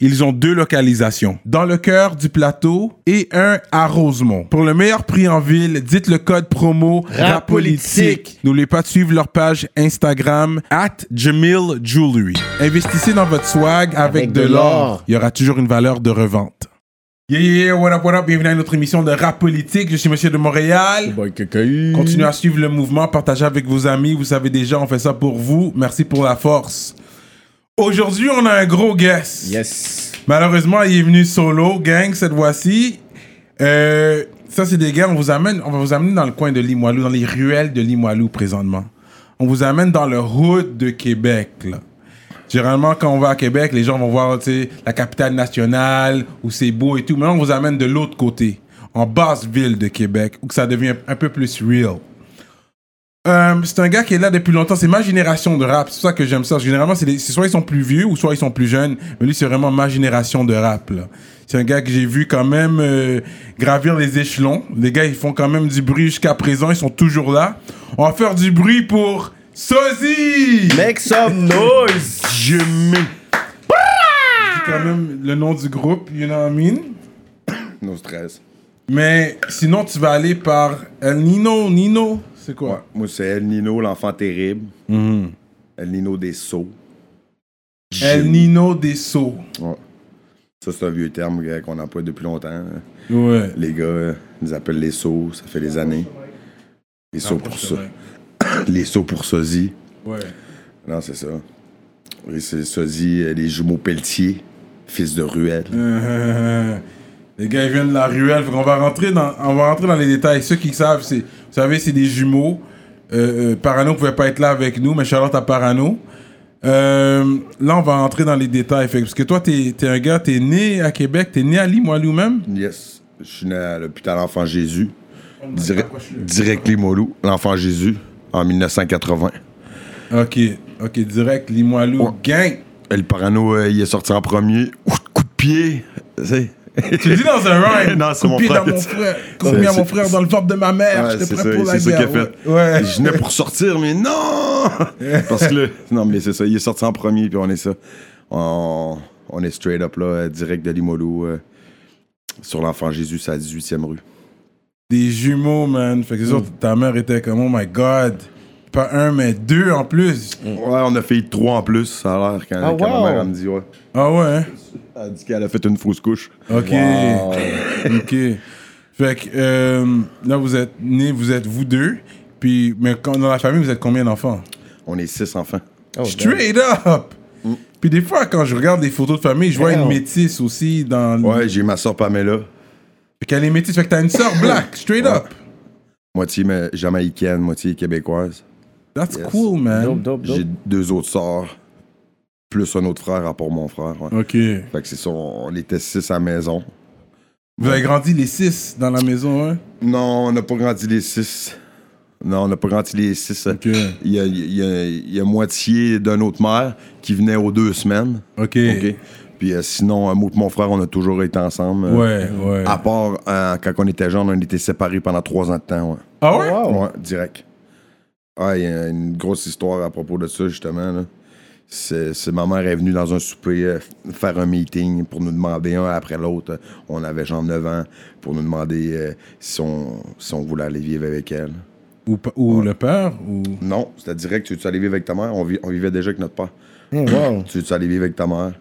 ils ont deux localisations. Dans le cœur du plateau et un à Rosemont. Pour le meilleur prix en ville, dites le code promo RAPOLITIQUE. N'oubliez pas de suivre leur page Instagram at Jamil Jewelry. Investissez dans votre swag avec, Avec de l'or. Il y aura toujours une valeur de revente. Yeah, yeah, yeah, what up, what up, bienvenue à notre émission de rap politique. Je suis Monsieur de Montréal. Continuez à suivre le mouvement, partagez avec vos amis. Vous savez déjà, on fait ça pour vous. Merci pour la force. Aujourd'hui, on a un gros guest. Yes. Malheureusement, il est venu solo, gang, cette fois-ci. Euh, ça, c'est des gars, on vous amène, on va vous amener dans le coin de Limoilou, dans les ruelles de Limoilou présentement. On vous amène dans le hood de Québec, là. Généralement, quand on va à Québec, les gens vont voir, tu sais, la capitale nationale, où c'est beau et tout. Maintenant, on vous amène de l'autre côté, en basse ville de Québec, où ça devient un peu plus real. Euh, c'est un gars qui est là depuis longtemps. C'est ma génération de rap. C'est pour ça que j'aime ça. Généralement, c'est soit ils sont plus vieux ou soit ils sont plus jeunes. Mais lui, c'est vraiment ma génération de rap. C'est un gars que j'ai vu quand même euh, gravir les échelons. Les gars, ils font quand même du bruit jusqu'à présent. Ils sont toujours là. On va faire du bruit pour Sozy. Make some noise. Je mets. C'est quand même le nom du groupe, you know what I mean? No stress. Mais sinon, tu vas aller par El Nino. Nino, c'est quoi? Ouais, moi, c'est El Nino, l'enfant terrible. Mhm. El Nino des sauts. El Nino des Sceaux. Ouais. Ça, c'est un vieux terme qu'on emploie depuis longtemps. Ouais. Les gars euh, nous appellent les sauts, ça fait des années. Les sauts pour ça. Les sauts pour sosie. Ouais. Non, c'est ça. Oui, c'est sosie, euh, les jumeaux Pelletier, fils de Ruelle. Les gars, ils viennent de la ruelle. Qu'on va rentrer dans, on va rentrer dans les détails. Ceux qui savent, c'est, vous savez, c'est des jumeaux. Euh, euh, Parano pouvait pas être là avec nous, mais Charlotte à Parano. Euh, là, on va rentrer dans les détails. Fait, parce que toi, t'es, t'es un gars, t'es né à Québec, t'es né à Limoilou même? Yes. Je suis né à l'hôpital Enfant Jésus. Direct, direct Limoilou, l'Enfant Jésus, en 1980. Ok, ok, direct, Limoilou, Ouais. gang. Et le parano, euh, il est sorti en premier. Coup de pied. Tu sais. Tu le dis dans un rhyme. Non, c'est mon frère. dans mon frère. À mon frère dans le ventre de ma mère. Ouais, J'étais prêt ça, pour la c'est ça guerre. qu'il a fait. Ouais. Je venais pour sortir, mais non! Parce que là, non, mais c'est ça, il est sorti en premier, puis on est ça. On, on est straight up, là, euh, direct de Limoilou, euh, sur l'Enfant Jésus, c'est à 18e rue. Des jumeaux, man. Fait que c'est sûr, Mm. ta mère était comme, oh my god. Pas un, mais deux en plus. Ouais, on a fait trois en plus, ça a l'air, quand, Ah, quand wow. ma mère elle me dit, ouais. Ah ouais, hein? Elle a dit qu'elle a fait une fausse couche. Ok. ok. Fait que euh, là, vous êtes nés, vous êtes vous deux. Puis, mais quand, dans la famille, vous êtes combien d'enfants? On est six enfants. Oh, Straight up! Puis des fois, quand je regarde des photos de famille, je vois Damn. une métisse aussi dans le... Ouais, j'ai ma soeur Pamela, Fait qu'elle est métisse. Fait que t'as une sœur black, straight Ouais. up. moitié ma- jamaïcaine, moitié québécoise. That's Yes. cool, man. Dope, dope, dope. J'ai deux autres sœurs, plus un autre frère à part mon frère. ouais. Ok. Fait que c'est ça, on était six à la maison. Vous avez grandi les six dans la maison, hein? Non, on n'a pas grandi les six. Non, on n'a pas grandi les six. Ok. Il y a, il y a- il y a moitié d'un autre mère qui venait aux deux semaines. Ok. OK? Puis euh, sinon, euh, moi et mon frère, on a toujours été ensemble. euh, Ouais, ouais. À part euh, quand on était jeunes, on était séparés pendant trois ans de temps. Ouais, Ah ouais? Wow. Ouais, direct. Ah, il y a une grosse histoire à propos de ça, justement. là. C'est c'est- ma mère est venue dans un souper euh, faire un meeting pour nous demander un après l'autre. On avait genre 9 ans pour nous demander euh, si, on, si on voulait aller vivre avec elle. Ou, le père? Ou... Non, c'était direct. Tu veux-tu aller vivre avec ta mère? On, vi- on vivait déjà avec notre père. Oh, wow. Tu veux-tu aller vivre avec ta mère?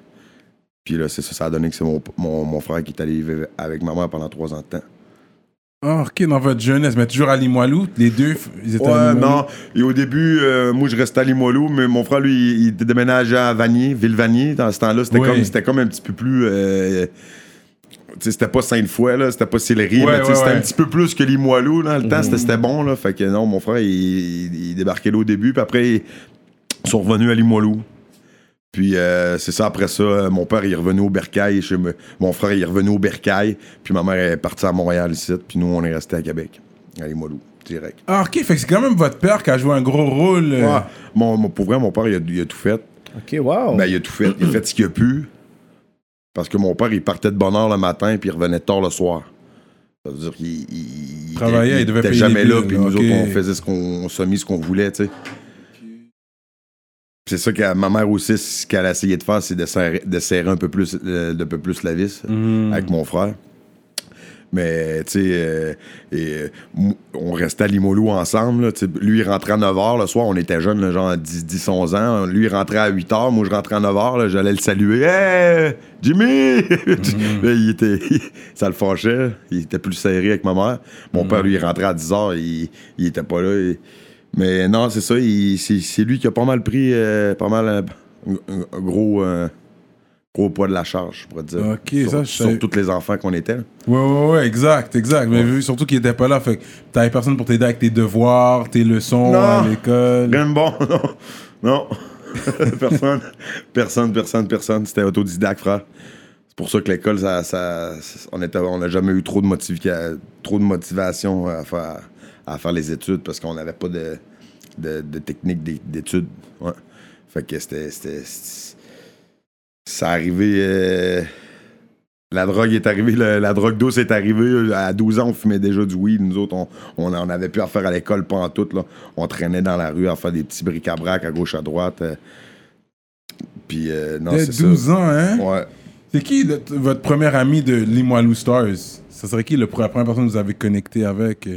Puis là, c'est ça, ça a donné que c'est mon, mon, mon frère qui est allé vivre avec ma mère pendant trois ans de temps. Ah, ok, dans votre jeunesse, mais toujours à Limoilou, les deux, ils étaient à Ouais, Limoilou? non. Et au début, euh, moi, je restais à Limoilou, mais mon frère, lui, il, il déménageait à Vanier, Ville-Vanier. Dans ce temps-là, c'était comme, c'était comme un petit peu plus. euh, tu sais, c'était pas Sainte-Foy, là, c'était pas Sillery, Ouais, mais tu sais, ouais, c'était ouais. un petit peu plus que Limoilou, là. Le temps, c'était, c'était bon, là. Fait que non, mon frère, il, il- il débarquait là au début, puis après, ils sont revenus à Limoilou. Puis euh, c'est ça, après ça, euh, mon père il est revenu au Bercail, chez me- mon frère il est revenu au Bercail, puis ma mère est partie à Montréal ici, puis nous on est resté à Québec, à Limoilou, direct. Ah, ok, fait que c'est quand même votre père qui a joué un gros rôle. euh, Ouais. Mon, mon- pour vrai, mon père il a, il a tout fait. Ok, wow. Ben, il a tout fait. Il a fait ce qu'il a pu. Parce que mon père, il partait de bonne heure le matin, puis il revenait tard le soir. Ça veut dire qu'il il, il Travaillait, était, il devait était payer jamais les là, billes, puis nous autres, on faisait ce qu'on on s'est mis, ce qu'on voulait, tu sais. C'est ça que ma mère aussi, ce qu'elle a essayé de faire, c'est de serrer, de serrer un peu plus, euh, de peu plus la vis Mhm. avec mon frère. Mais, tu sais, euh, euh, on restait à Limoilou ensemble. là, lui, il rentrait à 9h le soir. On était jeunes, là, genre 10, 10, 11 ans. Lui, il rentrait à 8h. Moi, je rentrais à 9h. là, J'allais le saluer. Hey, Jimmy! Là, il était, ça le fâchait. Il était plus serré avec ma mère. Mon père, lui, il rentrait à 10h. Il, il était pas là. Il- Mais non, c'est ça. C'est lui qui a pas mal pris, euh, pas mal, euh, un, un gros, euh, gros poids de la charge, je pourrais dire. Ok, sur, ça, je sur tous les enfants qu'on était. là. Ouais, ouais, ouais, exact, exact. Mais surtout qu'il était pas là, fait que t'avais personne pour t'aider avec tes devoirs, tes leçons Non. à l'école. Rien de bon, non. Non. personne, personne, personne, personne. C'était autodidacte, frère. C'est pour ça que l'école, ça, ça, on n'a jamais eu trop de, trop de motivation à faire, à faire les études parce qu'on n'avait pas de, de, de technique d'é- d'études. Ouais. Fait que c'était. Ça arrivait. euh, la drogue est arrivée, la drogue douce est arrivée. À 12 ans, on fumait déjà du weed. Nous autres, on, on en avait plus à faire à l'école, pas en tout. Là. On traînait dans la rue à faire des petits bric-à-brac à gauche, à droite. euh. Puis, euh, non, c'est 12 ça. ans, hein? Ouais. C'est qui le- votre premier ami de Limoilou Stars? Ça serait qui le, la première personne que vous avez connecté avec?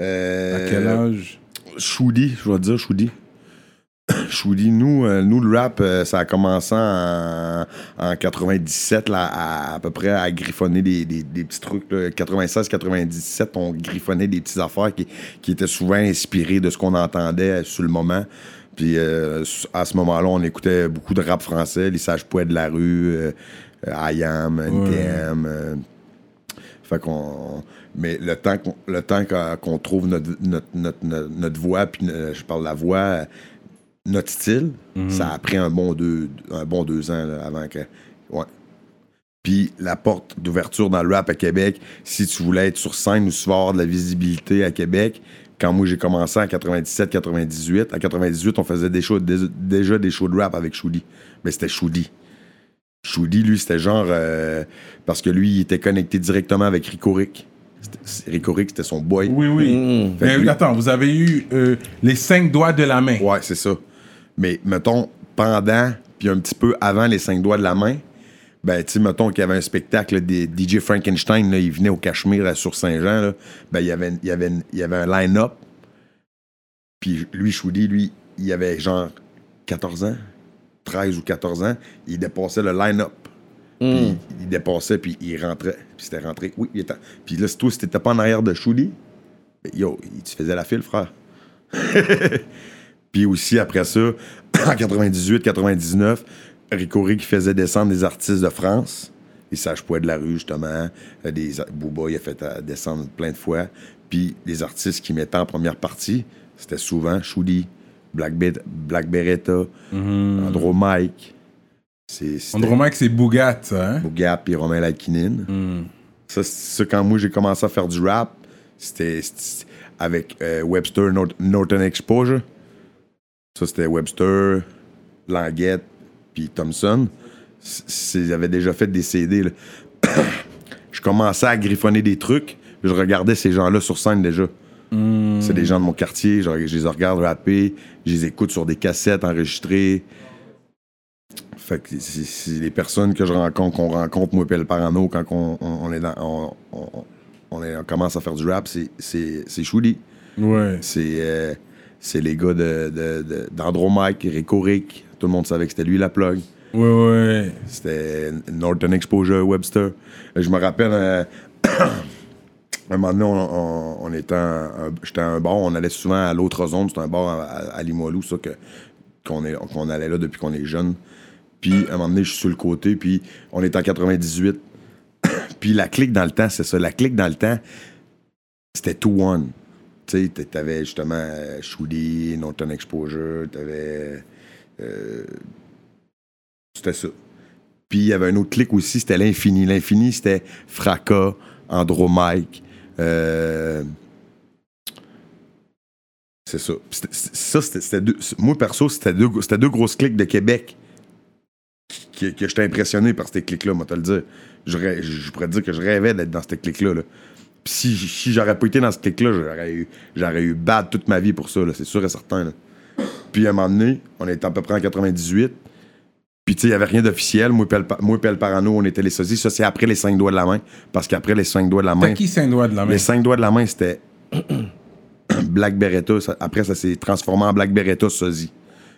Euh, À quel âge? Choudi, je vais dire Choudi. Choudi, nous, euh, nous, le rap, euh, ça a commencé en, en 97, là, à, à peu près à griffonner des, des- des petits trucs. 96-97, on griffonnait des petites affaires qui, qui étaient souvent inspirées de ce qu'on entendait sur le moment. Puis euh, à ce moment-là, on écoutait beaucoup de rap français, les Sages Poètes de la rue, IAM, NTM. fait qu'on. Mais le temps qu'on, le temps qu'on, qu'on trouve notre, notre, notre, notre, voix, puis euh, je parle de la voix, notre style, ça a pris un bon deux, un bon deux ans là, avant que. Ouais. Puis la porte d'ouverture dans le rap à Québec, si tu voulais être sur scène ou avoir de la visibilité à Québec, quand moi j'ai commencé en 97-98, en 98, on faisait des shows, dé- déjà des shows de rap avec Choudi. Mais c'était Choudi. Choudi, lui, c'était genre. euh, parce que lui, il était connecté directement avec Rico Rick. Rico Rick, c'était son boy. Oui, oui. Mm. Mais lui- attends, vous avez eu euh, les cinq doigts de la main. Ouais, c'est ça. Mais mettons, pendant, puis un petit peu avant les cinq doigts de la main, ben, tu sais, mettons qu'il y avait un spectacle des DJ Frankenstein, là, il venait au Cachemire à sur Saint-Jean, ben, il y avait, il y avait, il y avait un line-up. Puis lui, Choudi, lui, il avait genre 14 ans, 13 ou 14 ans, il dépassait le line-up. Puis il dépassait, puis il rentrait. Puis c'était rentré. Oui, il était. Puis là, c'est toi, si t'étais pas en arrière de Choudi, ben, yo, tu faisais la file, frère. Puis aussi, après ça, en 98-99, Rico Rick faisait descendre des artistes de France. Les sages poètes de la rue, justement. Euh, Des, Booba, il a fait euh, descendre plein de fois. Puis les artistes qui mettaient en première partie, c'était souvent Choudi, Black, Be- Black Beretta, Andro Mike. Andromaque, c'est Bougat, ça, hein? Bougat puis Romain Lalkinine. Ça, c'est quand moi j'ai commencé à faire du rap, c'était avec euh, Webster Nor- Norton Exposure. Ça, c'était Webster, Languette, puis Thompson. C'est- J'avais déjà fait des CD. là. je commençais à griffonner des trucs. Je regardais ces gens-là sur scène déjà. C'est des gens de mon quartier. Je, je les regarde rapper. Je les écoute sur des cassettes enregistrées. Fait que c'est- les personnes que je rencontre, qu'on rencontre, moi et le parano, quand on, on- on est dans, on, on- on est- on commence à faire du rap, c'est-. Ouais. C'est euh, c'est les gars de, de, de- Rico Rick. Tout le monde savait que c'était lui la plug. Ouais, ouais. C'était Norton Exposure, Webster. Je me rappelle, euh, un moment donné, on, on- était j'étais à un bar, on allait souvent à l'autre zone, c'est un bar à, à- à Limoilou, ça, que, qu'on, est, qu'on allait là depuis qu'on est jeune. Puis, à un moment donné, je suis sur le côté, puis on est en 98. puis la clique dans le temps, c'est ça. La clique dans le temps, c'était 2-1. Tu sais, t'a- t'avais justement euh, Norton Exposure, t'avais... euh, C'était ça. Puis il y avait un autre clic aussi, c'était l'Infini. L'Infini, c'était Fracas, Andromike. euh, C'est ça. Ça, c'était- deux- moi, perso, c'était deux, deux grosses clics de Québec que j'étais impressionné par ces clics-là, moi, te le dire. Je, je pourrais te dire que je rêvais d'être dans cette clique-là. là. Puis si, si j'aurais pas été dans cette clique-là, j'aurais eu, j'aurais eu bad toute ma vie pour ça, là, c'est sûr et certain. là. Puis à un moment donné, on était à peu près en 98. Puis tu sais, il n'y avait rien d'officiel. Moi et Pel- moi Pel Parano, on était les sosies. Ça, c'est après les cinq doigts de la main. Parce qu'après les cinq doigts de la main, T'as qui cinq doigts de la main? les cinq doigts de la main, c'était Black Beretta. Ça- après, ça s'est transformé en Black Beretta sosie.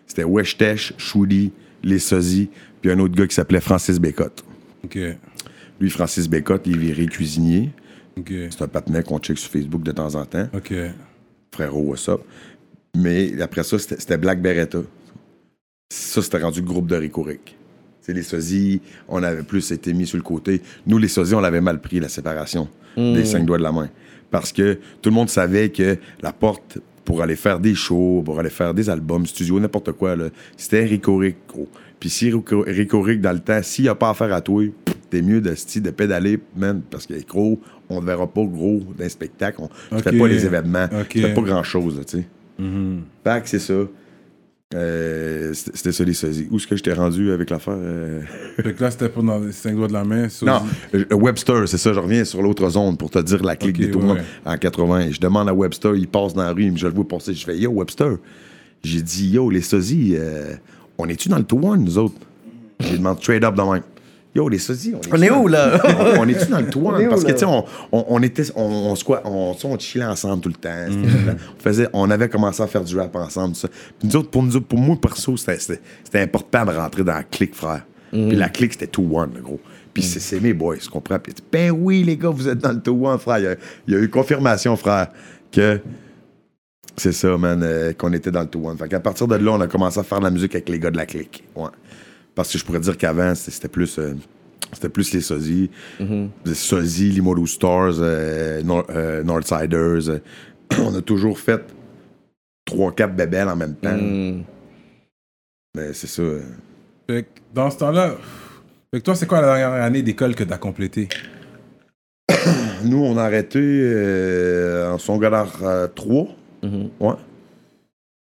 C'était Weshtesh, Shudi, les sosies, puis un autre gars qui s'appelait Francis Bécotte. Ok. Lui, Francis Bécotte, il est viré cuisinier. Ok. C'est un patinet qu'on check sur Facebook de temps en temps. Ok. Frérot, what's up? Mais après ça, c'était Black Beretta. Ça, c'était rendu le groupe de Rico Rick. C'est les sosies, on avait plus été mis sur le côté. Nous, les sosies, on l'avait mal pris, la séparation des cinq doigts de la main. Parce que tout le monde savait que la porte pour aller faire des shows, pour aller faire des albums, studio, n'importe quoi, là, c'était Rico Rick, gros. Puis si Rico, Rick, dans le temps, s'il n'y a pas affaire à toi, t'es mieux de, de pédaler, man, parce que gros, on ne verra pas gros d'un spectacle. On ne fait pas les événements. On fait pas grand-chose, tu sais. Fait que c'est ça. Euh, c'était ça les sosies. Où est-ce que je t'ai rendu avec l'affaire? euh? Fait que là, c'était pas dans les cinq doigts de la main. sosie. Non, euh, Webster, c'est ça. Je reviens sur l'autre zone pour te dire la clique des tournants ouais. en 80. Je demande à Webster, il passe dans la rue, je le vois passer. Je fais Yo, Webster. J'ai dit Yo, les sosies, euh, on est-tu dans le tour nous autres? J'ai demandé trade up dans même. Yo, les sosies, on est, On est où, là? on, on est-tu dans le est où, Parce que, tu sais, on, on, on était, on, on, on, chillait ensemble tout le temps. On, faisait, on avait commencé à faire du rap ensemble. tout Ça. Puis nous autres, pour, nous pour moi, perso, c'était- important de rentrer dans la clique, frère. Puis la clique, c'était 2-1, gros. Puis c'est- c'est mes boys, tu comprends? Puis, ben oui, les gars, vous êtes dans le 2-1, frère. Il y, a, il y a eu confirmation, frère, que c'est ça, man, euh, qu'on était dans le 2-1. Fait qu'à partir de là, on a commencé à faire de la musique avec les gars de la clique. Ouais. Parce que je pourrais dire qu'avant, c'était plus. euh, c'était plus les sosies. Les sosies, Limoilou Stars, euh, Nor- euh, Northsiders. euh, on a toujours fait trois, quatre bébelles en même temps. Mais c'est ça. Fait que dans ce temps-là, fait que toi, c'est quoi la dernière année d'école que t'as complétée? Nous, on a arrêté euh, en secondaire euh, 3. Ouais.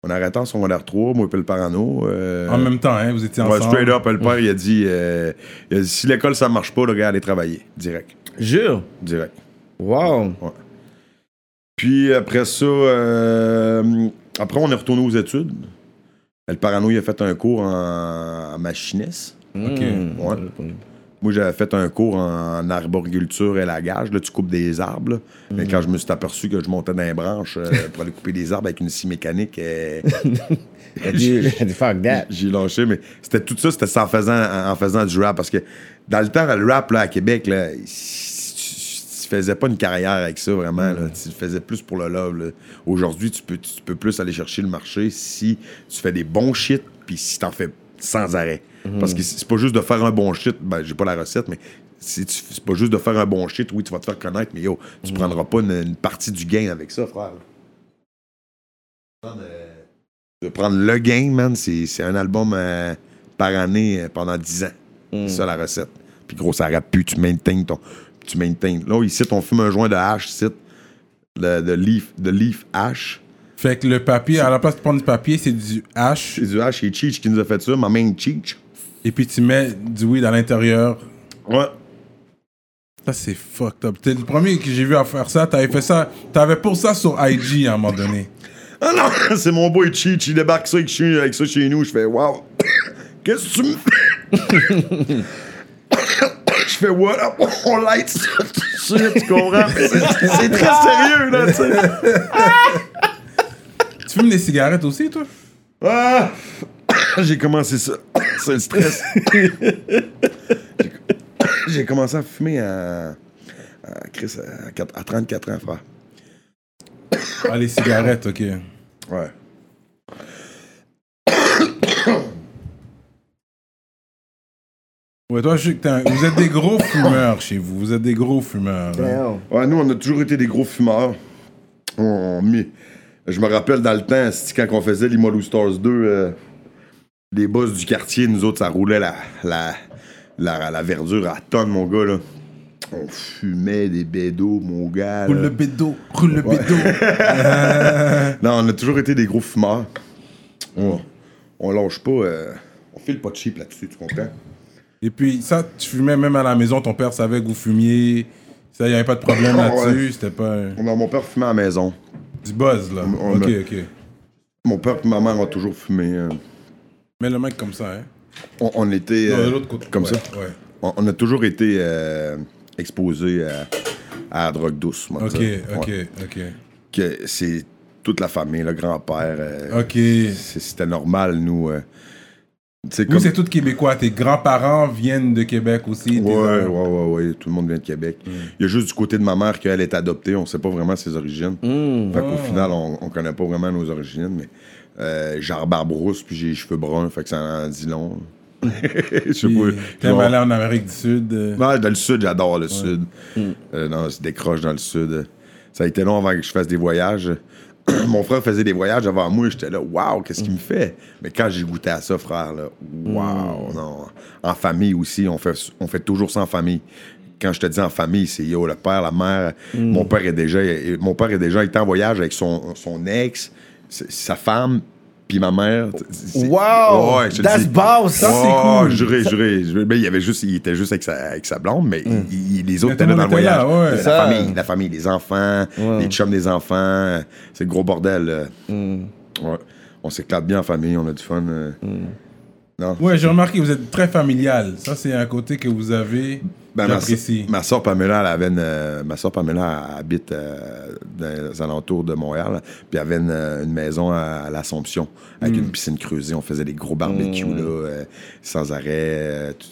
On a arrêté en secondaire 3, moi et le Parano. euh, En même temps, hein, vous étiez ouais, ensemble. straight up, le père, il a dit, euh, il a dit si l'école ça marche pas, le gars, allez travailler. Direct. Jure? Direct. Wow. Puis après ça, euh, après, on est retourné aux études. Le Parano, il a fait un cours en, en machiniste. Ok. Ouais. Moi, j'avais fait un cours en arboriculture et lagage. Là, tu coupes des arbres. là. Mais quand je me suis aperçu que je montais dans les branches euh, pour aller couper des arbres avec une scie mécanique, euh, j'ai lâché. Mais c'était tout ça, c'était ça en faisant, en faisant du rap. Parce que dans le temps, le rap là, à Québec, là, tu, faisais pas une carrière avec ça vraiment. là. Tu le faisais plus pour le love. Aujourd'hui, tu peux, tu peux plus aller chercher le marché si tu fais des bons shit puis si t'en fais sans arrêt. Parce que c'est pas juste de faire un bon shit, ben j'ai pas la recette, mais c'est pas juste de faire un bon shit, oui, tu vas te faire connaître, mais yo, tu prendras pas une, une partie du gain avec ça, frère. Prendre, euh, De prendre le gain, man, c'est c'est un album euh, par année euh, pendant 10 ans. C'est ça la recette. Puis gros, ça arrête plus, tu maintiens ton. Tu maintiens. Là, ici, on fume un joint de hash, ici. Le, de leaf, de leaf hash. Fait que le papier, à la place de prendre du papier, c'est du hache. C'est du hash, c'est Cheech qui nous a fait ça, ma main Cheech. Et puis tu mets du weed à l'intérieur. Ouais. Ça, c'est fucked up. T'es le premier que j'ai vu à faire ça. T'avais fait ça. T'avais pour ça sur IG à un moment donné. Ah non, c'est mon boy Cheech, il débarque ça avec, chez- avec ça chez nous. Je fais, wow, qu'est-ce que tu me Je fais, what up, on light ça tout de suite, tu comprends? C'est très sérieux, là, tu sais. Tu fumes des cigarettes aussi, toi? Ah! J'ai commencé ça. C'est le stress. J'ai- commencé à fumer à, à, Chris, à, quatre- à 34 ans, frère. Ah, les cigarettes, ok. Ouais. Ouais, toi, je sais que un- vous êtes des gros fumeurs chez vous. Vous êtes des gros fumeurs. hein. Ouais, nous, on a toujours été des gros fumeurs. On, Je me rappelle dans le temps, c'est quand on faisait Limoilou Stars 2, euh, les boss du quartier, nous autres, ça roulait la, la, la, la verdure à tonnes, mon gars, là. On fumait des bédos, mon gars. Roule là. le bédo, roule le bédo. Non, on a toujours été des gros fumeurs. On, on lâche pas. euh, on file pas de cheap là-dessus, tu comprends? Et puis, ça, tu fumais même à la maison, ton père savait que vous fumiez. Ça, il n'y avait pas de problème Ah, là-dessus. ouais. C'était pas Non, mon père fumait à la maison. du buzz, là. On- ok, ok. Mon père et ma mère ont toujours fumé. euh. Mais le mec comme ça, hein. On, on était. Non, euh, de l'autre côté. Comme Ouais, ça. Ouais. On, on a toujours été euh, exposés à, à la drogue douce, moi. Ok, ok, ok. Que c'est toute la famille, le grand-père. euh, Ok. C'était normal, nous. euh, comme- c'est tout québécois. Tes grands-parents viennent de Québec aussi. tes Ouais, ouais, ouais, ouais, tout le monde vient de Québec. Il y a juste du côté de ma mère qu'elle est adoptée, on sait pas vraiment ses origines. Fait qu'au Ah. final, on, on connaît pas vraiment nos origines, mais euh, j'ai la barbe rousse puis j'ai les cheveux bruns, fait que ça en dit long. Je sais pas. T'aimes genre- aller en Amérique du Sud. euh, Ouais, dans le sud, j'adore le sud. Euh, non, c'est des croches dans le sud. Ça a été long avant que je fasse des voyages. Mon frère faisait des voyages avant moi, j'étais là, waouh, qu'est-ce qu'il me fait? Mais quand j'ai goûté à ça, frère, là, waouh, non. En famille aussi, on fait, on fait toujours ça en famille. Quand je te dis en famille, c'est yo, le père, la mère. Mon père est déjà, mon père est déjà été en voyage avec son, son ex, sa femme, puis ma mère. Wow! Ouais, That's boss! Ça, c'est Oh, cool. Juré, juré, juré. Mais il, avait juste, il était juste avec sa, avec sa blonde, mais il- les autres étaient là dans le était là, voyage. ouais. la Ça. famille, la famille, les enfants, les chums des enfants. C'est le gros bordel. là. Ouais. On s'éclate bien en famille, on a du fun. euh. Non? Ouais, j'ai remarqué, vous êtes très familial. Ça, c'est un côté que vous avez. Ben, ma, ma soeur Pamela, elle avait une, euh, ma soeur Pamela elle habite euh, dans les alentours de Montréal, puis elle avait une, euh, une maison à, à l'Assomption avec une piscine creusée. On faisait des gros barbecues là, euh, sans arrêt. tout-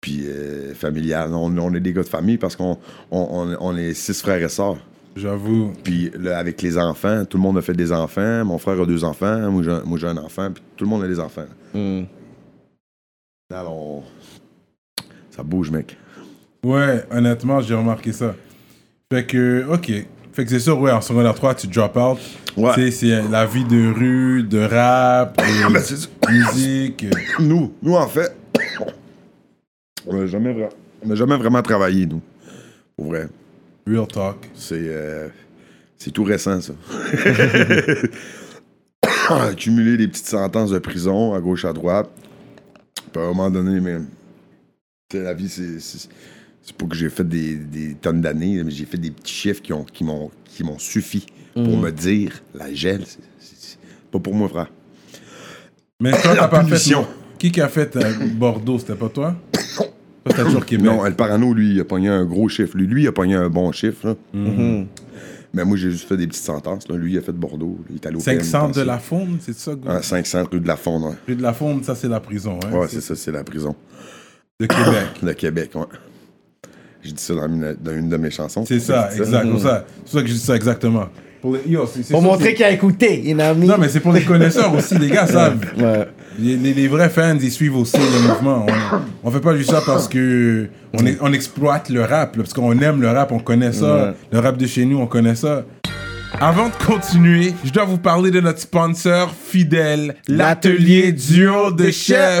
puis familial. On, on est des gars de famille parce qu'on on, on- on est six frères et sœurs. J'avoue. Puis là, avec les enfants, tout le monde a fait des enfants. Mon frère a deux enfants, moi j'ai un- enfant, puis tout le monde a des enfants. Hmm. Là, Ça bouge, mec. Ouais, honnêtement, j'ai remarqué ça. Fait que, ok. Fait que c'est sûr, ouais, en secondaire 3, tu drop out. Ouais. Tu sais, c'est la vie de rue, de rap, de Ben, c'est ça. musique. Nous, nous, en fait, on n'a jamais, vra- on n'a jamais vraiment travaillé, nous. Pour vrai. Real talk. C'est euh, c'est tout récent, ça. Accumuler des petites sentences de prison à gauche, à droite. Puis à un moment donné, mais. La vie, c'est. C'est- C'est pas que j'ai fait des, des tonnes d'années, mais j'ai fait des petits chiffres qui ont- qui m'ont qui m'ont suffi pour me dire la gel, c'est- c'est c'est pas pour moi, frère. Mais toi, t'as pas fait. Qui qui a fait euh, Bordeaux? C'était pas toi? Toujours Québec. Non, El Parano, lui, il a pogné un gros chiffre. Lui, lui il a pogné un bon chiffre. là. Mhm. Mais moi, j'ai juste fait des petites sentences. Là. Lui, il a fait Bordeaux. Il est allé au 500 de la Faune, c'est ça gros? Ah, 500 rue de la Fonde, ouais. Rue de la Faune, ça, c'est la prison. Hein? Ouais, c'est ça, c'est la prison. De Québec. De Québec, ouais. J'ai dit ça dans une, dans une de mes chansons. C'est ça, dit exact. ça. C'est pour ça que je dis ça exactement. Pour les- yo, montrer qu'il a écouté, you know what I mean? Non, mais c'est pour les connaisseurs aussi, les gars savent. Ouais. Les, les- les vrais fans, ils suivent aussi le mouvement. On, on fait pas juste ça parce que on, est- on exploite le rap, là, parce qu'on aime le rap, on connaît ça. Ouais. Le rap de chez nous, on connaît ça. Avant de continuer, je dois vous parler de notre sponsor fidèle, l'atelier duo de chef.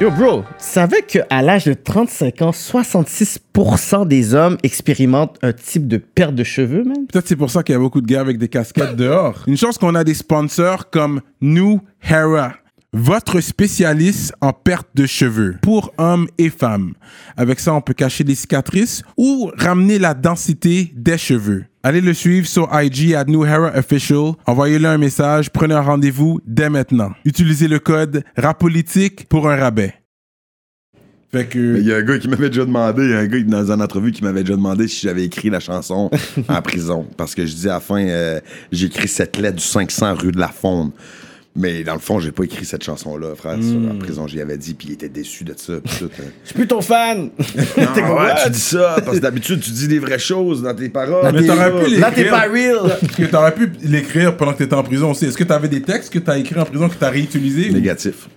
Yo, bro, tu savais qu'à l'âge de 35 ans, 66% des hommes expérimentent un type de perte de cheveux, man? Peut-être c'est pour ça qu'il y a beaucoup de gars avec des casquettes dehors. Une chance qu'on a des sponsors comme New Hera. Votre spécialiste en perte de cheveux pour hommes et femmes. Avec ça, on peut cacher les cicatrices ou ramener la densité des cheveux. Allez le suivre sur IG à New Hera Official. Envoyez-le un message. Prenez un rendez-vous dès maintenant. Utilisez le code RAPOLITIQUE pour un rabais. Fait Mais que... Il y a un gars qui m'avait déjà demandé, il y a un gars dans une entrevue qui m'avait déjà demandé si j'avais écrit la chanson en prison. Parce que je dis à la fin, euh, j'ai écrit cette lettre du 500 rue de la Fonde. Mais dans le fond, j'ai pas écrit cette chanson-là, frère, sur la prison. J'y avais dit, puis il était déçu de ça. hein. Je suis plus ton fan. Non, ouais, tu dis ça, parce que d'habitude, tu dis des vraies choses dans tes paroles. Mais t'aurais pu Là, t'es pas real. T'aurais pu l'écrire pendant que t'étais en prison aussi. Est-ce que t'avais des textes que t'as écrits en prison que t'as réutilisés? Ou Négatif.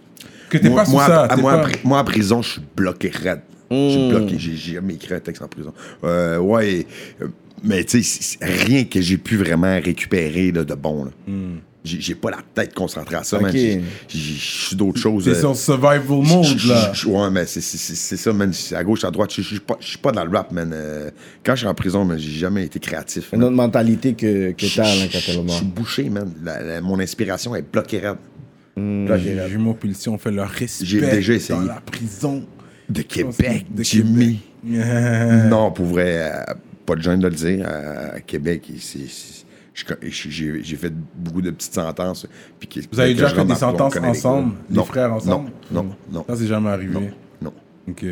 Que t'es pas sous moi, ça à- moi, pas- en prison, je suis bloqué raide. Je Hmm. suis bloqué. J'ai jamais écrit un texte en prison. Euh, ouais, euh, mais tu sais, rien que j'ai pu vraiment récupérer là, de bon. là. J'ai j'ai pas la tête concentrée à ça, man. Ok. J'ai- j'ai- Je suis d'autres choses. T'es euh, sur survival mode, là. Ouais, mais c'est- c'est c'est- c'est ça, man. C'est À gauche, à droite, je suis pas, je suis pas dans le rap, man. Euh, Quand je suis en prison, man, j'ai jamais été créatif. Une man. autre mentalité que, que t'as, là, quand t'es Je suis bouché, man. La- la- mon inspiration est bloquée raide. Hmm. Bloquée raide. Jumeaux Pulsion fait leur respect J'ai déjà essayé. dans la prison. De Québec, De Jimmy. Euh, Non, pour vrai, euh, pas de gêne de le dire. À Québec, c'est- c'est- j'ai j'ai fait beaucoup de petites sentences. puis que- Vous avez déjà fait des sentences ensemble, les Non, frères ensemble? Non, non, non. Ça, c'est jamais arrivé? Non, non. Ok.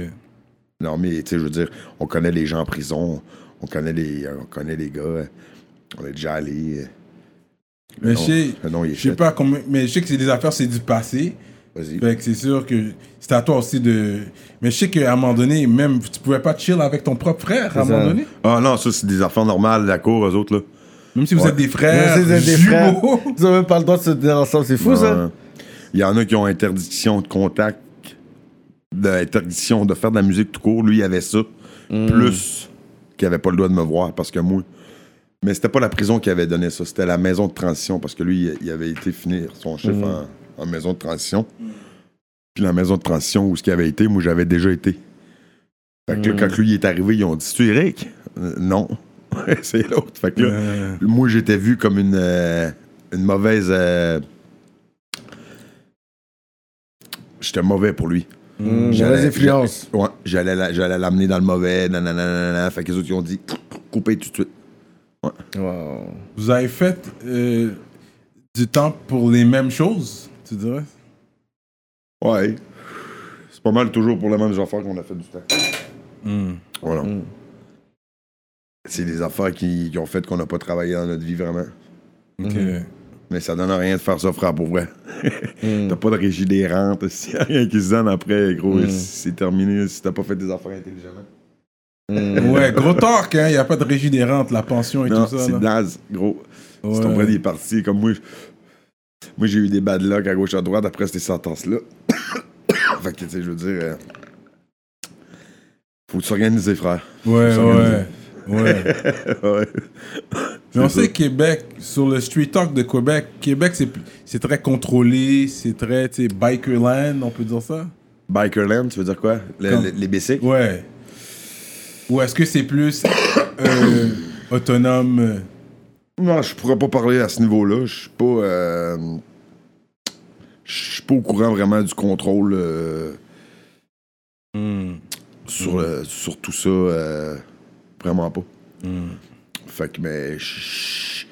Non, mais tu sais, je veux dire, on connaît les gens en prison, on connaît les, on connaît les gars, on est déjà allés. Mais non, je sais, pas combien, mais je sais que c'est des affaires, c'est du passé. Vas-y. Fait que c'est sûr que c'est à toi aussi de. Mais je sais qu'à un moment donné, même, tu pouvais pas chill avec ton propre frère à un moment donné. Ah non, ça, c'est des affaires normales la cour, eux autres, là. Même si vous Ouais. êtes des frères, Même si vous êtes des frères. jumeaux. Ils ont même pas le droit de se tenir ensemble. C'est fou, ça. Il y en a qui ont interdiction de contact, d'interdiction de faire de la musique tout court. Lui, il avait ça. Plus qu'il avait pas le droit de me voir parce que moi. Mais c'était pas la prison qui avait donné ça, c'était la maison de transition parce que lui, il avait été finir son chiffre en, en maison de transition. Puis la maison de transition où ce qui avait été, moi, j'avais déjà été. Fait que là, quand lui est arrivé, ils ont dit Tu es Eric Euh, Non. C'est l'autre. Fait que là, Euh, moi, j'étais vu comme une, euh, une mauvaise. euh, J'étais mauvais pour lui. Mmh, J'allais- influence. Ouais, j'allais la- j'allais l'amener dans le mauvais. Nanana, nanana. Fait que les autres, ils ont dit couper tout de suite. Wow. vous avez fait euh, du temps pour les mêmes choses, tu dirais? Ouais. C'est pas mal toujours pour les mêmes affaires qu'on a fait du temps. Hmm. Voilà. Mm. C'est des affaires qui, qui ont fait qu'on n'a pas travaillé dans notre vie vraiment. Ok. Mais ça donne rien de faire ça, frère, pour vrai. Mm. T'as pas de régie des rentes. S'il y a rien qui se donne après, gros, Mm. c'est terminé si t'as pas fait des affaires intelligemment. Mm. Ouais, gros talk, hein. Il n'y a pas de régie des rentes, la pension et Non, tout ça. c'est là. naze, gros. Ouais. Si ton prend des parties comme moi, moi j'ai eu des bad luck à gauche à droite après ces sentences-là. fait que, tu sais, je veux dire, euh, faut s'organiser, frère. Ouais, ouais. Ouais. ouais. Mais on sait ça. Québec, sur le street talk de Québec, Québec, c'est c'est très contrôlé, c'est très, tu sais, bikerland, on peut dire ça? Bikerland, tu veux dire quoi? Le- Comme- le- les bicycles? Ouais. Ou est-ce que c'est plus euh, autonome? Non, je pourrais pas parler à ce niveau-là. Je suis pas. euh, Je suis pas au courant vraiment du contrôle euh, hmm, sur, le- sur tout ça. Vraiment pas. hmm. Fait que, mais. Je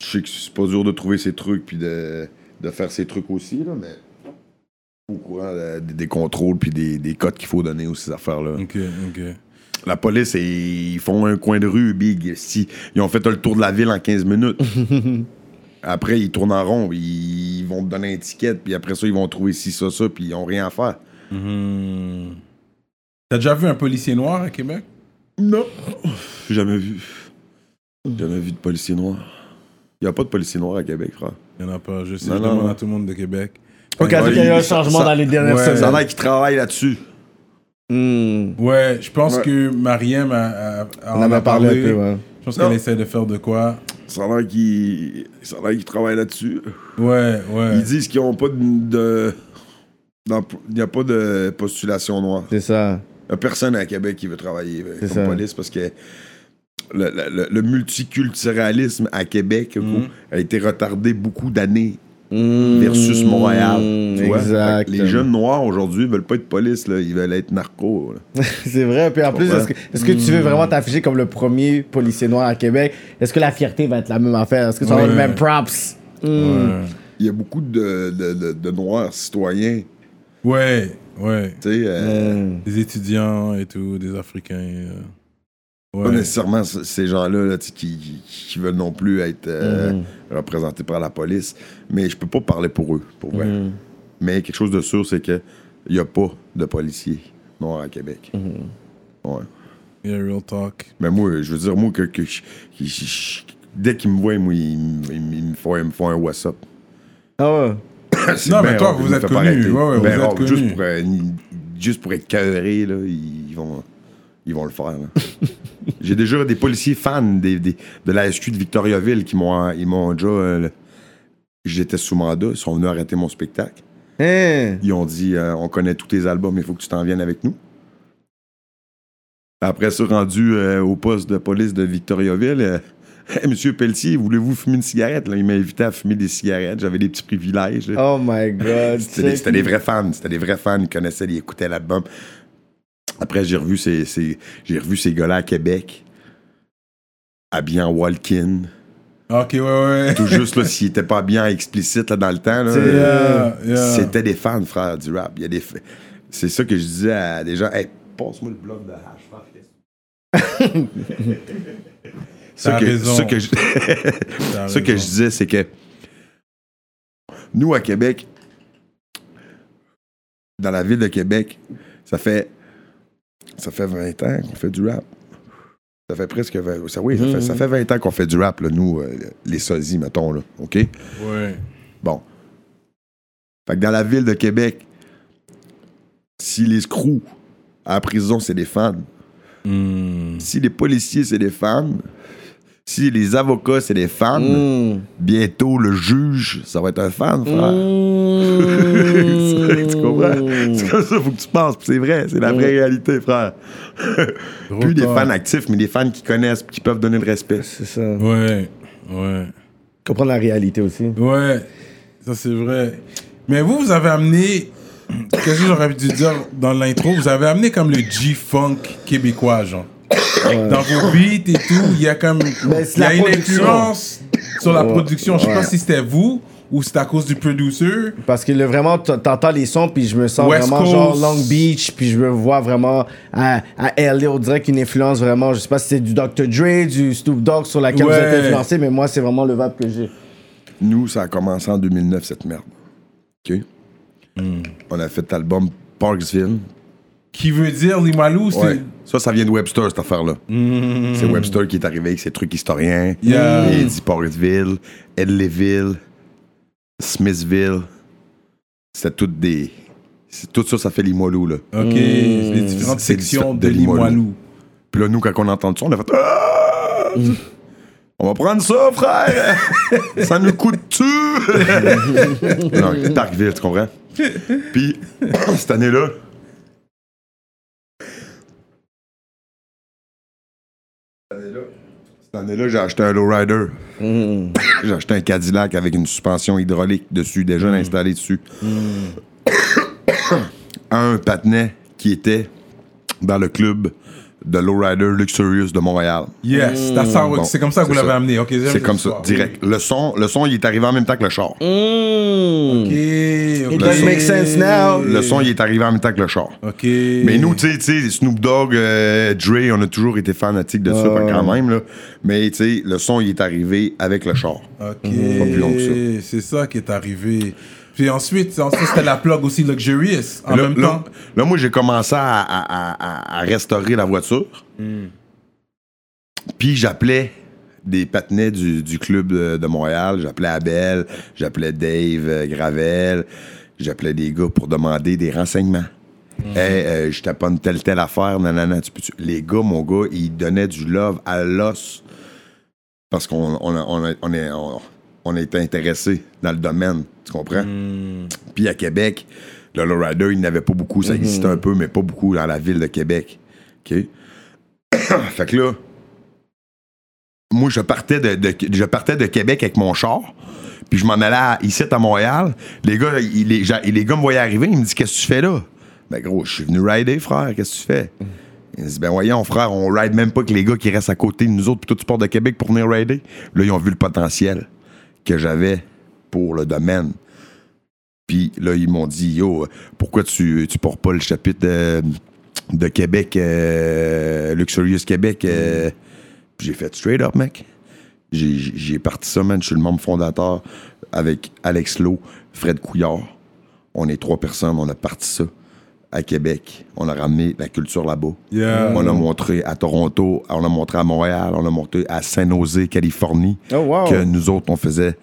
sais que c'est pas dur de trouver ces trucs puis de, de faire ces trucs aussi, là, mais. Au courant euh, des, des contrôles puis des, des codes qu'il faut donner aux ces affaires-là. Ok, ok. La police, ils font un coin de rue, big. Si, ils ont fait le tour de la ville en 15 minutes. après, ils tournent en rond, ils vont te donner une étiquette, puis après ça, ils vont trouver ci, ça, ça, puis ils ont rien à faire. Mhm. T'as déjà vu un policier noir à Québec? Non. Jamais vu. Jamais vu de policier noir. Il n'y a pas de policier noir à Québec, frère. Il n'y en a pas. Je sais, Non, je non, demande non. à tout le monde de Québec. Ok, Ouais, qu'il y a eu un changement ça- dans les dernières ouais. Ça a semaines. l'air qu'ils travaillent là-dessus. Mm. Ouais, je pense Ouais. que Mariam a, a- a- On en en a a parlé un peu, ouais. Je pense qu'elle essaie de faire de quoi. Ça a l'air qu'ils a qu'ils travaillent là-dessus. Ouais, ouais. Ils disent qu'ils n'ont pas de... Il n'y a pas de postulation noire. C'est ça. Il n'y a personne à Québec qui veut travailler euh, comme ça. police parce que le, le- le- le multiculturalisme à Québec gros, a été retardé beaucoup d'années Mm. versus Montréal. tu vois? Les jeunes noirs aujourd'hui veulent pas être police, là, ils veulent être narcos. C'est vrai. Puis en plus, est-ce que, tu veux vraiment t'afficher comme le premier policier noir à Québec? Est-ce que la fierté va être la même affaire? Est-ce que tu vas avoir les mêmes props? Mm. Ouais. Il y a beaucoup de, de- de- de noirs citoyens. Ouais, ouais. euh, Mm. Des étudiants et tout, des Africains. euh. Pas nécessairement ces gens-là là, qui, qui, qui veulent non plus être euh, Mhm. représentés par la police. Mais je peux pas parler pour eux, pour vrai. Mhm. Mais quelque chose de sûr, c'est que il y a pas de policiers noirs à Québec. Mhm. Ouais. Yeah, real talk. Mais moi, je veux dire, moi, que, que je- je- je- je- dès qu'ils me voient, moi, ils, me- ils me- ils me font, ils me font un WhatsApp. Ah ouais? Non, mais toi, vous êtes arrêter. Ouais, vous Ben êtes. Juste pour, euh, ni- juste pour être là, ils vont, ils vont le faire. J'ai déjà des policiers fans des, des- de la SQ de Victoriaville qui m'ont ils m'ont déjà... euh, J'étais sous mandat, ils sont venus arrêter mon spectacle. Hein? Ils ont dit euh, On connaît tous tes albums, il faut que tu t'en viennes avec nous. Après ça, rendu euh, au poste de police de Victoriaville, Hey, Monsieur Pelletier, voulez-vous fumer une cigarette? Là, il m'a invité à fumer des cigarettes. J'avais des petits privilèges. là. Oh my god. C'était des, vrais fans. C'était des vrais fans. Ils connaissaient, ils écoutaient l'album. Après, j'ai revu ces, ces- j'ai revu ces gars-là à Québec, habillés en Walkin. Ok, ouais, ouais. Tout juste, là, s'ils n'étaient pas bien explicite là, dans le temps. euh, Yeah, yeah. c'était des fans, frère, du rap. Il y a des... f- C'est ça que je disais à des gens. Hey, passe-moi le bloc de hash, frère. Ce que, raison. ce que je, ce que je disais, c'est que nous, à Québec, dans la ville de Québec, ça fait, ça fait 20 ans qu'on fait du rap. Ça fait presque 20, ça, oui, ça, fait, ça fait 20 ans qu'on fait du rap, là, nous, euh, les sosies, mettons, là, OK? Ouais. Bon. Fait que dans la ville de Québec, si les screws à la prison, c'est des fans, Hmm. si les policiers, c'est des fans, si les avocats, c'est des fans, Mm. bientôt le juge, ça va être un fan, frère. Mm. tu comprends? C'est comme ça, faut que tu penses. Puis C'est vrai, c'est la vraie réalité, frère. Plus des fans actifs, mais des fans qui connaissent, qui peuvent donner le respect. C'est ça. Ouais, ouais. Comprendre la réalité aussi. Ouais, ça c'est vrai. Mais vous, vous avez amené, qu'est-ce que j'aurais dû dire dans l'intro, vous avez amené comme le G-Funk québécois, genre. Dans vos beats et tout, il y a comme, il y a une production. influence sur la production. Je sais pas si c'était vous ou c'est à cause du producer. Parce que là, vraiment, t'entends les sons, puis je me sens West vraiment Coast. genre Long Beach, puis je me vois vraiment à, à LA, on dirait qu'une influence vraiment, je sais pas si c'est du Dr. Dre, du Snoop Dogg sur laquelle vous Ouais. êtes influencé, mais moi, c'est vraiment le vibe que j'ai. Nous, ça a commencé en 2009, cette merde. OK? On a fait l'album Parksville. Qui veut dire Limalou, c'est. Ouais. Ça, ça vient de Webster, cette affaire-là. C'est Webster qui est arrivé avec ses trucs historiens. Yeah. Il dit Edleyville, Smithville. C'était toutes des. c'est- Tout ça, ça fait Limoilou, là. Ok, les différentes C'est sections de de Limoilou. Limoilou. Puis là, nous, quand on entend ça, on a fait. Ah! On va prendre ça, frère! ça nous coûte-tu? non, Darkville, tu comprends? Puis, cette année-là. Année-là- Cette année-là, j'ai acheté un lowrider. J'ai acheté un Cadillac avec une suspension hydraulique dessus, déjà installée dessus. un patinet qui était dans le club de lowrider Luxurious de Montréal. Yes, that's how- Bon, c'est comme ça que vous l'avez ça. amené. Ok, j'aime C'est comme ça, direct. Le son, le son, il est arrivé en même temps que le char. Ok, ok. It does make sense now. Le son, il est arrivé en même temps que le char. Ok. Mais nous, tu sais, tu sais, Snoop Dogg, euh, Dre, on a toujours été fanatiques de ça quand même. Là. Mais tu sais, le son, il est arrivé avec le char. Ok. Pas plus long que ça. C'est ça qui est arrivé. Puis ensuite, ensuite c'était la plug aussi Luxurious en là, même là- temps. là, moi, j'ai commencé à, à- à- à restaurer la voiture. Puis j'appelais des patinets du, du club de, de Montréal. J'appelais Abel, j'appelais Dave euh, Gravel, j'appelais des gars pour demander des renseignements. Hey, euh, je taponne telle, telle affaire, nanana, tu peux Les gars, mon gars, ils donnaient du love à l'os parce qu'on on, on, est, on, on a été intéressés dans le domaine, tu comprends? Puis à Québec, le lowrider, il n'avait pas beaucoup. Ça existait un peu, mais pas beaucoup dans la ville de Québec. OK? fait que là, moi, je partais de, de- je partais de Québec avec mon char. Puis je m'en allais à- ici à Montréal. Les gars, ils- les, les gars me voyaient arriver. Ils me disent Qu'est-ce que tu fais là? Ben gros, je suis venu rider, frère. Qu'est-ce que tu fais? Ils me disent Ben voyons, frère, on ride même pas que les gars qui restent à côté de nous autres. Puis toi, tu pars de Québec pour venir rider. Là, ils ont vu le potentiel que j'avais pour le domaine. Puis là, ils m'ont dit, yo, pourquoi tu, tu portes pas le chapitre de, Québec, euh, Luxurious Québec. euh, j'ai fait straight up, mec. J'ai parti ça, man. Je suis le membre fondateur avec Alex Lowe, Fred Couillard. On est trois personnes, on a parti ça à Québec. On a ramené la culture là-bas. Yeah. On a montré à Toronto, on a montré à Montréal, on a montré à San Jose, Californie, Oh, wow. que nous autres, on faisait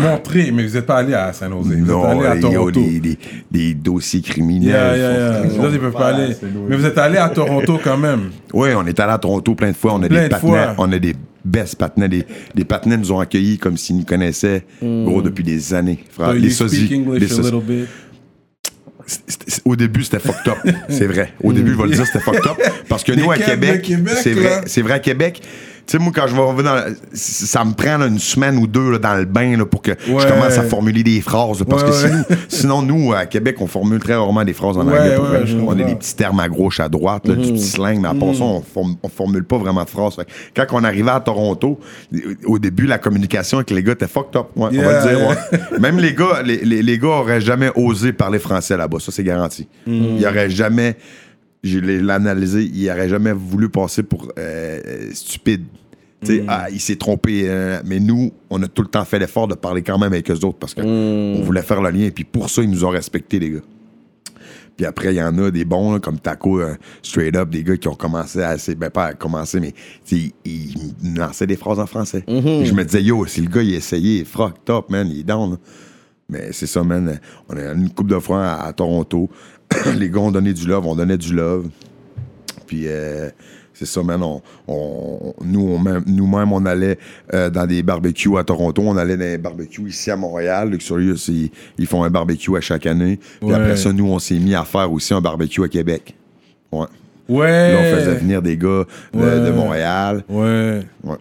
Montré, mais vous n'êtes pas allé à San Jose. Vous êtes non, allé à il y a Toronto. des, des- des dossiers criminels. Yeah, yeah, yeah. Ils sont- Là, ils peuvent pas aller. Mais vous êtes allé à Toronto quand même. Oui, on est allé à Toronto plein de fois. On a Plein des de partenaires, on a des best partenaires. Des, des partenaires nous ont accueillis comme s'ils nous connaissaient, gros, depuis des années. Frère. So les you sosies. speak English les a sosies. little bit. C'était- c'est- Au début, c'était fucked up. C'est vrai. Au début, je vais le dire, c'était fucked up. Parce que nous, à Québec, c'est vrai, c'est vrai à Québec. Tu sais, moi, quand je vais revenir dans. Ça me prend là, une semaine ou deux là, dans le bain là, pour que Ouais. je commence à formuler des phrases. parce Ouais, que sinon, sinon, nous, à Québec, on formule très rarement des phrases en anglais. pour vrai. on a des petits termes à gauche, à droite, du petit slang, mais à part ça, on, form- on formule pas vraiment de phrases. Fait quand on arrivait à Toronto, au début, la communication avec les gars était fucked up. On va le dire. yeah. Même les gars, les, les- les gars auraient jamais osé parler français là-bas. Ça, c'est garanti. Ils auraient jamais, je l'ai analysé, ils auraient jamais voulu passer pour euh, euh, stupide. Tu sais, ah, il s'est trompé. euh, mais nous, on a tout le temps fait l'effort de parler quand même avec eux autres parce qu'on voulait faire le lien. Et puis pour ça, ils nous ont respectés, les gars. Puis après, il y en a des bons, là, comme Taco, euh, straight up, des gars qui ont commencé à essayer, ben pas à commencer, mais ils, lançaient des phrases en français. Puis Je me disais, yo, si le gars, il a essayé, fuck, top, man, il est down. là. Mais c'est ça, man. On a une couple de fois à, à Toronto. les gars ont donné du love, on donnait du love. Puis euh, c'est ça, man. On, on- nous, on même- nous-mêmes, on allait euh, dans des barbecues à Toronto. On allait dans des barbecues ici à Montréal. Luxurious, ils, ils font un barbecue à chaque année. Puis Ouais. après ça, nous, on s'est mis à faire aussi un barbecue à Québec. Ouais. Ouais. Là, on faisait venir des gars de, Ouais. de Montréal. Ouais. Ouais.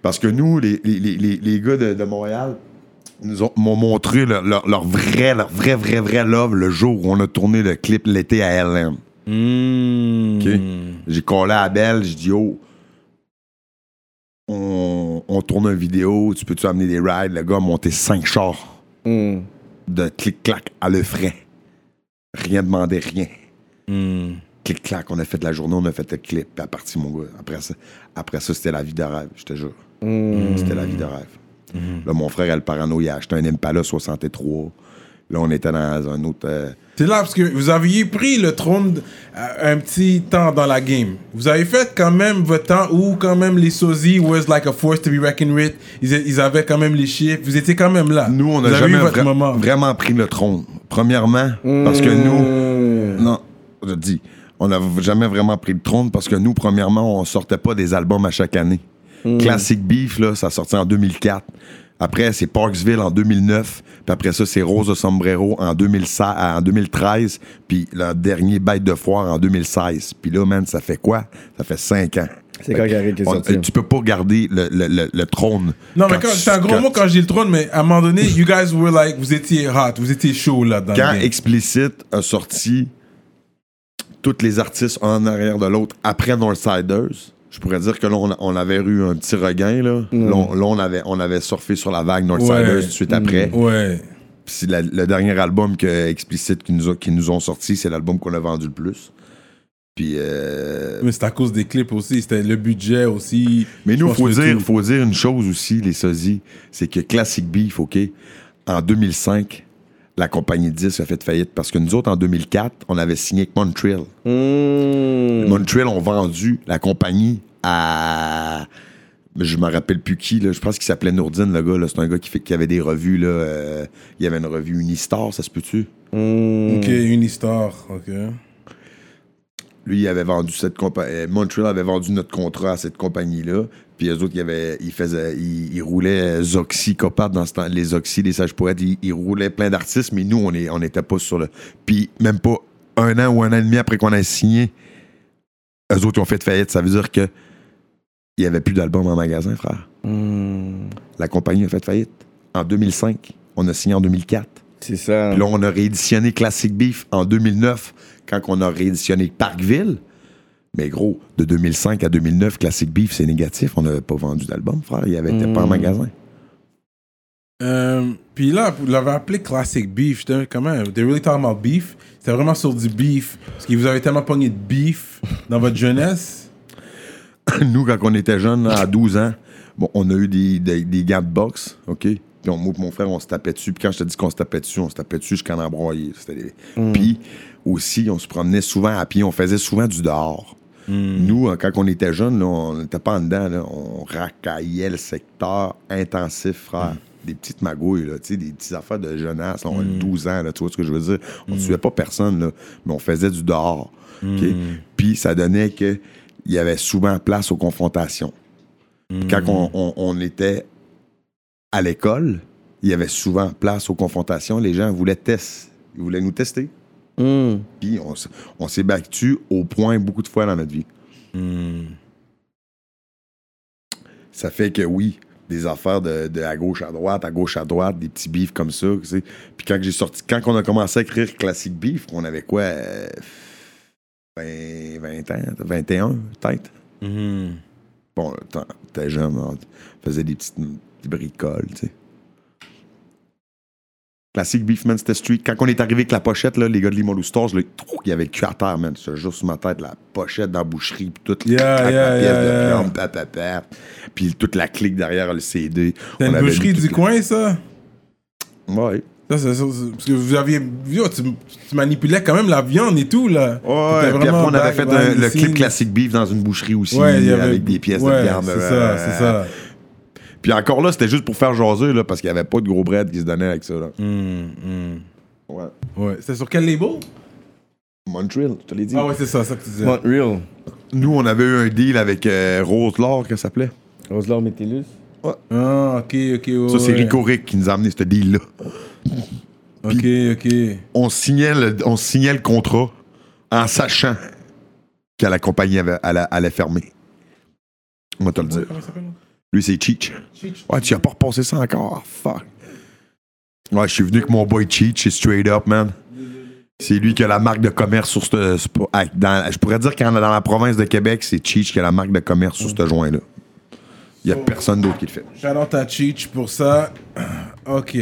Parce que nous, les, les, les, les- les gars de, de Montréal, nous ont- m'ont montré leur, leur- leur vrai, leur vrai, vrai, vrai love le jour où on a tourné le clip l'été à LM. Mm. OK? J'ai collé à Belle, j'ai dit, oh, on, on tourne une vidéo, tu peux-tu amener des rides? Le gars a monté cinq chars Hmm. de clic-clac à le frais. Rien demandé, rien. Mm. Clic-clac, on a fait de la journée, on a fait le clip, puis à partir, mon gars. Après ça, après ça c'était la vie de rêve, je te jure. C'était la vie de rêve. Là, mon frère, El Parano, il a acheté un Impala 63. Là, on était dans un autre. euh, C'est là parce que vous aviez pris le trône à- un petit temps dans la game. Vous avez fait quand même votre temps où quand même les sosies was like a force to be reckoned with. Ils, ils avaient quand même les chiffres. Vous étiez quand même là. Nous, on n'a jamais vra- moment. vraiment pris le trône. Premièrement, parce que nous. Non, je dis, on n'a jamais vraiment pris le trône parce que nous, premièrement, on sortait pas des albums à chaque année. Classic Beef, là, ça sortait en 2004. Après, c'est Parksville en 2009. Puis après ça, c'est Rose de Sombrero en, 2016 en 2013. Puis le dernier Bête de Foire en 2016. Puis là, man, ça fait quoi? Ça fait cinq ans. C'est quand Gary qui est sorti. Tu peux pas garder le, le- le- le trône. Non, mais c'est un gros mot quand je dis le trône, mais à un moment donné, you guys were like, vous étiez hot, vous étiez chaud là dans Quand. Explicit a sorti tous les artistes un en arrière de l'autre après Northsiders, je pourrais dire que là, on, on avait eu un petit regain. Là, là, on, là, on avait, on avait surfé sur la vague Northsiders Ouais. tout de suite après. Ouais. Puis c'est la- le dernier album que Explicit qui nous, a- qui nous ont sorti, c'est l'album qu'on a vendu le plus. Puis, euh, Mais c'est à cause des clips aussi, c'était le budget aussi. mais nous, faut dire, faut dire une chose aussi, les sosies, c'est que Classic Beef, OK, en 2005, la compagnie de disques a fait faillite parce que nous autres, en 2004, on avait signé avec Montreal. Hmm. Montreal ont vendu la compagnie à. Je me rappelle plus qui, là. je pense qu'il s'appelait Nourdine, le gars. là. C'est un gars qui, fait, qui avait des revues. Là, euh, il y avait une revue Unistar, ça se peut-tu? Hmm. Ok, Unistar, ok. Lui, il avait vendu cette compagnie. Montreal avait vendu notre contrat à cette compagnie-là. Puis eux autres, ils, avaient, ils, faisaient, ils, ils roulaient Zoxy, Copart dans ce temps. Les Zoxy, les Sages Poètes, ils, ils roulaient plein d'artistes, mais nous, on n'était on pas sur le. Puis même pas un an ou un an et demi après qu'on a signé, eux autres, ils ont fait faillite. Ça veut dire que il n'y avait plus d'albums en magasin, frère. Hmm. La compagnie a fait faillite. En 2005, on a signé en 2004. C'est ça. Puis là, on a rééditionné Classic Beef en 2009, quand on a rééditionné Parkville. Mais gros, de 2005 à 2009, Classic Beef, c'est négatif. On n'avait pas vendu d'album, frère. Il n'y avait pas en magasin. Euh, puis là, vous l'avez appelé Classic Beef. J'étais comment? They really talking about beef C'était vraiment sur du beef. Parce que vous avez tellement pogné de beef dans votre jeunesse. Nous, quand on était jeunes, à 12 ans, bon, on a eu des, des, des gants de boxe, OK? Puis on, moi et mon frère, on se tapait dessus. Puis quand je te dis qu'on se tapait dessus, on se tapait dessus jusqu'à en embroyer. C'était des- Puis aussi, on se promenait souvent à pied. On faisait souvent du dehors. Nous, euh, quand on était jeunes, là, on n'était pas en dedans. là. On racaillait le secteur intensif, frère. Des petites magouilles, là, des petites affaires de jeunesse. là. On a 12 ans, là, tu vois ce que je veux dire? On ne tuait pas personne, là, mais on faisait du dehors. Puis ça donnait qu'il y avait souvent place aux confrontations. Quand on, on- on était à l'école, il y avait souvent place aux confrontations. Les gens voulaient tester. Ils voulaient nous tester. Hmm. Puis on, on s'est battu au point beaucoup de fois dans notre vie. Ça fait que oui, des affaires de, de à gauche à droite, à gauche à droite, des petits bifs comme ça. tu sais. Puis quand j'ai sorti, quand on a commencé à écrire Classic Beef, on avait quoi euh, 20, 20 ans, 21 peut-être? Bon, t'en- t'es jeune, on faisait des petites, petites bricoles, tu sais. Classic Beef, man, c'était street. Quand on est arrivé avec la pochette, là, les gars de Limolou trou, il y avait le cul à terre, man. Je te jure sur ma tête, la pochette dans la boucherie, puis toute Yeah, la yeah, pièce yeah, de pa, pa, pa. puis toute la clique derrière le CD. C'est On une avait boucherie du coin, ça? Ouais. Ça, c'est ça, c'est- Parce que vous aviez. Tu, tu manipulais quand même la viande et tout, là. Ouais, puis après, on avait fait un- le clip. Classic Beef dans une boucherie aussi, Ouais, il y avait- avec des pièces ouais, de viande. C'est euh, ça, c'est ça. Puis encore là, c'était juste pour faire jaser, là, parce qu'il n'y avait pas de gros bread qui se donnait avec ça. Là. Ouais. Ouais. C'était sur quel label? Montreal, je te l'ai dit. Ah, ouais, c'est ça, ça que tu disais. Montreal. Nous, on avait eu un deal avec euh, Rose Laure, que ça s'appelait. Roselor Métellus. Ah, ok, ok. ouais, Ça, c'est ouais. Rico Rick qui nous a amené ce deal-là. Ok, ok. On signait, le, on signait le contrat en sachant que la compagnie avait, allait, allait fermer. On va te le dire. Comment il s'appelle Lui, c'est Cheech. Ouais, tu as pas repassé ça encore? Fuck. Ouais, je suis venu avec mon boy Cheech, c'est straight up, man. C'est lui qui a la marque de commerce sur ce. ah, je pourrais dire qu'en dans la province de Québec, c'est Cheech qui a la marque de commerce sur ce joint-là. Il y a personne d'autre qui le fait. Shout-out à Cheech pour ça. Ok.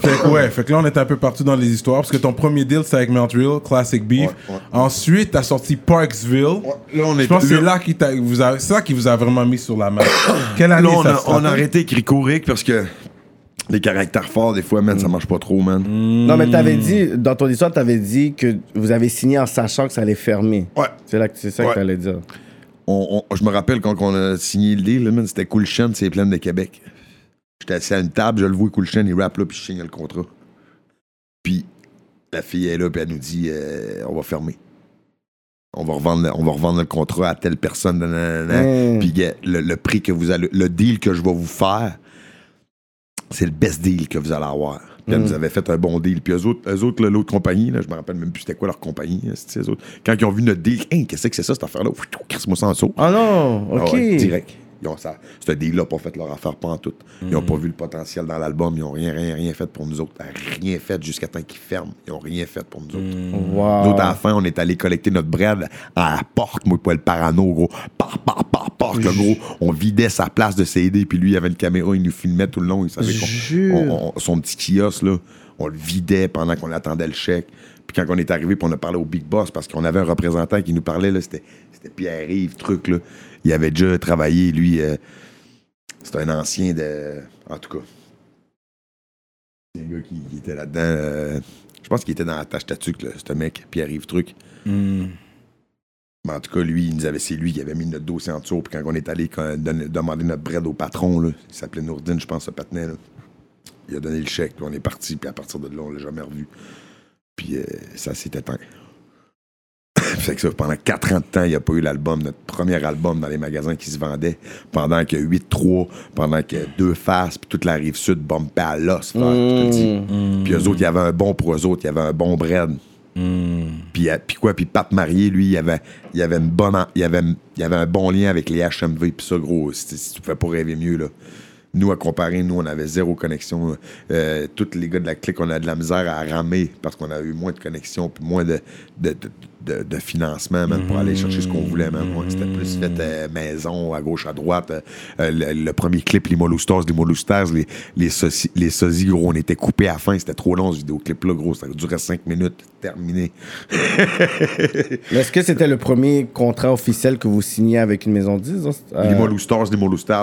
Fait que, ouais, fait que là, on est un peu partout dans les histoires. Parce que ton premier deal, c'était avec Montreal, Classic Beef. Ouais, ouais. Ensuite, t'as sorti Parksville. Là, on Je pense que c'est là qui t'a- vous a- c'est ça qui vous a vraiment mis sur la map. Quelle année Là, on ça a, on a arrêté avec Rico Rick parce que les caractères forts, des fois, man, ça marche pas trop, man. Non, mais t'avais dit, dans ton histoire, t'avais dit que vous avez signé en sachant que ça allait fermer. Ouais. C'est là que c'est ça Ouais. que t'allais dire. On- on- je me rappelle quand on a signé le deal, c'était Cool Chain, c'est les plaines de Québec. J'étais assis à une table, je le vois, Cool Chain, il rappe là, puis je signe le contrat. Puis la fille est là, puis elle nous dit euh, on va fermer. On va, revendre, le- on va revendre le contrat à telle personne. Puis le, le prix que vous allez. Le deal que je vais vous faire, c'est le best deal que vous allez avoir. Puis elle nous avait fait un bon deal. Puis eux autres, eux autres l'autre compagnie, là, je me rappelle même plus c'était quoi leur compagnie. là, eux autres. Quand ils ont vu notre deal, Hein, qu'est-ce que c'est ça, cette affaire-là? Crisse-moi ça en saut. Ah non, Ah ok. ouais, direct. Ils ont ça. Ce deal-là, pas fait leur affaire pas en tout. Ils n'ont pas vu le potentiel dans l'album. Ils n'ont rien, rien, rien fait pour nous autres. Rien fait jusqu'à temps qu'ils ferment. Ils n'ont rien fait pour nous autres. Wow. Nous autres, à la fin, on est allé collecter notre bread à la porte, moi, pas le parano, gros. Par, par, par, par, le gros. On vidait sa place de CD, puis lui, il avait une caméra, il nous filmait tout le long. Il savait qu'on- son petit kiosque, là, on le vidait pendant qu'on attendait le chèque. Puis quand on est arrivé, puis on a parlé au Big Boss, parce qu'on avait un représentant qui nous parlait, c'était Pierre-Yves, truc, là. Il avait déjà travaillé, lui. euh, c'est un ancien de. En tout cas. C'est un gars qui, qui était là-dedans. euh, je pense qu'il était dans la tâche tatuc, là, ce mec, Pierre-Yves Truc. Hmm. Mais en tout cas, lui, il nous avait, c'est lui qui avait mis notre dossier en dessous. Puis quand on est allé quand- donner- demander notre bread au patron, là, il s'appelait Nourdine, je pense, ce patinet, là. Il a donné le chèque, puis on est parti. Puis à partir de là, on l'a jamais revu. Puis euh, ça s'est éteint. fait que ça, pendant quatre ans de temps, il n'y a pas eu l'album, notre premier album dans les magasins qui se vendait. Pendant que 8-3, pendant que deux faces, puis toute la rive sud bumpait à l'os, frère, je te le dis. Puis eux autres, il y avait un bon pour eux autres, il y avait un bon bread. Puis, euh, puis quoi, puis Pape Marié, lui, il avait, il avait une bonne, en- il avait, il avait un bon lien avec les HMV, puis ça, gros, si, si tu pouvais pas rêver mieux, là. Nous, à comparer, nous, on avait zéro connexion. Euh, tous les gars de la clique, on a de la misère à ramer parce qu'on a eu moins de connexion, puis moins de, de, de- de, de financement, man, pour aller chercher ce qu'on voulait. Ouais, C'était plus fait euh, maison, à gauche, à droite. Euh, le, le premier clip, les Mollo Stars, les Mollo Stars, les, les, soci- les sosies, gros, on était coupés à la fin. C'était trop long, ce vidéoclip-là, gros. Ça durait cinq minutes, terminé. Est-ce que c'était le premier contrat officiel que vous signez avec une maison de disques? Euh, Les les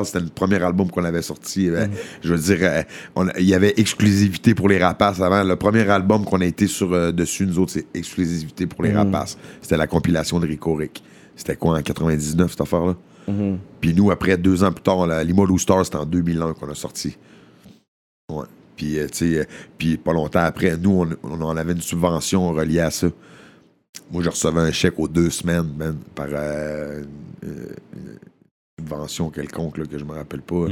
c'était le premier album qu'on avait sorti. euh, Je veux dire, il y avait exclusivité pour les rapaces avant. Le premier album qu'on a été sur euh, dessus, nous autres, c'est exclusivité pour les rapaces. C'était la compilation de Rico Rick. C'était quoi, en 99, cette affaire-là? Puis nous, après, deux ans plus tard, la, les Mollo Stars, c'était en 2001 qu'on a sorti. Ouais. Puis, euh, tu sais, euh, puis pas longtemps après, nous, on, on en avait une subvention reliée à ça. Moi, je recevais un chèque aux deux semaines, man, par euh, une, subvention quelconque là, que je me rappelle pas.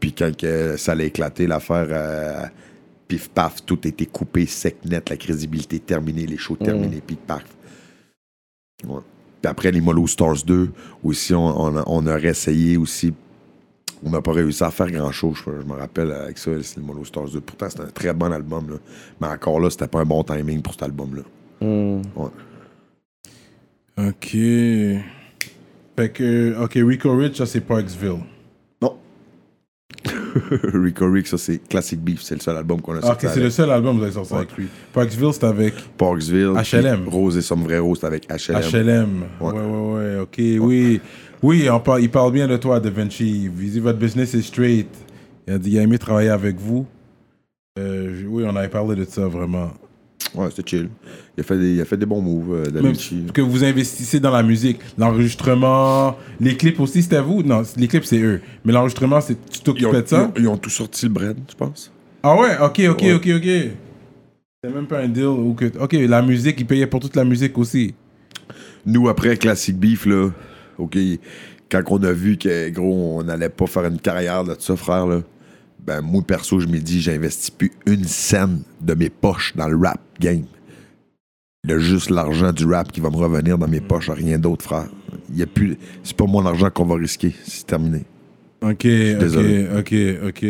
Puis quand que ça allait éclater, l'affaire, pif paf, tout était coupé, sec net, la crédibilité terminée, les shows terminés, pif paf. Ouais. Puis après, les Mollo Stars 2, aussi, on, on, a- on aurait essayé aussi. On n'a pas réussi à faire grand-chose, je, je me rappelle avec ça, c'est les Mollo Stars 2. Pourtant, c'était un très bon album, là. mais encore là, c'était pas un bon timing pour cet album-là. hmm. Ouais. Ok. Fait que, ok, Rico Rich, ça c'est Parksville. Rico Rick, ça c'est Classic Beef, c'est le seul album qu'on a Ah, sorti. ok, c'est le seul album que vous avez sorti avec lui. Parksville, c'est avec Parksville. HLM. Rose et Sombrero, c'est avec HLM. HLM. Ouais, Ouais. ouais, ouais, ok, oui. Oui, on parle, il parle bien de toi, Da Vinci. Il dit votre business est straight. Il a dit il a aimé travailler avec vous. Euh, oui, on avait parlé de ça vraiment. Ouais, c'était chill. Il a fait des, il a fait des bons moves, euh, Da Même Vinci. que vous investissez dans la musique, l'enregistrement, les clips aussi, c'était vous? Non, les clips, c'est eux. Mais l'enregistrement, c'est tu t'occupais de ils, ça ont, ils ont tout sorti le bread, je pense. Ah ouais, ok, ok, Ouais. ok, ok. C'est même pas un deal où que. Ok, la musique, ils payaient pour toute la musique aussi. Nous, après Classic Beef, là, OK, quand on a vu que, gros, on n'allait pas faire une carrière de ça, frère, là, ben, moi, perso, je me dis, j'investis plus une scène de mes poches dans le rap game. Il y a juste l'argent du rap qui va me revenir dans mes poches, rien d'autre, frère. Il y a plus... C'est pas mon argent qu'on va risquer, c'est terminé. Ok, ok, désolé. ok, ok.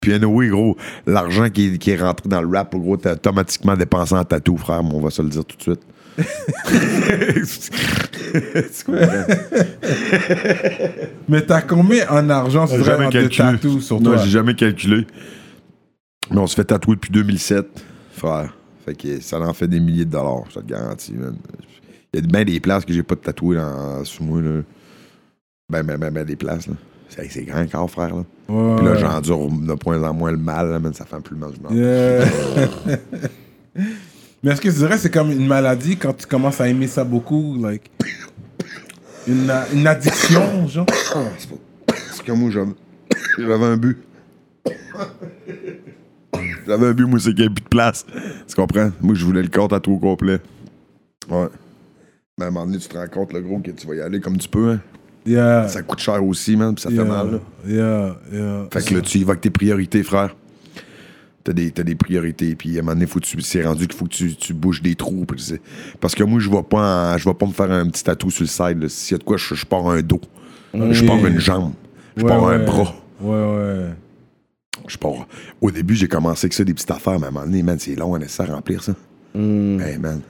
Puis, anyway, gros, l'argent qui, est- qui est rentré dans le rap, gros, t'es automatiquement dépensé en tatou, frère, mais on va se le dire tout de suite. Mais t'as combien en argent en de calculé. tatou sur non, toi? j'ai jamais calculé. Mais on se fait tatouer depuis 2007, frère. Fait que ça en fait des milliers de dollars, je te garantis, man. Il y a bien des places que j'ai pas de tatoué dans, sur moi, là. Ben, ben, ben, ben, des places, là. C'est c'est grand corps, frère, là. Ouais, Puis là, j'endure de moins en moins le mal, là, man. Ça fait plus mal, je Yeah. Mais est-ce que tu dirais que c'est comme une maladie quand tu commences à aimer ça beaucoup, like une, addiction, genre? Parce que moi, j'avais un but. J'avais un but, moi, c'est qu'il n'y ait plus de place. Tu comprends? Moi, je voulais le corps tatoué au complet. Ouais. Mais à un moment donné, tu te rends compte, le gros, que tu vas y aller comme tu peux. Hein. Yeah. Ça coûte cher aussi, man, puis ça yeah. fait mal. Là. Yeah, yeah. Fait que là, tu y vas avec tes priorités, frère. T'as des, des priorités, puis à un moment donné, faut que tu, c'est rendu qu'il faut que tu, tu bouges des trous. Parce que moi, je vais pas, en- je vais pas me faire un petit tatou sur le side. là. S'il y a de quoi, je, je pars un dos. Je pars une jambe. Je Ouais, pars un bras. Ouais, ouais. Je pars. Au début, j'ai commencé avec ça, des petites affaires, mais à un moment donné, man, c'est long, on essaie de remplir ça. Hmm. Hey, man.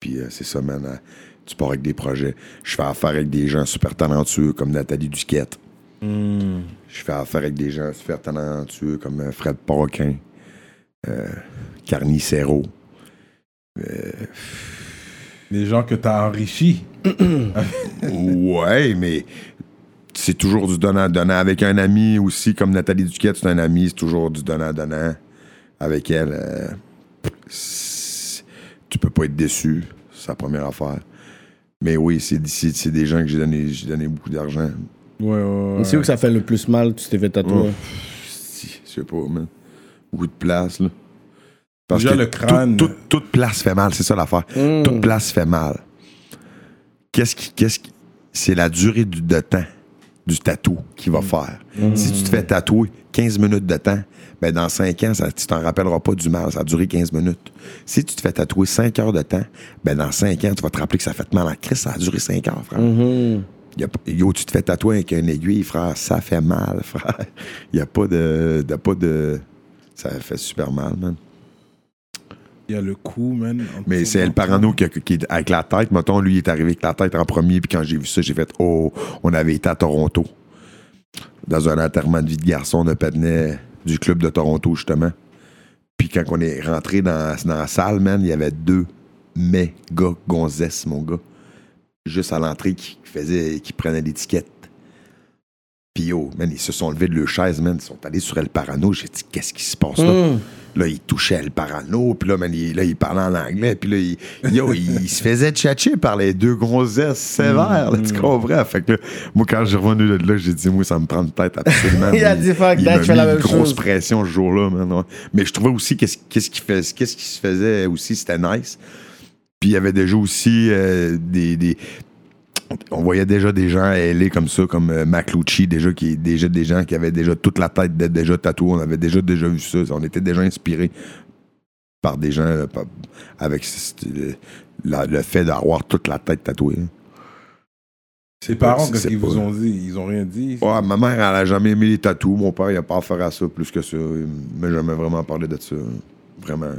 Puis euh, c'est ça, man. euh, tu pars avec des projets. Je fais affaire avec des gens super talentueux comme Nathalie Duquette. Hmm. Je fais affaire avec des gens super talentueux comme euh, Fred Paroquin, euh, Carnicero. Les gens que t'as enrichis. ouais, mais c'est toujours du donnant-donnant. Avec un ami aussi, comme Nathalie Duquette, c'est un ami, c'est toujours du donnant-donnant. Avec elle, euh, tu peux pas être déçu. C'est la première affaire. Mais oui, c'est c'est- c'est des gens que j'ai donné, j'ai donné beaucoup d'argent. Ouais, ouais, ouais. C'est où que ça fait le plus mal, tu t'es fait tatouer? Oh, si, je sais pas, man. Beaucoup de place, là. Parce Déjà, que le crâne. tout- tout- toute place fait mal, c'est ça l'affaire. Mm. Toute place fait mal. Qu'est-ce qui. Qu'est-ce qui c'est la durée du, de temps du tatou qui va faire. Si tu te fais tatouer 15 minutes de temps, ben dans 5 ans, ça, tu t'en rappelleras pas du mal. Ça a duré 15 minutes. Si tu te fais tatouer 5 heures de temps, ben dans 5 ans, tu vas te rappeler que ça fait mal en crise. Ça a duré 5 heures, frère. Mhm. Y a pas- yo, tu te fais tatouer avec une aiguille, frère, ça fait mal, frère. Il n'y a pas de, de- pas de. Ça fait super mal, man. Il y a le coup, man. Mais c'est El. Parano qui, qui est avec la tête. Mettons, lui, il est arrivé avec la tête en premier. Puis quand j'ai vu ça, j'ai fait Oh, on avait été à Toronto. Dans un enterrement de vie de garçon de Patnais du club de Toronto, justement. Puis quand on est rentré dans, dans la salle, man, il y avait deux méga gonzesses, mon gars. Juste à l'entrée qui, faisaient, qui prenaient l'étiquette. Puis yo, man, ils se sont levés de leur chaise, man. Ils sont allés sur El Parano. J'ai dit, qu'est-ce qui se passe là? Là, il touchait El Parano. Puis là, man, il, là, il parlait en anglais. Puis là, il, yo, il, se faisait tchatcher par les deux gonzesses sévères. là, tu comprends? Fait que là, moi, quand j'ai revenu de là, j'ai dit, moi, ça me prend une tête absolument. Il a dit, fuck il that, je fais la même une grosse chose. pression ce jour-là, man. ouais. Mais je trouvais aussi qu'est-ce qu'est-ce qui, fait- qu'est-ce qui se faisait aussi, c'était nice. Puis il y avait déjà aussi euh, des, des- On voyait déjà des gens ailés comme ça, comme euh, Maclucci, déjà, qui, déjà des gens qui avaient déjà toute la tête d'être déjà tatoués. On avait déjà, déjà vu ça. On était déjà inspirés par des gens là, par- avec le, la- le fait d'avoir toute la tête tatouée. là. Ses parents, qu'est-ce c'est qu'ils vous ont dit? Ils ont rien dit? Ouais, ma mère, elle a jamais aimé les tatous. Mon père, il a pas affaire à ça plus que ça. Il m'a jamais vraiment parlé de ça. Vraiment.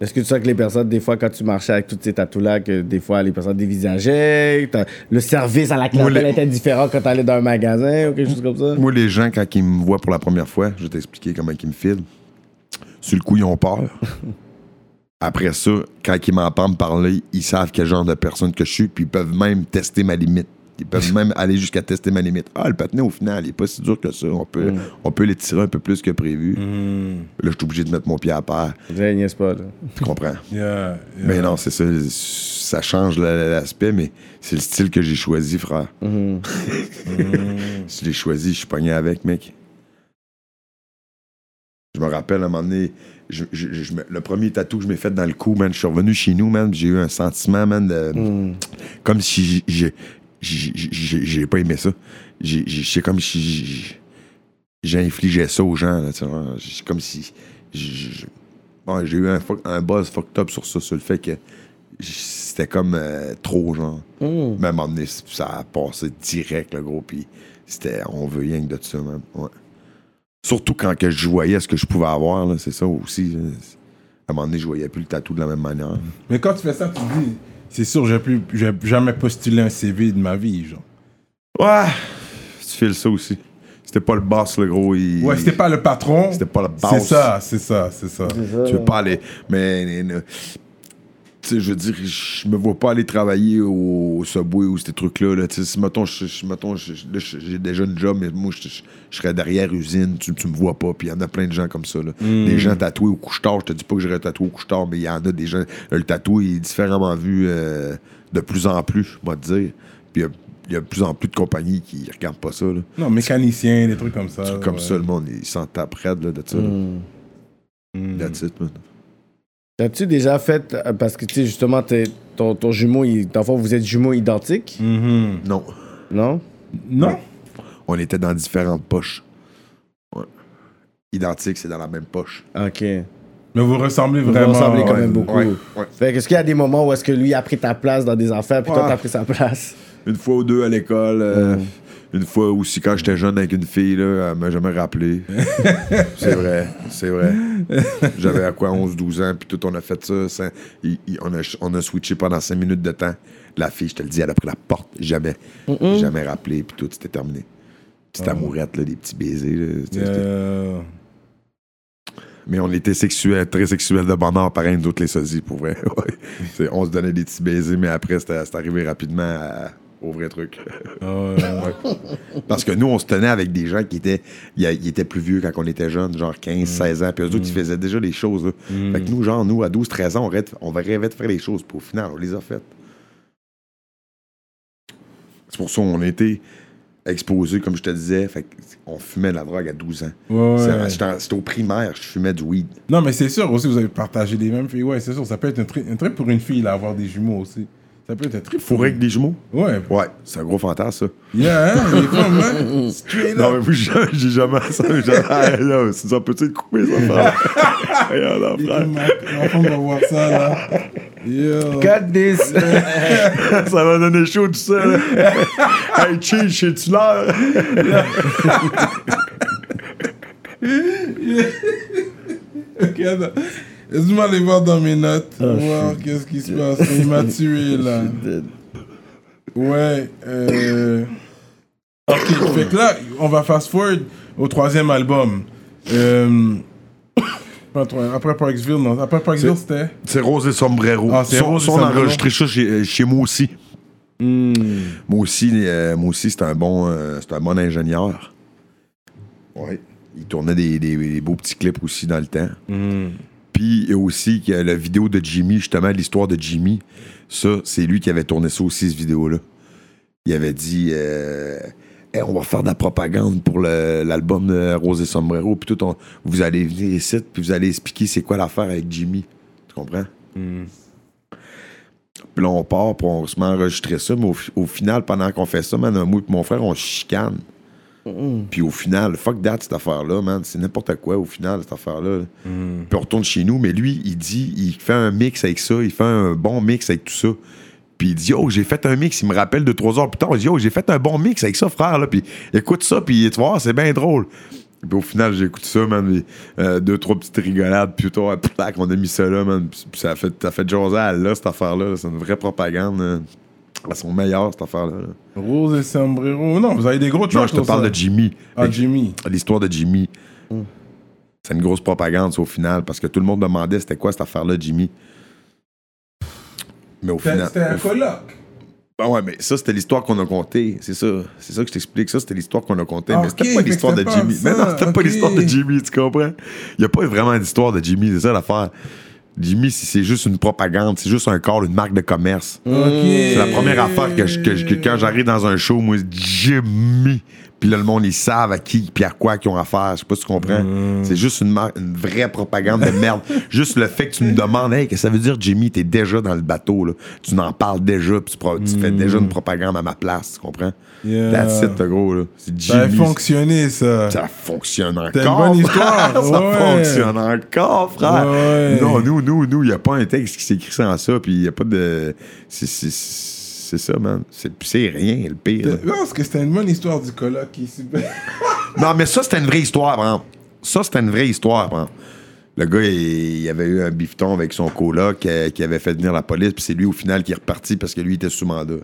Est-ce que tu sens que les personnes, des fois, quand tu marchais avec toutes ces tatous-là, que des fois, les personnes dévisageaient, le service à la clientèle les- était différent quand t'allais dans un magasin ou quelque chose comme ça? Moi, les gens, quand ils me voient pour la première fois, je vais t'expliquer comment ils me filent. Sur le coup, ils ont peur. Après ça, quand ils m'entendent parler, ils savent quel genre de personne que je suis, puis ils peuvent même tester ma limite. Ils peuvent même aller jusqu'à tester ma limite. Ah, le patinet, au final, il est pas si dur que ça. On peut, on peut l'étirer un peu plus que prévu. Hmm. Là, je suis obligé de mettre mon pied à. Je niaise pas, là. Tu comprends? Yeah, yeah. Mais non, c'est ça. Ça change la- l'aspect, mais c'est le style que j'ai choisi, frère. si je l'ai choisi, je suis pogné avec, mec. Je me rappelle, à un moment donné, je- je- je me- le premier tatou que je m'ai fait dans le cou, man, je suis revenu chez nous, man, j'ai eu un sentiment, man, de, comme si j'ai- pas aimé ça. C'est comme si infligé ça aux gens. C'est comme si... j'ai- eu un, buzz fucked up sur ça, sur le fait que c'était comme euh, trop, genre. Hmm. Mais à un moment donné, ça a passé direct, le gros, puis c'était... On veut rien que de ça, même. Ouais. Surtout quand que je voyais ce que je pouvais avoir, c'est ça aussi. là. À un moment donné, je voyais plus le tatou de la même manière. Mais quand tu fais ça, tu dis, c'est sûr, j'ai plus, j'ai jamais postulé un CV de ma vie, genre. Ouais, tu files ça aussi. C'était pas le boss, le gros. Il... Ouais, c'était pas le patron. C'était pas le boss. C'est ça, c'est ça, c'est ça. Tu veux pas aller. Mais. Euh, je veux dire, je me vois pas aller travailler au, au Subway ou ces trucs-là. Là. Si, mettons, j'ai déjà une job, mais moi, je, serais derrière usine, tu, tu me vois pas. Puis il y en a plein de gens comme ça. Là. Des gens tatoués au couche-tard. Je te dis pas que j'irais tatouer au couche-tard, mais il y en a des gens. Le tatou est différemment vu euh, de plus en plus, je vais te dire. Puis il y a- de plus en plus de compagnies qui regardent pas ça. Là. Non, mécanicien, des trucs comme ça. Des trucs comme ouais. ça, le monde, il s'en tape raide là, de ça. Hmm. That's it, man. T'as-tu déjà fait, euh, parce que tu sais, justement, t'es- ton, ton jumeau, il, dans le fond, vous êtes jumeaux identiques, Mhm. Non. non? Non? On était dans différentes poches. Ouais. Identique, c'est dans la même poche. Ok. Mais vous ressemblez Vous vraiment. ressemblez quand ouais. même beaucoup. Ouais, ouais. Fait que est-ce qu'il y a des moments où est-ce que lui a pris ta place dans des affaires, puis toi, Ouais. t'as pris sa place? Une fois ou deux à l'école. euh, Mm. Une fois aussi quand j'étais jeune avec une fille, là, elle m'a jamais rappelé. c'est vrai, c'est vrai. J'avais à quoi 11-12 ans, puis tout, on a fait ça. ça- il- il- on, a, on a switché pendant 5 minutes de temps. La fille, je te le dis, elle a pris la porte. Jamais. Jamais rappelé, puis tout, c'était terminé. Petite amourette, là, des petits baisers. là, Mais on était sexuels, très sexuels de bonheur, pareil, nous autres les sosies, pour vrai. On se donnait des petits baisers, mais après, c'était c'est arrivé rapidement à- au vrai truc. euh, Parce que nous, on se tenait avec des gens qui étaient, plus vieux quand on était jeunes, genre 15, 16 ans, puis eux autres, ils faisaient déjà les choses. là. Fait que nous, genre, nous, à 12, 13 ans, on rêvait, on rêvait de faire les choses, puis au final, on les a faites. C'est pour ça qu'on a été exposés, comme je te disais, fait on fumait de la drogue à 12 ans. Ouais, C'était au primaire, je fumais du weed. Non, mais c'est sûr aussi, vous avez partagé les mêmes filles. Ouais, c'est sûr, ça peut être un trip pour une fille, là, avoir des jumeaux aussi. Ça peut être trip. Fourré avec des jumeaux? Ouais. Ouais, c'est un gros fantasme, ça. Yeah, hein, les femmes, hein. Straight Non, up. mais moi, j'ai j'ai jamais ça. j'ai jamais- c'est ça peut-être couper ça, frère? Regarde, là, frère. ma- L'enfant va voir ça, là. Yo. Cut this! Ça va donner chaud tout ça. là. hey, chill, chez-tu l'heure? Ok, attends. Laisse-moi aller voir dans mes notes. Oh, voir qu'est-ce qui se passe. Il m'a tué là. Ouais. Euh... Ok, fait que là, on va fast forward au troisième album. Euh... Après Parksville, non. Après Parksville, c'était? C'est Rose et Sombrero. Ah, c'est Rose et on a enregistré ça chez, chez moi aussi. Hmm. Moi aussi, euh, moi aussi c'est un, bon, euh, un bon ingénieur. Ouais. Il tournait des, des- des beaux petits clips aussi dans le temps. Hmm. Puis aussi a la vidéo de Jimmy, justement, l'histoire de Jimmy. Ça, c'est lui qui avait tourné ça aussi, cette vidéo-là. Il avait dit euh, Hey, on va faire de la propagande pour l'album de Rose et Sombrero. Puis tout, on- vous allez venir ici, puis vous allez expliquer c'est quoi l'affaire avec Jimmy. Tu comprends? Puis là, on part, puis on se met à enregistrer ça. Mais au, fi- au final, pendant qu'on fait ça, man, moi et mon frère, on se Puis au final, fuck that, cette affaire-là, man. C'est n'importe quoi, au final, cette affaire-là. Puis on retourne chez nous, mais lui, il dit, il fait un mix avec ça, il fait un bon mix avec tout ça. Puis il dit, oh, j'ai fait un mix. Il me rappelle deux, trois heures plus tard. Il dit, oh, j'ai fait un bon mix avec ça, frère. Là. Puis écoute ça, puis tu voir, c'est bien drôle. Puis au final, j'écoute ça, man. euh, deux, trois petites rigolades. Puis toi, plac, on a mis ça là, man. Puis, ça a fait, ça a fait à là, cette affaire-là. C'est une vraie propagande. hein. Elles sont meilleures, cette affaire-là. là. Rose et Sombrero. Non, vous avez des gros Non, tracks je te parle ça. de Jimmy. Ah, Jimmy. L'histoire de Jimmy. C'est une grosse propagande, ça, au final, parce que tout le monde demandait c'était quoi cette affaire-là, Jimmy. Mais au final. c'était un colloque. Ben ouais, mais ça, c'était l'histoire qu'on a contée. C'est ça. C'est ça que je t'explique. Ça, c'était l'histoire qu'on a contée. Ah, mais c'était pas l'histoire de Jimmy. ça, Mais non, c'était pas l'histoire de Jimmy, tu comprends? Il n'y a pas vraiment d'histoire de Jimmy. C'est ça l'affaire. Jimmy, c'est- c'est juste une propagande. C'est juste un corps, une marque de commerce. C'est la première affaire que, je- que je- que quand j'arrive dans un show, moi, Jimmy. Puis là, le monde, ils savent à qui puis à quoi qu'ils ont affaire. Je sais pas si tu comprends. C'est juste une, une vraie propagande de merde. juste le fait que tu me demandes, hey, qu'est-ce que ça veut dire, Jimmy? T'es déjà dans le bateau, là. Tu n'en parles déjà, puis tu, fais déjà une propagande à ma place, tu comprends? Yeah. That's it, gros, là. C'est Ça a fonctionné, ça. Ça fonctionne encore. Une bonne histoire, ça ouais. fonctionne encore, frère. Ouais, ouais. Non, nous, nous, nous, il n'y a pas un texte qui s'écrit sans ça, puis il n'y a pas de. C'est ça, man. C'est rien, le pire. là. Non, parce que c'était une bonne histoire du colloque. Non, mais ça, c'était une vraie histoire, par exemple. Ça, c'était une vraie histoire, par exemple. Le gars, il, il avait eu un bifton avec son coloc euh, qui avait fait venir la police, puis c'est lui, au final, qui est reparti parce que lui, il était sous mandat.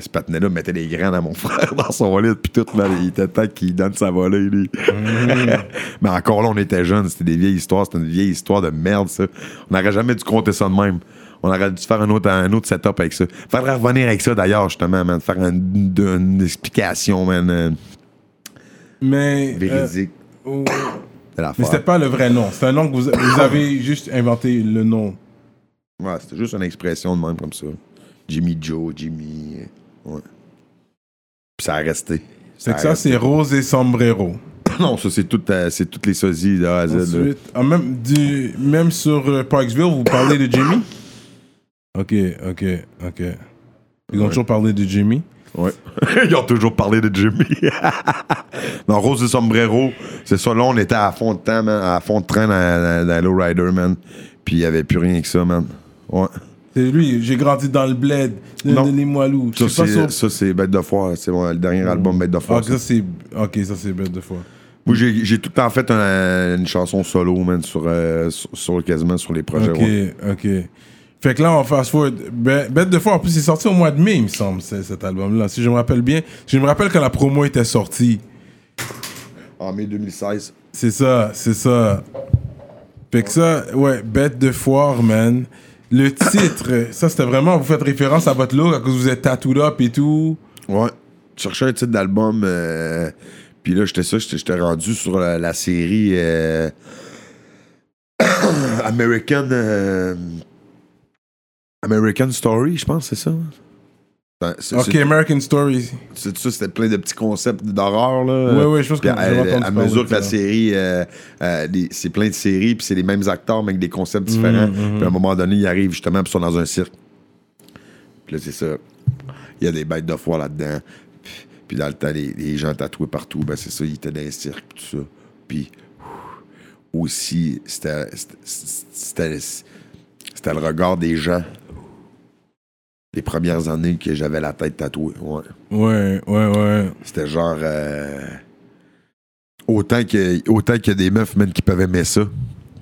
Ce patinet-là mettait des graines à mon frère dans son lit, puis tout, man, il était temps qu'il donne sa volée, lui. Mais encore là, on était jeunes, c'était des vieilles histoires, c'était une vieille histoire de merde, ça. On n'aurait jamais dû compter ça de même. On aurait dû faire un autre, un autre setup avec ça. Faudrait revenir avec ça, d'ailleurs, justement, man. Faire une, une explication, man, euh, Mais. euh, véridique mais c'était pas le vrai nom. C'est un nom que vous, vous avez juste inventé le nom. Ouais, c'était juste une expression de même comme ça. Jimmy Joe, Jimmy. euh, Ouais. Puis ça a resté. C'est que ça, c'est Rose et Sombrero. Non, ça, c'est tout, euh, c'est toutes les sosies de A à Z. Ensuite, ah, même, du, même sur euh, Parksville, vous parlez de Jimmy? Ok, ok, ok. Ils ont Ouais. toujours parlé de Jimmy? Ouais. Ils ont toujours parlé de Jimmy. non, Rose et Sombrero, c'est ça. Là, on était à fond de temps, man, à fond de train dans, dans, dans Lowrider, man. Puis il n'y avait plus rien que ça, man. Ouais. C'est lui, j'ai grandi dans le bled Limoilou. Je Ça, c'est, sur- ça, c'est Bête de foire. C'est mon- le dernier album Bête de Ah, foire. ça, c'est... Ok, ça, c'est bête de foi. Moi, j'ai, j'ai tout le temps fait un- une chanson solo, man, sur, euh, sur, sur- quasiment sur les projets. Ok, ouais. ok. Fait que là, on fast forward. Bête de foi, en plus, c'est sorti au mois de mai, il me semble, cet album-là. Si je me rappelle bien. Je me rappelle quand la promo était sortie. En mai 2016. C'est ça, c'est ça. Fait que ça, ouais, bête de foire, man. Le titre, ça c'était vraiment, vous faites référence à votre look à cause que vous êtes tattooed up et tout. Ouais. Je cherchais un titre d'album. euh, puis là, j'étais ça, j'étais, j'étais rendu sur la, la série euh, American. euh, American Story, je pense, c'est ça? Ben, c'est- Ok, American Story. c'est ça, c'était plein de petits concepts d'horreur, là. Ouais, ouais, je pense que j'ai à, à parler mesure que la série, euh, euh, c'est plein de séries, puis c'est les mêmes acteurs, mais avec des concepts différents. Mhm, Puis à un moment donné, ils arrivent justement, puis ils sont dans un cirque. Puis là, c'est ça. Il y a des bêtes de foire là-dedans. Puis, puis dans le temps, les, les gens tatoués partout, ben c'est ça, ils étaient dans un cirque, puis tout ça. Puis ouf, aussi, c'était c'était- c'était c'était le regard des gens. Les premières années que j'avais la tête tatouée. Ouais. Ouais, ouais, ouais. C'était genre. euh, autant que autant qu'il y a des meufs, man, qui peuvent aimer ça.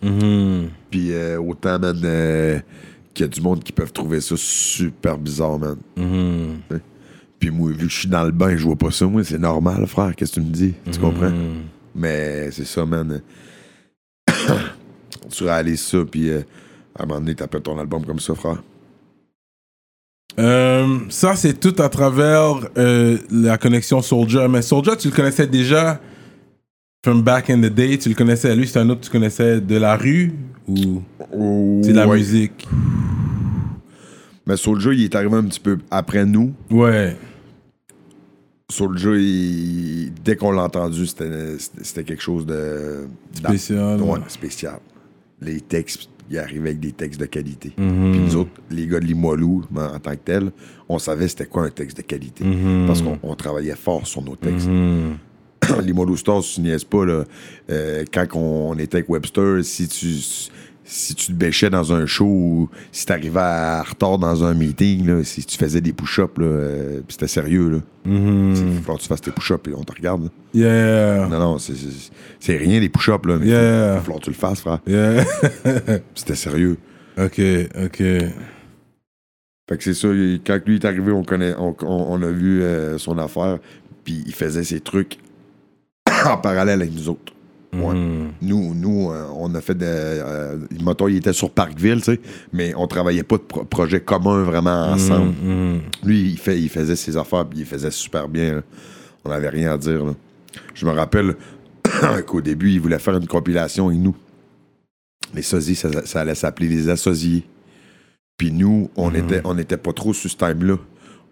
Mhm. Puis euh, autant, man, euh, qu'il y a du monde qui peuvent trouver ça super bizarre, man. Mhm. Puis moi, vu que je suis dans le bain, je vois pas ça, moi, c'est normal, frère. Qu'est-ce que tu me dis? Tu comprends? Mais c'est ça, man. tu réalises ça, puis euh, à un moment donné, t'appelles ton album comme ça, frère. Euh, ça, c'est tout à travers euh, la connexion Soldier. Mais Soldier, tu le connaissais déjà from back in the day. Tu le connaissais. Lui, c'est un autre que tu connaissais de la rue ou c'est de la Ouais. musique? Mais Soulja, il est arrivé un petit peu après nous. Ouais. Il- dès qu'on l'a entendu, c'était quelque chose de... Spécial, ouais. spécial. Les textes, il arrivait avec des textes de qualité. Mhm. Puis nous autres, les gars de Limoilou, ben, en tant que tel, on savait c'était quoi un texte de qualité. Mhm. Parce qu'on on travaillait fort sur nos textes. Mhm. Limoilou Stars, tu niaises pas, là. Euh, quand on, on était avec Webster, si tu, si tu te bêchais dans un show ou si t'arrivais à retard dans un meeting, là, si tu faisais des push-ups, euh, puis c'était sérieux, là. Mhm. Il va falloir que tu fasses tes push-ups et on te regarde. là. Yeah. Non, non, c'est- rien, les push-ups, là. Mais il Yeah. va falloir que tu le fasses, frère. Yeah. C'était sérieux. ok, ok. Fait que c'est ça, il- quand lui est arrivé, on, connaît, on, on- on a vu euh, son affaire, puis il faisait ses trucs en parallèle avec nous autres. Ouais. Mhm. Nous, nous euh, on a fait de. Euh, il était sur Parkville, tu sais, mais on travaillait pas de pro- projet commun vraiment ensemble. Mhm. Lui, il, fait, il faisait ses affaires, puis il faisait super bien. là. On n'avait rien à dire. là. Je me rappelle qu'au début, il voulait faire une compilation avec nous. Les sosies, ça, ça allait s'appeler les associés. Puis nous, on était on était pas trop sur ce time-là.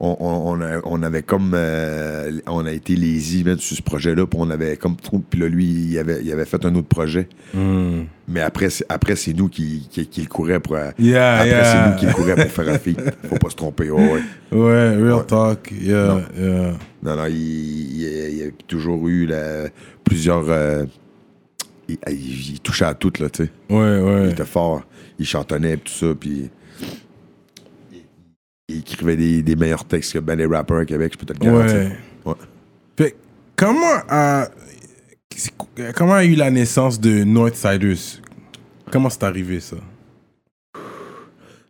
On, on- on a- on avait comme. euh, on a été lazy sur ce projet-là, puis on avait comme trop. Puis là, lui, il avait, il avait fait un autre projet. Mhm. Mais après, c'est, après, c'est nous qui, qui, qui le courait pour. euh, Yeah, après, yeah. c'est nous qui le courait pour faire un feat. Faut pas se tromper. ouais, ouais. Ouais, real Ouais. talk. Yeah, Non. yeah. Non, non, il, il- il a toujours eu la- plusieurs. euh, il, il- il touchait à tout, là, tu sais. Ouais, Il ouais. était fort. Il chantonnait, tout ça, puis. Il- écrivait des, des meilleurs textes que ben les rappers à Québec, je peux te le garantir. Ouais. Ouais. Fait, comment a, comment a eu la naissance de Northsiders? Comment c'est arrivé ça?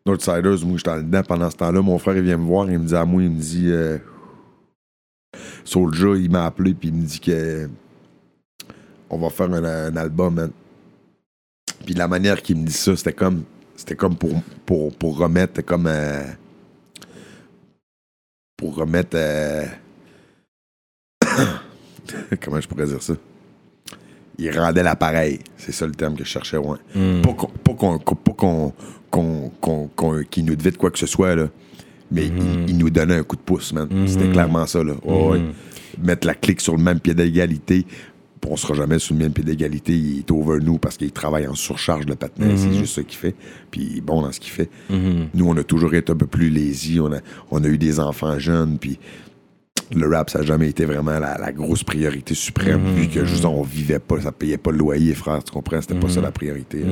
Northsiders, moi, j'étais dedans pendant ce temps-là. Mon frère, il vient me voir, il me dit à moi, il me dit. Euh, Soulja, il m'a appelé, puis il me dit que. On va faire un, un album, man. Puis la manière qu'il me dit ça, c'était comme. C'était comme pour, pour, pour remettre, comme. euh, pour remettre. euh, comment je pourrais dire ça? Il rendait l'appareil. C'est ça le terme que je cherchais, ouais. Pas qu'on- pas qu'on qu'il nous devait de quoi que ce soit, là. Mais il, il nous donnait un coup de pouce, man. C'était clairement ça, là. Ouais. Mettre la clique sur le même pied d'égalité. On sera jamais sur le même pied d'égalité. Il est over nous parce qu'il travaille en surcharge, le patinet. C'est juste ça qu'il fait. Puis il est bon dans ce qu'il fait. Nous, on a toujours été un peu plus lazy. On a, on a eu des enfants jeunes. Puis le rap, ça n'a jamais été vraiment la, la grosse priorité suprême, vu que juste on vivait pas, ça payait pas le loyer, frère, tu comprends? C'était pas ça la priorité.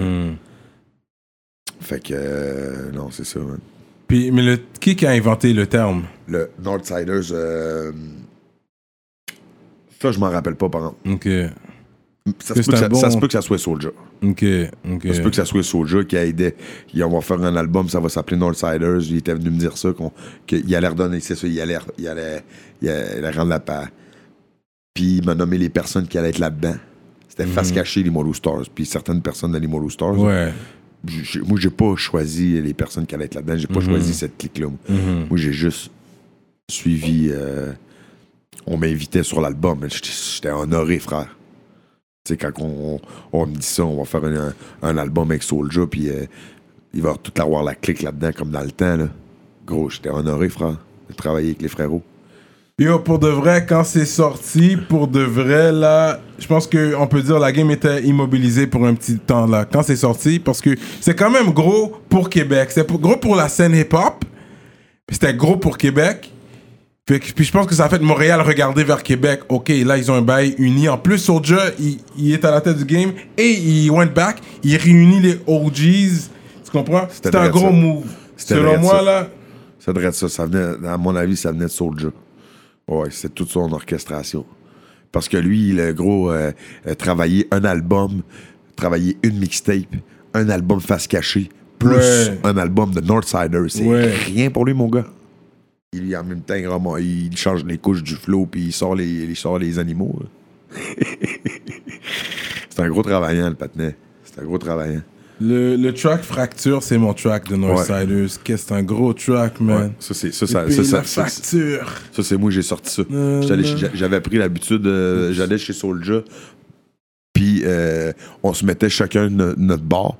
Fait que, euh, non, c'est ça. Puis, mais le, qui qui a inventé le terme? Le Northsiders, euh, ça, je m'en rappelle pas, par exemple. Ok, Ça, se peut que ça, bon- ça se peut que ça soit Soulja. ok, ok. Ça se peut que ça soit Soulja qui a aidé. Il, on va faire un album, ça va s'appeler Northsiders. Il était venu me dire ça, qu'il allait redonner, c'est ça, il allait, il allait, il allait rendre la part. Puis il m'a nommé les personnes qui allaient être là-dedans. C'était face cachée, les Molo Stars. Puis certaines personnes dans les Molo Stars. Mhm. Ouais. J'ai- moi, j'ai pas choisi les personnes qui allaient être là-dedans. J'ai pas Mhm. choisi cette clique-là. moi. Moi, j'ai juste suivi. euh, on m'invitait sur l'album. J'étais honoré, frère. Tu sais, quand on, me dit ça, on va faire un, album avec Soulja, puis euh, il va tout avoir la clique là-dedans, comme dans le temps. Là. Gros, j'étais honoré, frère, de travailler avec les frérots. Yo, pour de vrai, quand c'est sorti, pour de vrai, là, je pense qu'on peut dire la game était immobilisée pour un petit temps, là, quand c'est sorti, parce que c'est quand même gros pour Québec. C'est gros pour la scène hip-hop, c'était gros pour Québec. Puis je pense que ça a fait Montréal regarder vers Québec. Ok, là, ils ont un bail uni. En plus, Soulja, il, il est à la tête du game et il went back. Il réunit les OGs. Tu comprends? C'était un gros ça. move. Selon moi, ça. là, Ça devrait être ça. ça venait, à mon avis, ça venait de Soulja. Ouais, c'est toute son orchestration. Parce que lui, le gros, euh, euh, travailler un album, travailler une mixtape, un album face cachée, plus Ouais. un album de Northsider. C'est Ouais. rien pour lui, mon gars. Il en même temps, vraiment, il change les couches du flow puis il sort les, il sort les animaux. c'est un gros travaillant, le patinet. C'est un gros travaillant. Le, le track Fracture, c'est mon track de Northsiders. Qu'est-ce que c'est un gros track, man. Ouais, ça, c'est ça, ça, ça, ça, fracture. ça, c'est moi, j'ai sorti ça. Euh, J'avais pris l'habitude, euh, j'allais chez Soulja, puis euh, on se mettait chacun no- notre bar.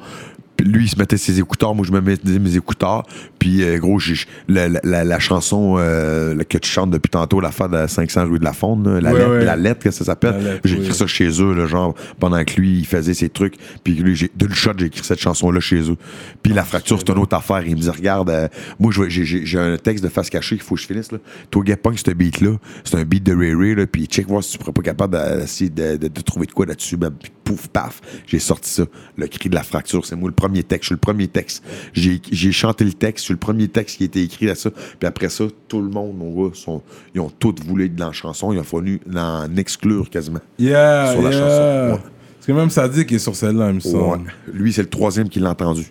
Puis lui, il se mettait ses écouteurs, moi, je me mettais mes écouteurs. Puis, euh, gros, la, la- chanson euh, que tu chantes depuis tantôt, l'affaire de 500 rue de la Faune, là, la, Ouais, lettre, ouais. la lettre, qu'est-ce que ça s'appelle? J'ai écrit oui. ça chez eux, là, genre, pendant que lui, il faisait ses trucs. Puis lui, d'une shot, j'ai écrit cette chanson-là chez eux. Puis la fracture, c'est une autre affaire. Il me dit, regarde, euh, moi, j'ai- un texte de face cachée qu'il faut que je finisse, là. Toi, gars, punk, ce beat-là. C'est un beat de Ray Ray, là. Puis check voir si tu serais pas capable d'essayer de, de- de trouver de quoi là-dessus, ben, Puis pouf, paf. J'ai sorti ça. Le cri de la fracture, c'est moi le premier texte. Je suis le premier texte. J'ai j'ai chanté le texte. Le premier texte qui a été écrit là, ça. Puis après ça, tout le monde, mon gars, sont, ils ont tous voulu de la chanson. Il a fallu en exclure quasiment. Yeah, Sur la yeah. chanson, ouais. Parce que même Sadik est sur celle-là, il me Ouais. semble. Lui, c'est le troisième qui l'a entendu.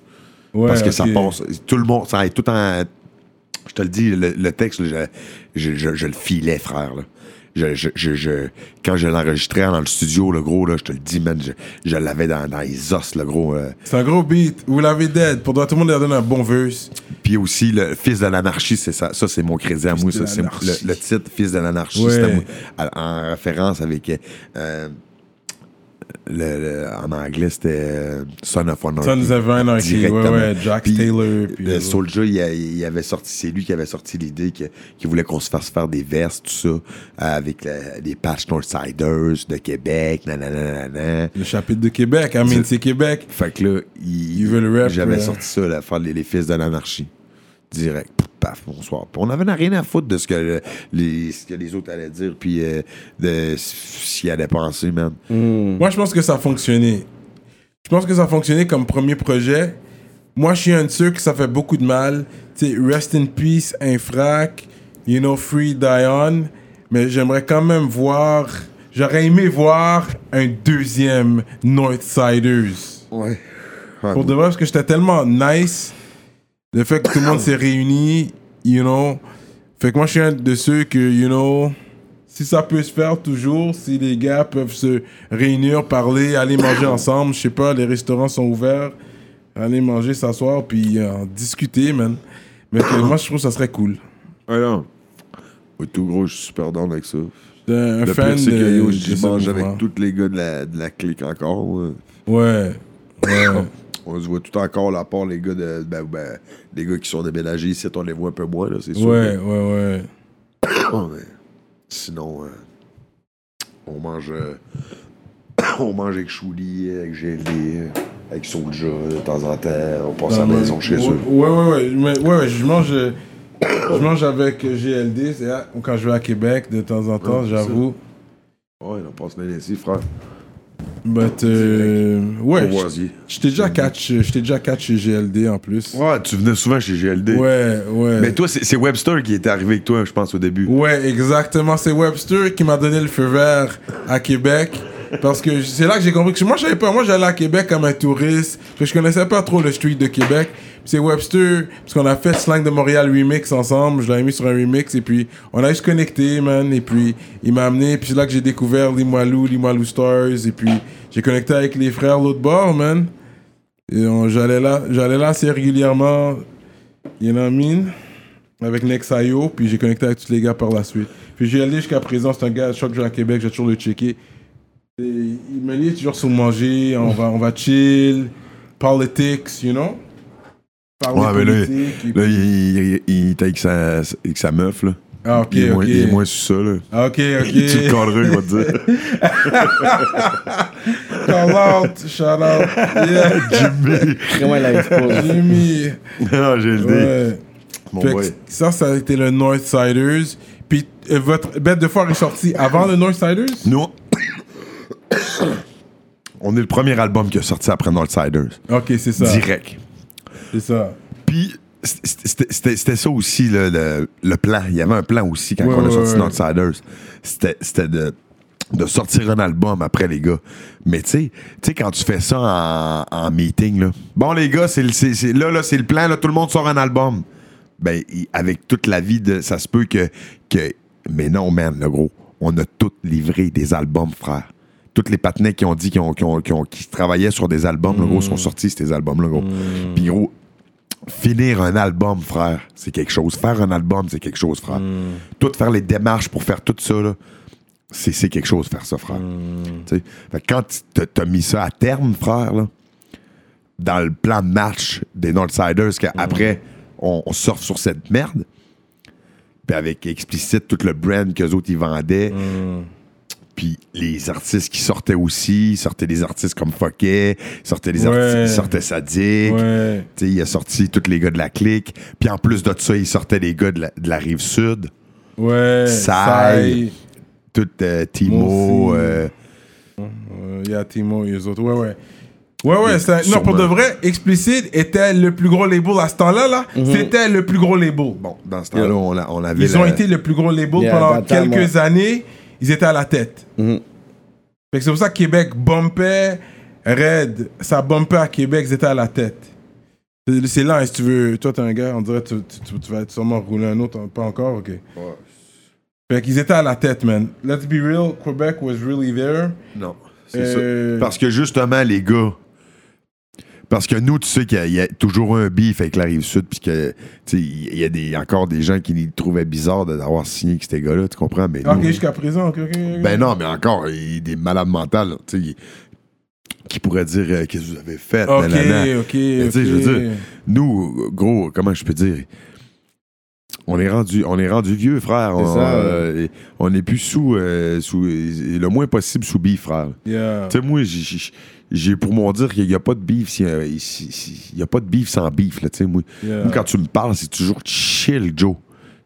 Ouais, parce que ça passe. Tout le monde, ça est tout en. Je te le dis, le, le texte, je, je- je le filais, frère. Là. Je, je, je, je- quand je l'enregistrais dans le studio, le gros, là, je te le dis, man, je, je l'avais dans, dans les os, le gros. euh. C'est un gros beat. Vous l'avez dead. Pour tout le monde leur donne un bon verse. Puis aussi, le Fils de l'anarchie, c'est ça. Ça, c'est mon crédit à moi. Ça, c'est le, le titre Fils de l'anarchie, Ouais. en référence avec. euh, le, le- en anglais, c'était euh, Son of Anarchy. Sons of Anarchy. Ouais, ouais. Jack Puis, Taylor. Puis Le Soulja, il, il avait sorti, c'est lui qui avait sorti l'idée que- qu'il voulait qu'on se fasse faire des vestes, tout ça, avec la- des patch Northsiders de Québec, nanana. nanana. Le chapitre de Québec. I mean, C'est- Québec. Fait que là, il, Il veut le rap, j'avais sorti ça, là, faire les, les fils de l'anarchie. Direct. Paf, bonsoir. Puis on avait rien à foutre de ce que, le- les, ce que les autres allaient dire, puis euh, de ce qu'ils allaient penser, man. Moi, je pense que ça a fonctionné. Je pense que ça a fonctionné comme premier projet. Moi, je suis un de ceux que ça fait beaucoup de mal. Tu sais, Rest in Peace, Infrac, you know, Free Dion. Mais j'aimerais quand même voir. J'aurais aimé voir un deuxième Northsiders. Ouais. Pour de vrai, parce que j'étais tellement nice. Le fait que tout le monde s'est réuni, you know. Fait que moi, je suis un de ceux que, you know, si ça peut se faire toujours, si les gars peuvent se réunir, parler, aller manger ensemble, je sais pas, les restaurants sont ouverts, aller manger, s'asseoir, puis euh, discuter, man. Mais que moi, je trouve que ça serait cool. Ouais, non. Ouais, tout gros, je suis super down avec ça. Un Le fan pire, que yo, je mange avec tous les gars de la, de la clique encore. ouais. Ouais, ouais. On se voit tout encore, là, à part les gars de. Ben, ben, les gars qui sont déménagés ici, on les voit un peu moins, là, c'est sûr. ouais, ouais, ouais. Mais sinon, euh, on mange. euh, on mange avec Chouli, avec GLD, euh, avec Soulja, de temps en temps. On passe à la maison mais- chez eux. Ouais, ouais, ouais. Mais- ouais, ouais, je mange, je mange avec euh, GLD, c'est quand je vais à Québec de temps en temps, Ouais, j'avoue. Ouais, on passe bien ici, frère. But, euh, ouais, t'ai déjà catch, je t'ai déjà catch chez GLD en plus. Ouais, tu venais souvent chez GLD. Ouais, ouais. Mais toi, c'est Webster qui était arrivé avec toi, je pense, au début. Ouais, exactement. C'est Webster qui m'a donné le feu vert à Québec. Parce que c'est là que j'ai compris que moi, je savais pas. Moi, j'allais à Québec comme un touriste. Parce que je connaissais pas trop le street de Québec. C'est Webster, parce qu'on a fait Slang de Montréal remix ensemble. Je l'avais mis sur un remix. Et puis, on a juste connecté, man. Et puis, il m'a amené. Puis c'est là que j'ai découvert Limoilou, Limoilou Stars. Et puis, j'ai connecté avec les frères l'autre bord, man. Et j'allais là, j'allais là assez régulièrement. You know mean? avec Nexayo, puis j'ai connecté avec tous les gars par la suite. Puis j'ai allé jusqu'à présent, c'est un gars, chaque jour à Québec, j'ai toujours le checker. Et il me dit toujours sur manger, on va, on va chill, politics, you know? Parler Ouais, mais là, politique, et Là, puis- il, il, il était avec sa, avec sa meuf, là. Ah, ok, il, est moins, ok. il est moins sur ça, là. Ah, ok, tu le ok. cadres, il va te dire. Call out, shout out. Yeah, Jimmy. Vraiment, il a explosé. Jimmy. non, j'ai le dit. Ça, ça a été le Northsiders. Puis euh, votre bête de foire est sortie avant le Northsiders? Nous, on est le premier album qui est sorti après Northsiders. Ok, c'est ça. Direct. C'est ça. Puis, c'était ça aussi, le, le, le plan. Il y avait un plan aussi quand Ouais, on a sorti ouais. Northsiders. C'était de, de sortir un album après, les gars. Mais tu sais, quand tu fais ça en, en meeting, là. Bon, les gars, c'est, le- là, là, c'est le plan, là, tout le monde sort un album. Ben, avec toute la vie, de, ça se peut que, que. Mais non, man, le gros. On a tous livré des albums, frère. Toutes les patinets qui ont dit qu'ils travaillaient sur des albums, le gros, sont sortis, ces albums-là, gros. Puis, gros, finir un album, frère, c'est quelque chose. Faire un album, c'est quelque chose, frère. Tout faire les démarches pour faire tout ça, là, c'est c'est quelque chose, faire ça, frère. Fait que quand tu t'as mis ça à terme, frère, là, dans le plan de match des Northsiders, qu'après, on, on surfe sur cette merde, puis avec Explicit, tout le brand qu'eux autres, ils vendaient, puis les artistes qui sortaient aussi, ils sortaient des artistes comme Foquet, ils sortaient des Ouais. artistes, ils sortaient Sadik, Ouais. tu sais, il a sorti tous les gars de la clique. Puis en plus de ça, il sortait les gars de la, de la rive sud. Ouais. Sai. Tout euh, Timo. Euh, Il y a Timo et les autres. Ouais, ouais. Ouais, ouais. c'est un- Non, pour de vrai, Explicit était le plus gros label à ce temps-là. Là. C'était le plus gros label. bon, dans ce temps-là, on, a- on avait. Ils ont été le plus gros label Yeah, pendant quelques années. Ils étaient à la tête. Mhm. C'est pour ça que Québec bumpait Red. Ça bumpait à Québec, ils étaient à la tête. C'est- là, hein, si tu veux. Toi, t'es un gars, on dirait que tu, tu- tu- tu vas sûrement rouler un autre. Pas encore, ok. Fait qu'ils étaient à la tête, man. Let's be real, Quebec was really there. Non, c'est Euh, ça. Parce que justement, les gars. Parce que nous, tu sais qu'il y a- il y, a toujours un beef avec la rive sud, puis que, tu sais, il y a des, encore des gens qui les trouvaient bizarre d'avoir signé avec ces gars-là, tu comprends? Mais Ok, nous- jusqu'à présent, ok, ok. ok. Ben non, mais encore, il y a des malades mentales, là, tu sais, qui pourraient dire euh, qu'est-ce que vous avez fait. Ok, nanana. ok. Mais tu sais, je veux ok. dire, nous, gros, comment je peux dire? On est rendu, on est rendu vieux, frère. On, euh, on est plus sous, euh, sous, le moins possible sous bif, frère. Yeah. Tu sais, moi, j'ai- pour mon dire qu'il n'y a pas de bif, si, euh, si- si- il y a pas de bif sans bif, là, tu sais, moi. Yeah. Moi, quand tu me parles, c'est toujours chill, Joe.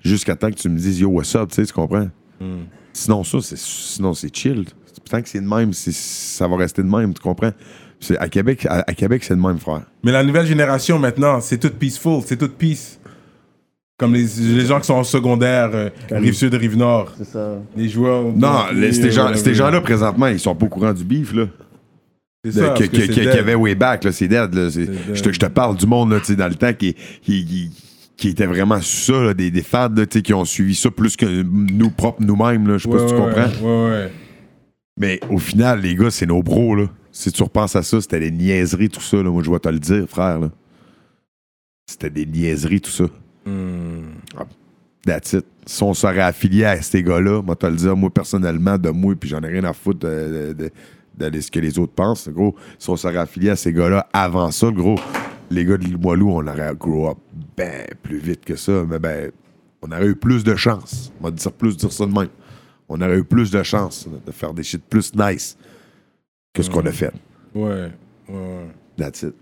Jusqu'à temps que tu me dises yo, what's up, tu sais, tu comprends? Hmm. Sinon, ça, c'est sinon c'est chill. Tant que c'est de même, ça va rester de même, tu comprends? C'est- À Québec, à, à Québec, c'est de même, frère. Mais la nouvelle génération maintenant, c'est tout peaceful, c'est tout peace. Comme les, les gens qui sont en secondaire, euh, rive sud, rive nord, C'est ça. les joueurs. Non, les- ces gens-là, présentement, ils sont pas au courant du bif, là. De- ça, que- qu'il y avait way back, là, c'est dead. Là, dead. je, te, je te parle du monde là, dans le temps qui, qui, qui, qui était vraiment sur ça, là, des, des fans là, qui ont suivi ça plus que nous propres nous-mêmes. Je sais pas si tu comprends. Ouais, ouais. Mais au final, les gars, c'est nos bros. Là. Si tu repenses à ça, c'était des niaiseries, tout ça. Là. Moi, je vais te le dire, frère. là. C'était des niaiseries, tout ça. Hmm. That's it. Si on serait affilié à ces gars-là, moi, te le dire, moi, personnellement, de moi, puis j'en ai rien à foutre de, de- de- de ce que les autres pensent. Gros, si on serait affilié à ces gars-là avant ça, gros, les gars de Limoilou, on aurait grow up ben plus vite que ça. Mais ben, on aurait eu plus de chance. On va dire plus dire ça de même. On aurait eu plus de chance de faire des shit plus nice que ce qu'on a fait. Ouais, ouais, ouais. That's it.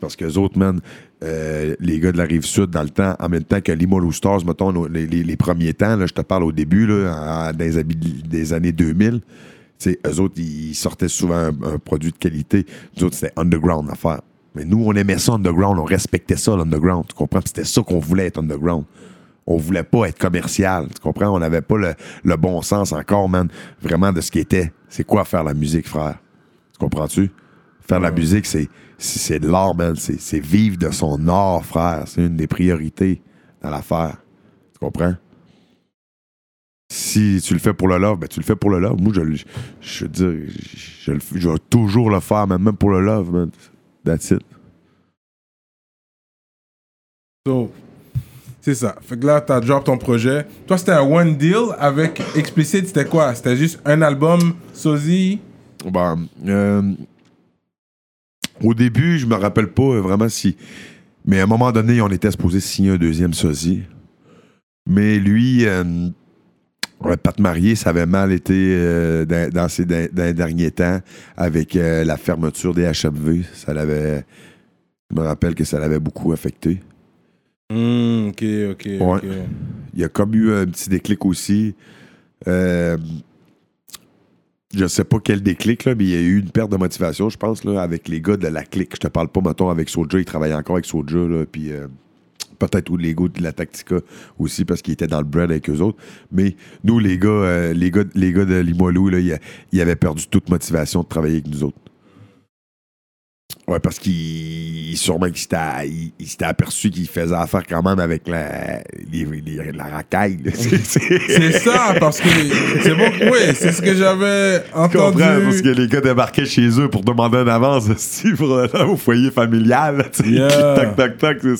Parce que les autres, man, euh, les gars de la rive sud, dans le temps, en même temps que Limoilou Stars, mettons, les, les- les premiers temps, là, je te parle au début, là, dans les des années 2000, tu sais, eux autres, ils sortaient souvent un, un produit de qualité. Nous autres, c'était underground à faire. Mais nous, on aimait ça underground, on respectait ça, l'underground. Tu comprends? C'était ça qu'on voulait être underground. On voulait pas être commercial. Tu comprends? On n'avait pas le, le bon sens encore, man, vraiment de ce qui était. C'est quoi faire la musique, frère? Tu comprends-tu? Faire la musique, c'est, c'est, de l'art, man. C'est, c'est vivre de son art, frère. C'est une des priorités dans l'affaire. Tu comprends? Si tu le fais pour le love, ben tu le fais pour le love. Moi, je, je, veux dire, je, vais toujours le faire, même pour le love, man. That's it. So, c'est ça. Fait que là, t'as drop ton projet. Toi, c'était un one deal avec Explicit, c'était quoi? C'était juste un album, Sozy Ben, euh, au début, je me rappelle pas vraiment si. Mais à un moment donné, on était supposé signer un deuxième sosie. Mais lui, euh, ouais, Pat Marié, ça avait mal été euh, dans, dans ces dans- dans les derniers temps avec euh, la fermeture des HMV. Ça l'avait. Je me rappelle que ça l'avait beaucoup affecté. Hmm, ok, ok, ok. Il y a comme eu un petit déclic aussi. Euh, je sais pas quel déclic, là, mais il y a eu une perte de motivation, je pense, là, avec les gars de la clique. Je te parle pas, mettons, avec Soulja. Il travaillait encore avec Soulja, là, puis, euh, peut-être ou l'ego de la Tactica aussi parce qu'il était dans le bread avec eux autres. Mais nous, les gars, euh, les gars, les gars de Limoilou, ils avaient perdu toute motivation de travailler avec nous autres. Ouais, parce qu'il sûrement qu'il s'était il- il s'était aperçu qu'il faisait affaire quand même avec la, les- les- la racaille. là. C'est- ça, parce que c'est bon. Oui, c'est ce que j'avais Je comprends, entendu. parce que les gars débarquaient chez eux pour demander une avance aussi pour aller au foyer familial. là. Yeah. Toc, toc, toc.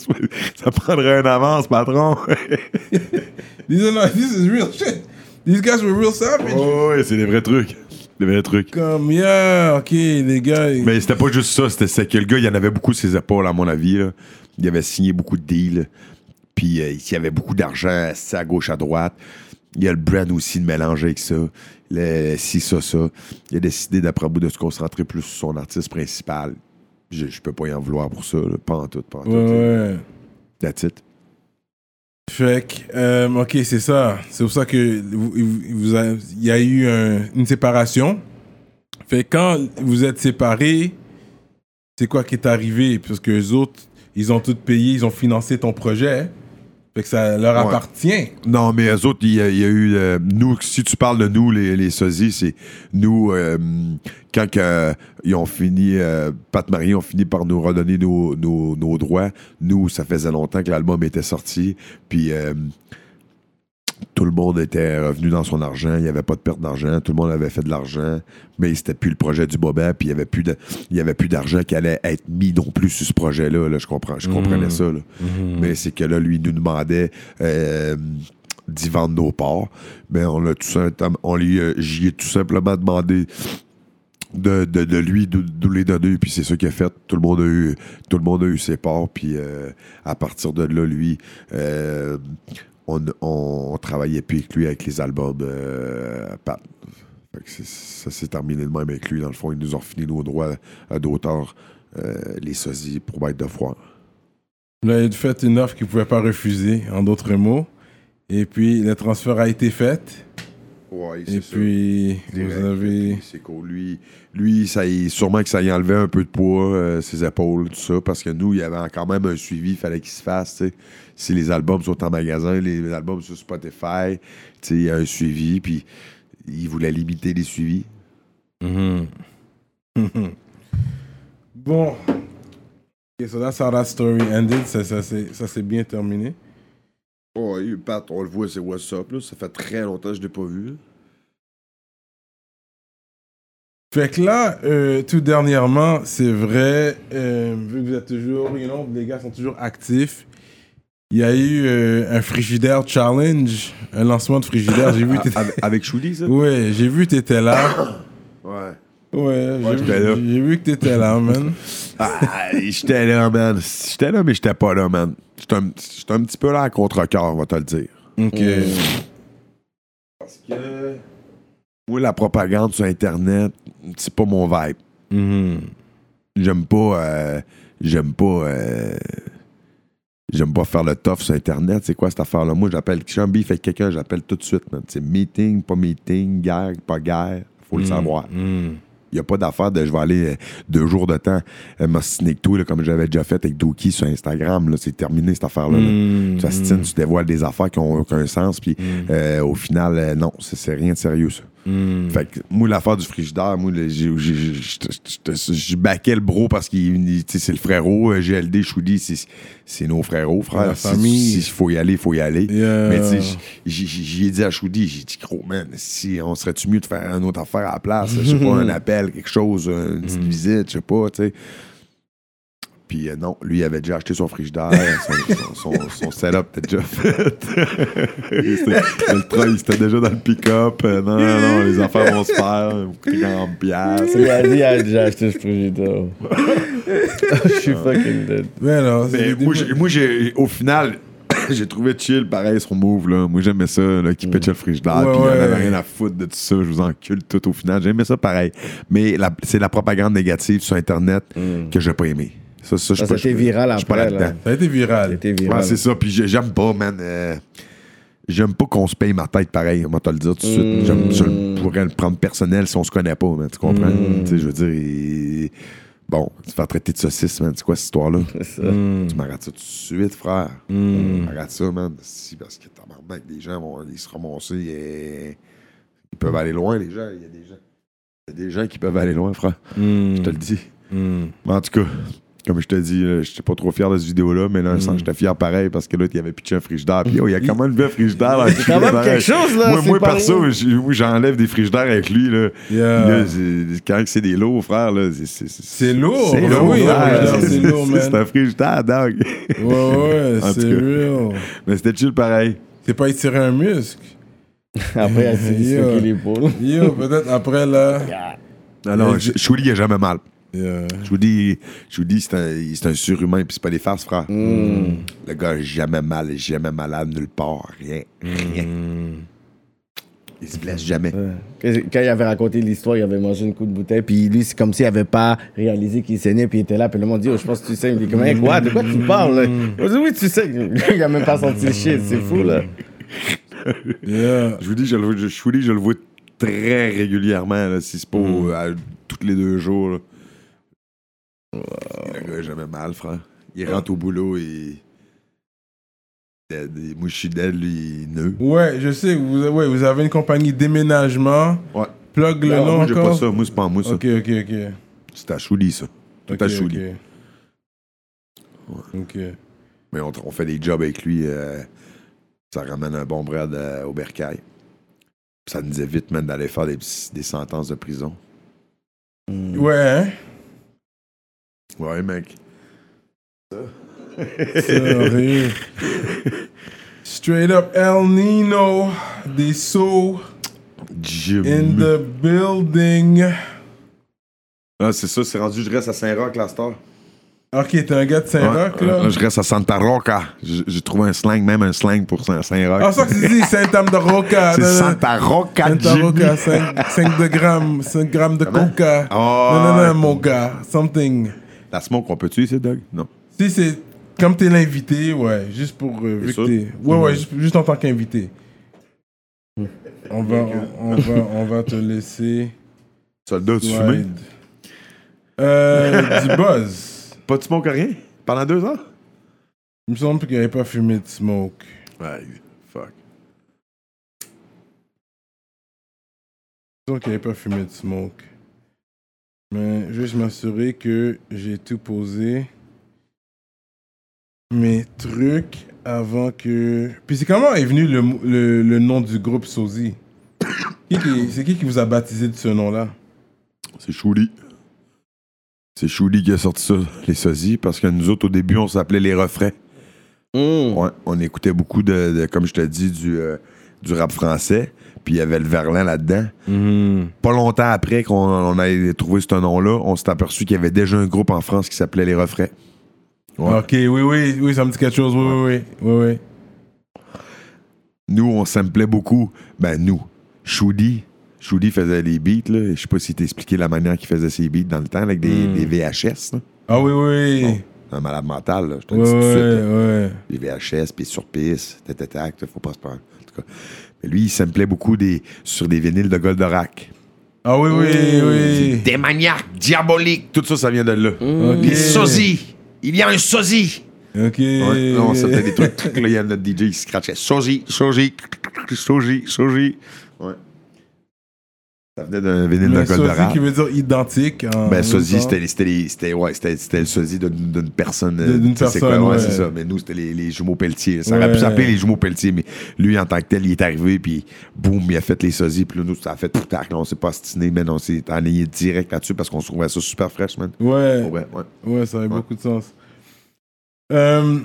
Ça prendrait une avance, patron. These are not- this is real shit. These guys were real savage. oh, ouais, c'est des vrais trucs. Des vrais trucs. Comme, yeah, ok, les gars. Mais c'était pas juste ça, c'était que le gars, il en avait beaucoup ses épaules, à mon avis. là. Il avait signé beaucoup de deals. Puis euh, il y avait beaucoup d'argent à gauche, à droite. Il y a le brand aussi de mélanger avec ça. Le ci, ça, ça. Il a décidé, d'après bout, de se concentrer plus sur son artiste principal. Je, je peux pas y en vouloir pour ça. là. Pas en tout, pas en tout. Ouais, ouais. That's it. Fait que, euh, ok, c'est ça. C'est pour ça que vous, il y a eu un- une séparation. Fait que quand vous êtes séparés, c'est quoi qui est arrivé? Parce que les autres, ils ont tout payé, ils ont financé ton projet. Fait que ça leur Ouais. appartient. Non, mais eux autres, il y, a- il y a eu. euh, nous, si tu parles de nous, les, les sosies, c'est nous, euh, quand que, ils ont fini, euh, Pat Marie ont fini par nous redonner nos, nos- nos droits. Nous, ça faisait longtemps que l'album était sorti. Puis. Tout le monde était revenu dans son argent, il n'y avait pas de perte d'argent, tout le monde avait fait de l'argent, mais c'était plus le projet du Bobet, puis il n'y avait plus de- il y avait plus d'argent qui allait être mis non plus sur ce projet-là. là. je comprends, je comprenais ça. là. Mais c'est que là, lui, il nous demandait euh, d'y vendre nos parts. Mais on l'a tout simplement, on lui, euh, j'y ai tout simplement demandé de, de, de lui de, de les donner, puis c'est ça qu'il a fait. Tout le monde a eu, tout le monde a eu ses parts, puis euh, à partir de là, lui, euh, on, on, travaillait plus avec lui avec les albums euh, Pat. Ça s'est terminé de même avec lui. Dans le fond, ils nous ont fini nos droits euh, d'auteur, euh, les sosies, pour mettre de foire. Vous avez fait une offre qu'ils ne pouvaient pas refuser, en d'autres mots. Et puis, le transfert a été fait. Ouais, Et puis, Direct. vous avez... C'est cool. Lui, lui ça y- sûrement que ça y enlevait un peu de poids, euh, ses épaules, tout ça, parce que nous, il y avait quand même un suivi, il fallait qu'il se fasse. tu sais. Si les albums sont en magasin, les albums sur Spotify, il y a un suivi, puis il voulait limiter les suivis. Mhm. Mhm. bon. Ok, so that's how that story ended. Ça, ça, c'est- ça s'est bien terminé. Ouais, Pat, on le voit, c'est What's Up, là. Ça fait très longtemps que je l'ai pas vu. Fait que là, euh, tout dernièrement, c'est vrai, euh, vu que vous êtes toujours, you know, les gars sont toujours actifs, il y a eu euh, un frigidaire challenge, un lancement de frigidaire. J'ai vu. Avec, Shudi, ça? Ouais, j'ai vu que t'étais là. Ouais. Ouais, j'ai, j'ai vu que t'étais là, man. Ah, j'étais là, man. J'étais là, mais j'étais pas là, man. J'étais un, un petit peu là à contre-cœur, on va te le dire. Ok. Parce que. Moi, la propagande sur Internet, c'est pas mon vibe. Mhm. J'aime pas. euh, j'aime pas. euh, j'aime pas faire le tough sur Internet. C'est quoi cette affaire-là? Moi, j'appelle. Si j'ai un beef avec quelqu'un, j'appelle tout de suite. C'est meeting, pas meeting, guerre, pas guerre. Faut le savoir. Il n'y a pas d'affaire de je vais aller euh, deux jours de temps euh, m'ostiner avec toi, là, comme j'avais déjà fait avec Doki sur Instagram. là. C'est terminé cette affaire-là. là. Tu ostines, tu dévoiles des affaires qui n'ont aucun sens, puis euh, au final, euh, non, c'est c'est rien de sérieux, ça. Mhm. Fait que moi, l'affaire du frigidaire, moi, je baquais le bro parce sais, c'est le frérot. euh, GLD, Choudi, c'est c'est nos frérots, frère. La Si- famille. S'il faut y aller, il faut y aller. Yeah. Mais tu sais, j'ai- dit à Choudi, j'ai dit, gros, man, si on serait-tu mieux de faire une autre affaire à la place? Je sais pas, un appel, quelque chose, une petite visite, je sais pas, tu sais. Puis euh, non, lui, il avait déjà acheté son frigidaire, son, son, son- son setup était déjà fait. Le train, c'était déjà dans le pick-up. Euh, non, non, non, les affaires vont se faire. 40 piastres. Il a dit, il a déjà acheté ce frigidaire. Je suis fucking dead. Mais non, Mais moi, j'ai- moi, au final, j'ai trouvé chill, pareil, son move. Là. Moi, j'aimais ça, là, qui pitchait le frigidaire, Ouais, puis il en ouais. avait rien à foutre de tout ça. Je vous encule tout au final. J'aimais ça pareil. Mais c'est la propagande négative sur Internet que j'ai pas aimé. Ça, ça, Ça, pas- c'était je- viral après, là. Ça a été viral. C'était Ouais, viral. c'est ça. Puis j'ai- j'aime pas, man. euh, j'aime pas qu'on se paye ma tête pareil. On va te le dire tout de suite. J'aime- Je pourrais le prendre personnel si on se connaît pas, man, tu comprends? Tu sais, je veux dire, Bon, tu faire traiter de saucisse, man. C'est quoi cette histoire-là? C'est ça. Tu m'arrêtes ça tout de suite, frère. Arrête ça, man. Si, parce que tabarnak, les gens vont ils se ramasser. et- Ils peuvent aller loin, les gens. Il y a des gens. Il y a des gens qui peuvent aller loin, frère. Je te le dis. Mais en tout cas, comme je te dis, je j'étais pas trop fier de cette vidéo-là, mais dans le sens, j'étais fier pareil parce que là, il y avait pitché un frigidaire. Puis, oh, il y a quand même le frigidaire. le C'est quand même quelque chose, là. Moi, moi perso, j'enlève des frigidaires avec lui. Là. Yeah. Là, quand c'est des lots, frère, là, c'est- lourd. C'est lourd, oui, frère. un frigidaire, C'est- lourd, c'est- man. C'est un frigidaire, dog. Ouais, ouais, c'est real. Mais c'était chill pareil. C'est pas étirer un muscle? Après, elle s'est disloqué l'épaule. Yo, peut-être après là. Non, non, Chouli, il a jamais mal. Yeah. Je vous dis, je vous dis, c'est un, un surhumain, puis c'est pas des farces, frère. Hmm. Le gars, jamais mal, jamais malade, nulle part, rien, rien. Hmm. Il se blesse jamais. Quand quand il avait raconté l'histoire, il avait mangé une coup de bouteille, puis lui, c'est comme s'il avait pas réalisé qu'il saignait, puis il était là, puis le monde dit, oh, je pense que tu saignes. Il est comme, Hey, quoi, de quoi tu parles? là? Dit, oui, tu saignes. il a même pas senti le shit, c'est fou, là. Yeah. Je vous dis, je le, vois- je, je vous dis, je le vois très régulièrement, là, si c'est pas au- à- tous les deux jours. là. Le gars, a jamais mal, frère. Il rentre au boulot et. Suis dead, lui, il est nœud. Ouais, je sais, vous, ouais, vous avez une compagnie déménagement. Ouais. Plug le nom moi, j'ai pas ça. Moi, c'est pas moi, ça. Ok, ok, ok. C'est à Chouli, ça. Tout à Chouli. ok. Mais on, on fait des jobs avec lui. euh, ça ramène un bon bread euh, au bercail. Ça nous évite même d'aller faire des, des sentences de prison. Ouais, hein? Ouais, mec. Sérieux. Straight up El Nino, des Jim. in the building. Ah, c'est ça, c'est rendu, je reste à Saint-Roch, la star. Ok, t'es un gars de Saint-Roch, Ouais, là? euh, je reste à Santa Roca. J'ai trouvé un slang, même un slang pour Saint- Saint-Roch. Ah, ça que tu dis, Saint-Am de Roca. c'est Santa Roca, Santa. Roca, 5, 5 de grammes, 5 grammes de coca. Oh, non, non, non, mon gars, something. La smoke, on peut tuer, c'est Doug? Non. Si c'est comme t'es l'invité, ouais, juste pour euh, vu que sûr? t'es. Ouais, ouais, juste, juste en tant qu'invité. On va, on, va, on va te laisser. Soldat, tu fumais? slide. Euh, du buzz. Pas de smoke, rien? Pendant deux ans? Il me semble qu'il n'avait pas fumé de smoke. Ouais, fuck. Il me semble qu'il n'avait pas fumé de smoke. Mais juste m'assurer que j'ai tout posé. Mes trucs avant que. Puis c'est comment est venu le, le, le nom du groupe qui- C'est qui qui vous a baptisé de ce nom-là? C'est Chouli. C'est Chouli qui a sorti ça, les sosies, parce que nous autres, au début, on s'appelait les refrains. Mm. Ouais, on écoutait beaucoup de, de- comme je te dis, du, euh, du rap français. Puis il y avait le Verlan là-dedans. Pas longtemps après qu'on on ait trouvé ce nom-là, on s'est aperçu qu'il y avait déjà un groupe en France qui s'appelait Les Refrains. Ouais. Ok, oui, oui, oui, ça me dit quelque chose. Oui, oui, oui. oui, oui. Nous, on samplait beaucoup. Ben, nous. Choudi. Choudi faisait les beats, là. Je sais pas si t'as expliqué la manière qu'il faisait ses beats dans le temps, avec des, des VHS, là. Ah oui, oui. Un malade mental, là. Je te le dis tout de suite. là. Les VHS, puis sur piste, tac, tac, tac, faut pas se prendre. En tout cas. Mais lui, il samplait beaucoup des, sur des vinyles de Goldorak. Ah oui, oui, oui. Des maniaques diaboliques. Tout ça, ça vient de là. Ok. Les sosies. Il y a un sosie. Ok. Ouais, non, c'était des trucs. Là, il y a notre DJ qui scratchait. Sosie, sosie, sosie, sosie. Ouais. Ça venait d'un vinyle de Mais sosie Goldorak. qui veut dire identique. en Ben, sosie, c'était, les- ouais, le sosie d'une, personne. De- d'une personne, quoi, ouais, ouais. c'est ça. Mais nous, c'était les, les jumeaux Pelletier. Ça aurait pu s'appeler les jumeaux Pelletier, mais lui, en tant que tel, il est arrivé, puis boum, il a fait les sosies, puis là, nous, ça a fait tout là, on s'est pas astiné, mais on s'est enligné direct là-dessus parce qu'on se trouvait ça super fraîche, man. Ouais. Ouais, ouais. Ça avait beaucoup de sens. Euh,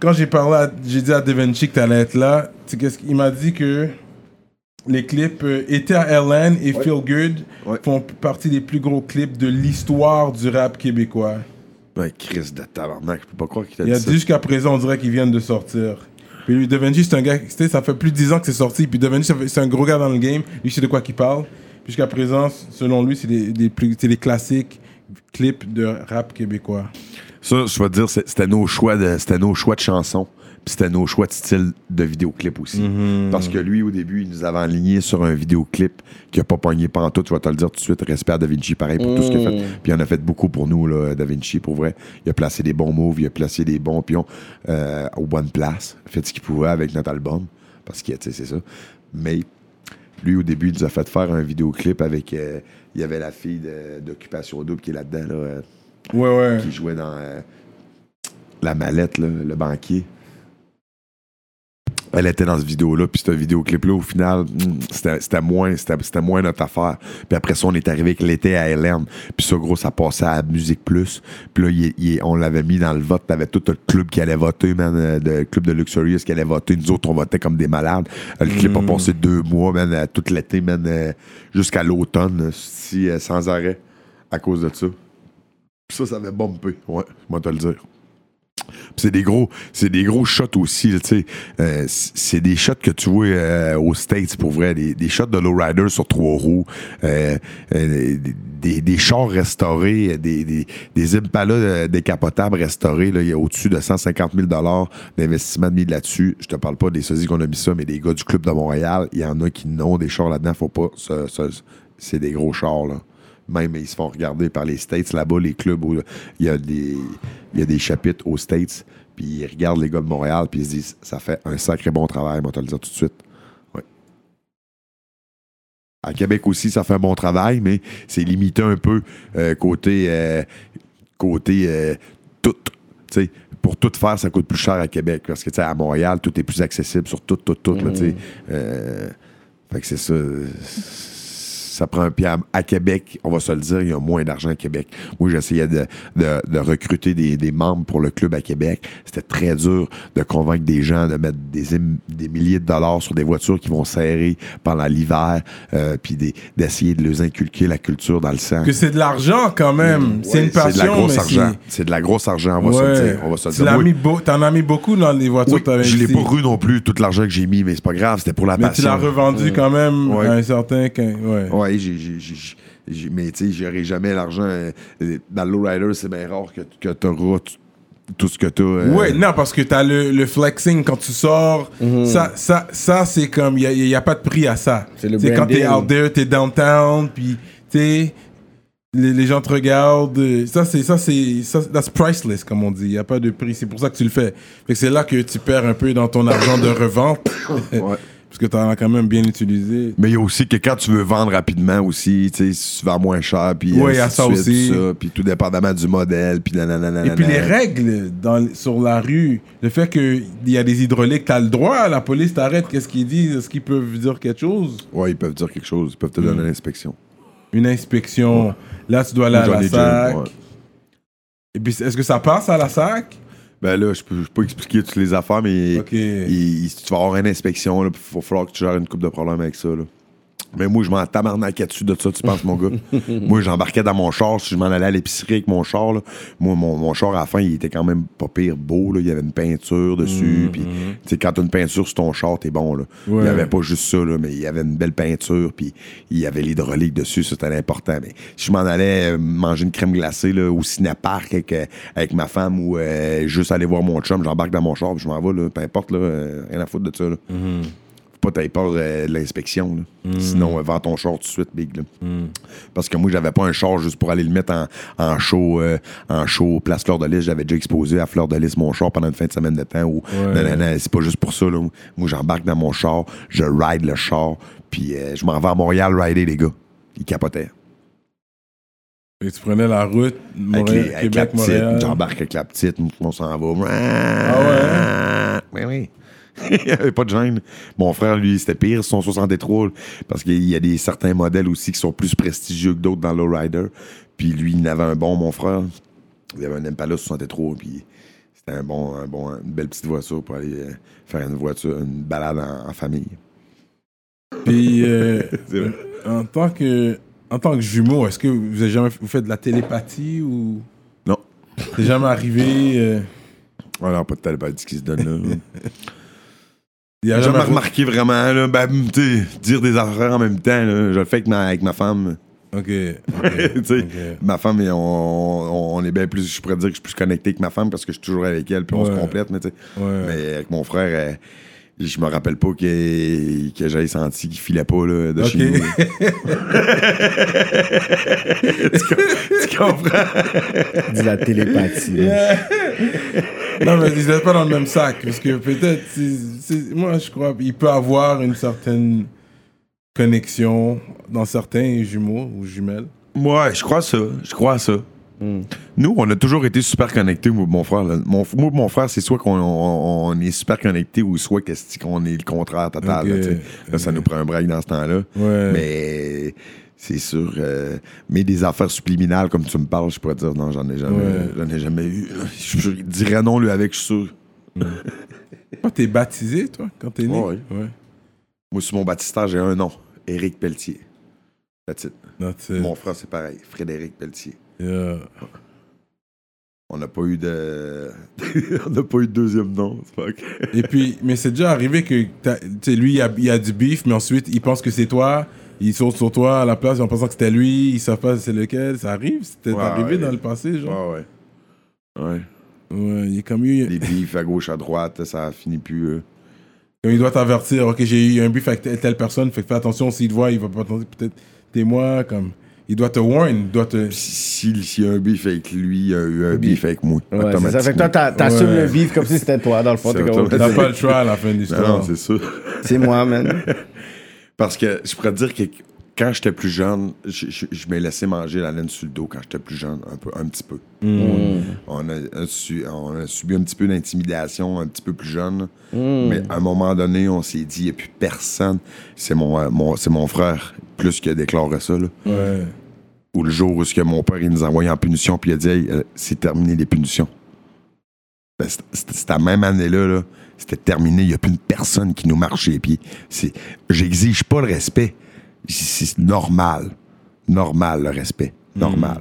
quand j'ai parlé, j'ai dit à Devenchi que t'allais être là, qu'il m'a dit que les clips euh, à Ellen et Feel Good Ouais. font partie des plus gros clips de l'histoire du rap québécois. Ouais, Chris de tabarnak, je peux pas croire qu'il Il a dit ça. dit jusqu'à présent, on dirait qu'ils viennent de sortir. Puis lui, Devenchi, c'est un gars, ça fait plus de 10 ans que c'est sorti. Puis fait- c'est un gros gars dans le game. Lui, je sais de quoi qu'il parle. Puis jusqu'à présent, selon lui, c'est les, plus, classiques clip de rap québécois? Ça, je vais te dire, c'était nos choix de, c'était nos choix de chansons. C'était nos choix de style de vidéoclip aussi. Parce que lui, au début, il nous avait aligné sur un vidéoclip qui a pas pogné pantoute. Je vais te le dire tout de suite. Respect à Da Vinci, pareil, pour tout ce qu'il a fait. Puis il en a fait beaucoup pour nous, là, Da Vinci, pour vrai. Il a placé des bons moves, il a placé des bons pions euh, aux bonnes places. Il a fait ce qu'il pouvait avec notre album. Parce que, tu sais, c'est ça. Mais lui, au début, il nous a fait faire un vidéoclip avec. euh, il y avait la fille d'Occupation Double qui est là-dedans, là, euh, Ouais, ouais. qui jouait dans la mallette, là, le banquier. Elle était dans cette vidéo-là, puis ce vidéoclip-là, au final, hmm, c'était moins, moins notre affaire. Puis après ça, on est arrivé avec l'été à Hélène. Puis ça, gros, ça passait à Musique Plus. Puis là, il- il- on l'avait mis dans le vote. T'avais tout le club qui allait voter, man, euh, le club de Luxurious qui allait voter. Nous autres, on votait comme des malades. Euh, Le clip a passé deux mois, man, euh, tout l'été, man, euh, jusqu'à l'automne, euh, si, euh, sans arrêt, à cause de ça. Puis ça, ça avait bumpé. Ouais, vais te le dire. C'est des gros, shots aussi. Euh, c'est des shots que tu vois euh, aux States, pour vrai. Des, des shots de lowrider sur trois roues. euh, euh, des, chars restaurés, des, des, des Impala euh, décapotables restaurés. Là, il y a au-dessus de 150 000 d'investissement de mis là-dessus. Je te parle pas des sosies qu'on a mis ça, mais des gars du Club de Montréal, il y en a qui n'ont des chars là-dedans. Faut pas... c'est des gros chars, là. Même ils se font regarder par les States là-bas, les clubs où il y a des, il y a des chapitres aux States, puis ils regardent les gars de Montréal, puis ils se disent ça fait un sacré bon travail, moi, te le dire tout de suite. Ouais. À Québec aussi, ça fait un bon travail, mais c'est limité un peu euh, côté euh, côté euh, tout. Pour tout faire, ça coûte plus cher à Québec. Parce que à Montréal, tout est plus accessible sur tout, tout, tout. là. Euh, fait que c'est ça. Ça prend un pied à, Québec, on va se le dire, il y a moins d'argent à Québec. Moi, j'essayais de, de- de recruter des, des membres pour le club à Québec. C'était très dur de convaincre des gens de mettre des, des milliers de dollars sur des voitures qui vont serrer pendant l'hiver, euh, puis des- d'essayer de les inculquer la culture dans le sang. Que c'est de l'argent quand même. c'est Ouais, une passion, C'est de la grosse argent. c'est- C'est de la grosse argent, on va se le dire. On va se le Tu dire. l'as Moi, mis beau- T'en as mis beaucoup dans les voitures que je l'ai pas non plus, tout l'argent que j'ai mis, mais c'est pas grave, c'était pour la Mais tu passion. l'as revendu quand même Ouais. à un certain... Ouais. Ouais, j'ai, j'ai, j'ai- mais tu sais, j'aurai jamais l'argent. euh, dans le lowrider, c'est bien rare que, que tu auras tout ce que tu as. Ouais, non, parce que t'as le, le flexing quand tu sors. Ça, ça, ça c'est comme. Il n'y a, pas de prix à ça. C'est le quand t'es branding. out there, t'es downtown, puis tu les, les gens te regardent. euh, Ça, c'est. Ça, c'est. Ça, that's priceless, comme on dit. Il n'y a pas de prix. C'est pour ça que tu le fais. Fait que c'est là que tu perds un peu dans ton argent de revente. Ouais. Parce que t'en as quand même bien utilisé. Mais il y a aussi que quand tu veux vendre rapidement aussi, tu sais, si tu vends moins cher, puis Ouais, il y a ainsi ça suite, aussi. tout ça, puis tout dépendamment du modèle, puis nanana. Et puis les règles dans, sur la rue, le fait qu'il y a des hydrauliques, t'as le droit, la police t'arrête, qu'est-ce qu'ils disent? Est-ce qu'ils peuvent dire quelque chose? Ouais, ils peuvent dire quelque chose, ils peuvent te donner l'inspection. Une inspection, là tu dois aller à la SAC. ouais. Et puis est-ce que ça passe à la SAC? Ben là, je peux, je peux pas expliquer toutes les affaires, mais il- tu vas avoir une inspection, il va falloir que tu gères une coupe de problèmes avec ça. Là. Mais moi, je m'en tabarnaquais dessus de ça, tu penses, mon gars? moi, j'embarquais dans mon char, si je m'en allais à l'épicerie avec mon char, là, moi, mon, mon char, à la fin, il était quand même pas pire beau, là. Il y avait une peinture dessus, puis, tu sais, quand t'as une peinture sur ton char, t'es bon, là. Il Ouais. y avait pas juste ça, là, mais il y avait une belle peinture, puis il y avait l'hydraulique dessus, ça, c'était important. Mais si je m'en allais euh, manger une crème glacée, là, au cinépark avec, euh, avec ma femme, ou euh, juste aller voir mon chum, j'embarque dans mon char, puis je m'en vais, là, peu importe, là, rien à foutre de ça, là faut pas peur euh, de l'inspection. là. Sinon, euh, vends ton char tout de suite, Big. là. Parce que moi, j'avais pas un char juste pour aller le mettre en, en show, euh, en show place Fleur de Lys. J'avais déjà exposé à Fleur de Lys mon char pendant une fin de semaine de temps. Ou, non, non, non, c'est pas juste pour ça. Là. Moi, j'embarque dans mon char, je ride le char, puis euh, je m'en vais à Montréal rider, les gars. Ils capotaient. Et tu prenais la route, Avec, Montréal, les- avec la Québec, petite, Montréal? j'embarque avec la petite, on s'en va. Ah ouais? Oui, oui. Il n'y avait pas de gêne. Mon frère, lui, c'était pire, son 63, parce qu'il y a des certains modèles aussi qui sont plus prestigieux que d'autres dans Lowrider. Puis lui, il en avait un bon, mon frère. Il avait un Impala 63, puis c'était un bon, un bon, une belle petite voiture pour aller euh, faire une voiture, une balade en, en famille. Puis euh, en tant que en tant que jumeau, est-ce que vous avez jamais vous faites de la télépathie ou? Non. c'est jamais arrivé euh, Alors, pas de télépathie qui se donne là. il a J'ai jamais remarqué vraiment, là, ben, tu sais, dire des affaires en même temps, là, je le fais avec ma, avec ma femme. Ok. Tu ok, sais, ok. Ma femme, et on, on, on est bien plus, je pourrais dire que je suis plus connecté que ma femme parce que je suis toujours avec elle, puis on se complète, mais tu sais. Ouais. Mais avec mon frère, euh, je me rappelle pas que, que j'avais senti qu'il filait pas là, de chez nous. tu, com- tu comprends? Dis la télépathie. là. Non, mais ils n'êtes pas dans le même sac. Parce que peut-être, moi, je crois, il peut avoir une certaine connexion dans certains jumeaux ou jumelles. Ouais, je crois ça. Je crois ça. Nous, on a toujours été super connectés, moi mon frère. là. Mon, moi mon frère, c'est soit qu'on on, on est super connectés ou soit qu'on est le contraire total. là, ça nous prend un break dans ce temps-là. Ouais. Mais c'est sûr. euh, mais des affaires subliminales, comme tu me parles, je pourrais dire non, j'en ai jamais, Ouais. j'en ai jamais eu. Je, je dirais non lui avec, je suis sûr. Toi, t'es baptisé, toi, quand t'es né? Ouais. Ouais. Moi, sur mon baptistère, j'ai un nom. Éric Pelletier. That's it. That's it. Mon frère, c'est pareil. Frédéric Pelletier. Yeah. On n'a pas eu de. on n'a pas eu de deuxième nom. Et puis, mais c'est déjà arrivé que, t'as- tu sais, lui, il a, il a du beef, mais ensuite, il pense que c'est toi. Il saute sur toi à la place en pensant que c'était lui. Il savent pas c'est lequel. Ça arrive. C'était Ouais, arrivé ouais. dans le passé, genre. Ouais, ouais. Ouais. Ouais, il est comme eu. Des bifs à gauche, à droite, ça finit plus. euh. Comme il doit t'avertir, ok, j'ai eu un beef avec telle, telle personne, fait que fais attention, s'il te voit, il va pas t'entendre, peut-être t'es moi, comme. Il doit te warn, il doit te. Si- S'il y a un bif avec lui, il y a eu un bif avec moi. Ouais, c'est ça. Fait que toi, automatiquement. t'as- t'assumes Ouais. le vif comme si c'était toi, dans le fond. T'as pas le choix à la fin de l'histoire. non, c'est ça. C'est moi, man. Parce que je pourrais te dire que quand j'étais plus jeune, je, je, je m'ai laissé manger la laine sur le dos quand j'étais plus jeune, un, peu, un petit peu. On, a, a su- on a subi un petit peu d'intimidation un petit peu plus jeune. Mais à un moment donné, on s'est dit, il n'y a plus personne. C'est mon, mon, c'est mon frère, plus qui a déclaré ça. Là. Ouais. Ou le jour où ce que mon père il nous a envoyé en punition, puis il a dit, Hey, euh, c'est terminé les punitions. Ben, c'est- c'est- Cette même année-là, là, c'était terminé. Il n'y a plus une personne qui nous marche les pieds. C'est- J'exige pas le respect. C'est normal. Normal, le respect. Normal.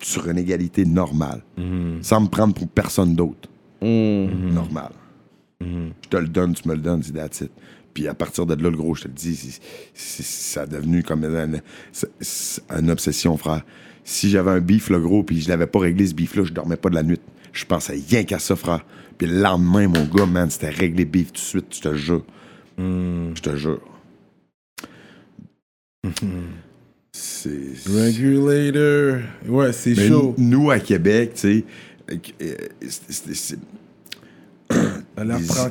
Sur une égalité normale. Sans me prendre pour personne d'autre. Normal. Je te le donne, tu me le donnes, c'est that's it. Puis à partir de là, le gros, je te le dis, c'est- c'est- ça a devenu comme une obsession, frère. Si j'avais un bif, le gros, puis je l'avais pas réglé, ce bif-là, je dormais pas de la nuit. Je pensais rien qu'à ça, frère. Puis le lendemain, mon gars, man, c'était réglé bif tout de suite, je te jure. Je te jure. C'est. Regulator. Ouais, c'est chaud. nous, à Québec, tu sais, euh, c'est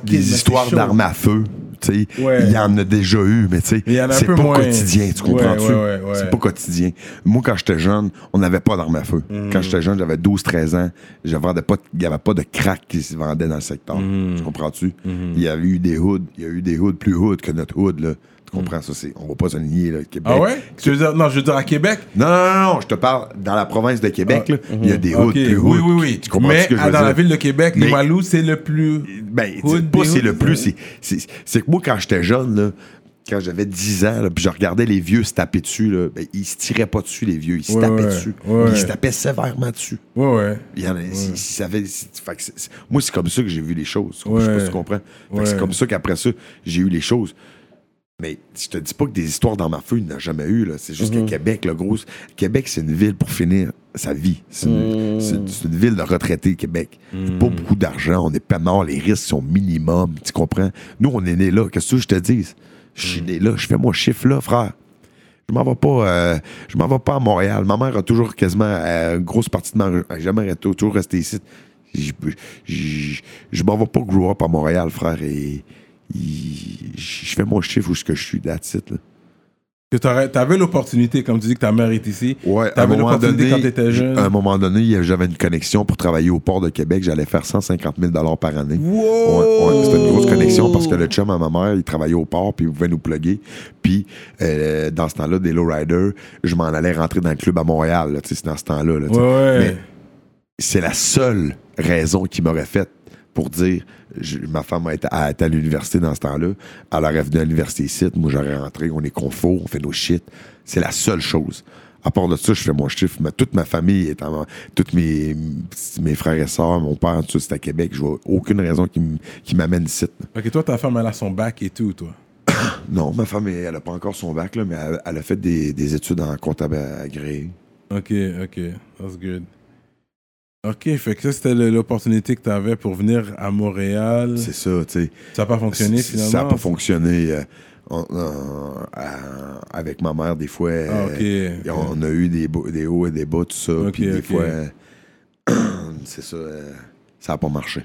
histoires d'armes à feu, tu sais, Ouais. il y en a déjà eu, mais tu sais, c'est pas moins. quotidien, tu comprends-tu? ouais, ouais, ouais. C'est pas quotidien. Moi, quand j'étais jeune, on n'avait pas d'armes à feu. Mm. Quand j'étais jeune, j'avais 12-13 ans, je vendais pas, il n'y avait pas de crack qui se vendait dans le secteur. Mm. Tu comprends-tu? Il y avait eu des hoods, il y a eu des hoods plus hoods que notre hood, là. Comprends ça? C'est, on va pas se nier, là, Québec. Ah ouais? Tu veux dire, non, je veux dire à Québec? Non, non, non, non, je te parle dans la province de Québec, là, il y a des hoods plus oui, oui, oui. Tu comprends Mais ce que je ah, veux dans dire? la ville de Québec, Mais- Limoilou, c'est le plus. Ben, c'est pas des c'est le plus, c'est- que moi, quand j'étais jeune, là, quand j'avais 10 ans, là, puis je regardais les vieux se taper dessus, là, ben, ils se tiraient pas dessus, les vieux. Ils se Ouais, tapaient ouais, dessus. ouais. Ils se tapaient sévèrement dessus. Ouais, ouais. Il y en a, moi, c'est comme ça que j'ai vu les choses. Je sais pas si tu comprends. C'est comme ça qu'après ça, j'ai eu les choses. Mais je te dis pas que des histoires dans ma feu, il n'y en a jamais eu. là. C'est juste Mhm. que Québec, le gros. Québec, c'est une ville pour finir sa vie. C'est une, une ville de retraités, Québec. Pas Mhm. beaucoup d'argent, on est pas mort, les risques sont minimums. Tu comprends? Nous, on est nés là. Qu'est-ce que je te dise? Je suis né là, je fais mon chiffre là, frère. Je m'en vais pas, euh, je m'en vais pas à Montréal. Ma mère a toujours quasiment euh, une grosse partie de ma, elle a jamais arrêté, toujours resté ici. Je, je, je m'en vais pas grow up à Montréal, frère, et je fais mon chiffre où ce que je suis, that's it, là. Que t'avais l'opportunité, comme tu dis que ta mère est ici. Ouais, à un T'avais moment l'opportunité donné, quand t'étais jeune. à un moment donné, j'avais une connexion pour travailler au port de Québec. J'allais faire 150 000 par année. Wow! Ouais, ouais, c'était une grosse connexion parce que le chum à ma mère, il travaillait au port puis il pouvait nous plugger. Puis euh, dans ce temps-là, des lowriders, je m'en allais rentrer dans le club à Montréal. là, tu sais, c'est dans ce temps-là. là, ouais. Mais c'est la seule raison qui m'aurait fait pour dire je- ma femme a été, a été à l'université dans ce temps-là. Elle aurait venu à l'université ici. Moi, j'aurais rentré. On est confort, on fait nos shit. C'est la seule chose. À part de ça, je fais mon chiffre. Mais toute ma famille est en. Tous mes, mes frères et sœurs, mon père, tout ça, c'est à Québec. Je vois aucune raison qui m'amène ici. Ok, toi, ta femme, elle a son bac et tout, toi? Non, ma femme, elle n'a pas encore son bac, là, mais elle, elle a fait des, des études en comptable agréé. Ok, ok. That's good. Ok, fait que ça, c'était l'opportunité que tu avais pour venir à Montréal. C'est ça, tu sais. Ça n'a pas fonctionné finalement? Ça n'a pas fonctionné euh, on- on- à- avec ma mère, des fois. Ah, euh, on a eu des, des hauts et des bas, tout ça. Ok, Puis des fois, euh, c'est ça, euh, ça n'a pas marché.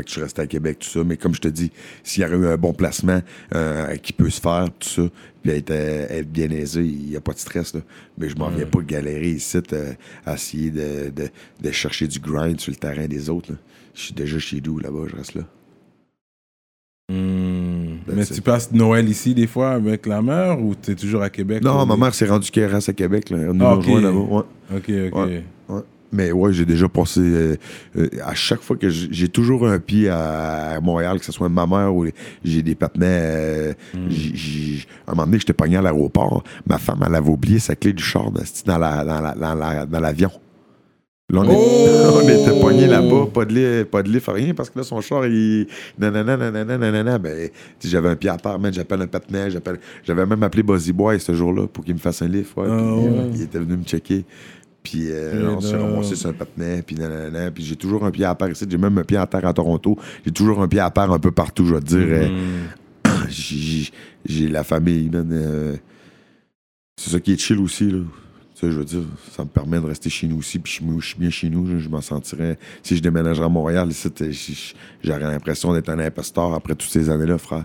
Fait que je suis resté à Québec, tout ça. Mais comme je te dis, s'il y aurait eu un bon placement euh, qui peut se faire, tout ça, puis être, euh, être bien aisé, il n'y a pas de stress. Là. Mais je m'en viens pas galérer ici euh, à essayer de, de- de chercher du grind sur le terrain des autres. là. Je suis déjà chez nous là-bas, je reste là. That's Mais tu passes Noël ici des fois avec la mère ou tu es toujours à Québec? Non, ma mère s'est rendue qu'elle reste à Québec. Là. Nous Ah, a ok. rejoint là-bas. Ouais. Ok, ok. Ouais. Mais ouais, j'ai déjà passé. euh, euh, à chaque fois que j'ai toujours un pied à, à Montréal, que ce soit ma mère ou j'ai des patinets. euh, j'ai- à un moment donné, j'étais pogné à l'aéroport. Ma femme, elle avait oublié sa clé du char dans, la- dans la- dans la- dans l'avion. Là, on, est- Oh! on était pogné là-bas, pas de lit, pas de lit, rien, parce que là, son char, il. Nanana, nanana, nanana. Ben, j'avais un pied à terre, man, j'appelle un patinet, j'appelle. J'avais même appelé Buzzy Boy ce jour-là pour qu'il me fasse un lift. Ouais, puis, ouais. il était venu me checker. Puis euh, Et on s'est là- ramassé sur un patinet, puis. Puis j'ai toujours un pied à terre ici. J'ai même un pied à terre à Toronto. J'ai toujours un pied à terre un peu partout, je vais te dire. euh, Hmm. j'ai- la famille, man. euh, c'est ça qui est chill aussi, là. Sais, je veux dire, ça me permet de rester chez nous aussi, puis je suis- je suis bien chez nous, je, je m'en sentirais... Si je déménagerais à Montréal, j'aurais l'impression d'être un imposteur après toutes ces années-là, frère.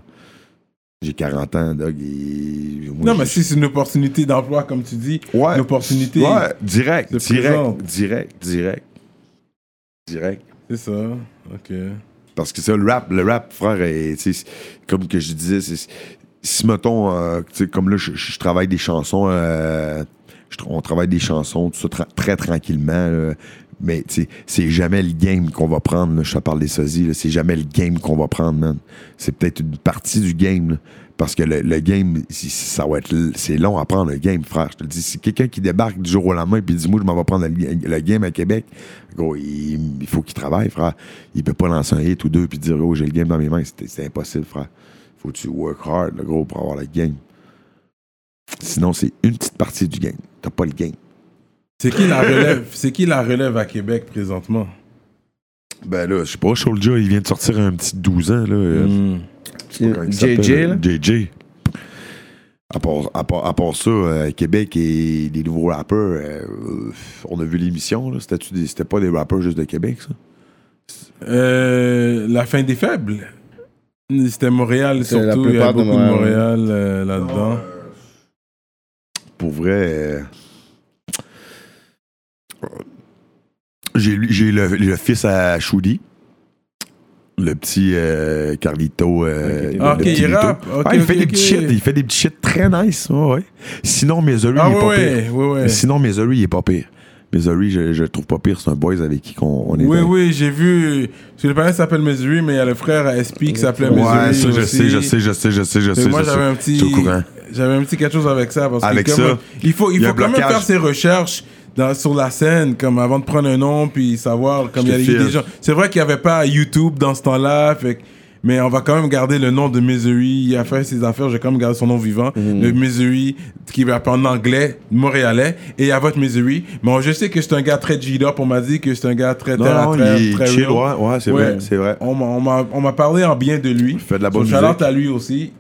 J'ai 40 ans, Doug, et... moi, Non, mais si c'est une opportunité d'emploi, comme tu dis, Ouais. une opportunité, Ouais, direct, direct, direct, direct, direct. c'est ça. Ok. Parce que ça, le rap, le rap, frère, est, comme que je disais, c'est, si mettons, euh, comme là, je, je travaille des chansons, euh, je on travaille des chansons, tout ça tra- très tranquillement, là. Mais c'est jamais le game qu'on va prendre, là. je te parle des sosies, c'est jamais le game qu'on va prendre, man. C'est peut-être une partie du game. Parce que le, game, ça va être, c'est long à prendre le game, frère. Je te le dis, si quelqu'un qui débarque du jour au lendemain et dit, moi, je m'en vais prendre le, game à Québec, gros, il, faut qu'il travaille, frère. Il peut pas lancer un hit ou deux puis dire, oh, j'ai le game dans mes mains. C'est impossible, frère. Faut que tu work hard, le gros, pour avoir le game. Sinon, c'est une petite partie du game. T'as pas le game. C'est qui la relève C'est qui la relève à Québec présentement? Ben là, je sais pas, Soulja, il vient de sortir un petit 12 ans, là. euh, Hmm. JJ, là? JJ. À part, à part- à part ça, euh, Québec et les nouveaux rappeurs, euh, on a vu l'émission, là. C'était-tu des- C'était pas des rappeurs juste de Québec, ça? Euh, la fin des faibles. C'était Montréal C'est la surtout. Il y a plupart de beaucoup de Montréal. Euh, là-dedans. Pour vrai, j'ai le, le fils à Choudi. Le petit euh, Carlito. euh, Ok, le Ah, ok, petit il rappe. Ok, Ouais, il fait des petits shit. Il fait des petits shit très nice. Ouais, ouais. Sinon, Missouri, Ah il est pas ouais, pire. ouais, ouais. Sinon, Missouri, il est pas pire. Missouri, je, je le trouve pas pire. C'est un boys avec qui qu'on- on est. Oui, dans- oui, j'ai vu. Parce que le parrain s'appelle Missouri, mais il y a le frère à SP qui s'appelait Missouri. Ouais, ça, je aussi. sais, je sais, je sais, je sais, je sais. moi, je j'avais sais. un petit. J'avais un petit quelque chose avec ça. Parce Avec que comme- ça, il faut, il il faut quand même faire ses recherches dans, sur la scène, comme avant de prendre un nom, puis savoir. Comme il y a eu des gens. C'est vrai qu'il n'y avait pas YouTube dans ce temps-là. Fait mais on va quand même garder le nom de Missouri. Il a fait ses affaires, j'ai quand même gardé son nom vivant. Mhm. Le Missouri, qui va en anglais, montréalais, et à votre Missouri. Mais je sais que c'est un gars très G-up. On m'a dit que c'est un gars très terre Non, il très chill, ouais, ouais, c'est Ouais. vrai, c'est vrai. On m'a- parlé en bien de lui. Il fait de la bonne musique. à lui aussi.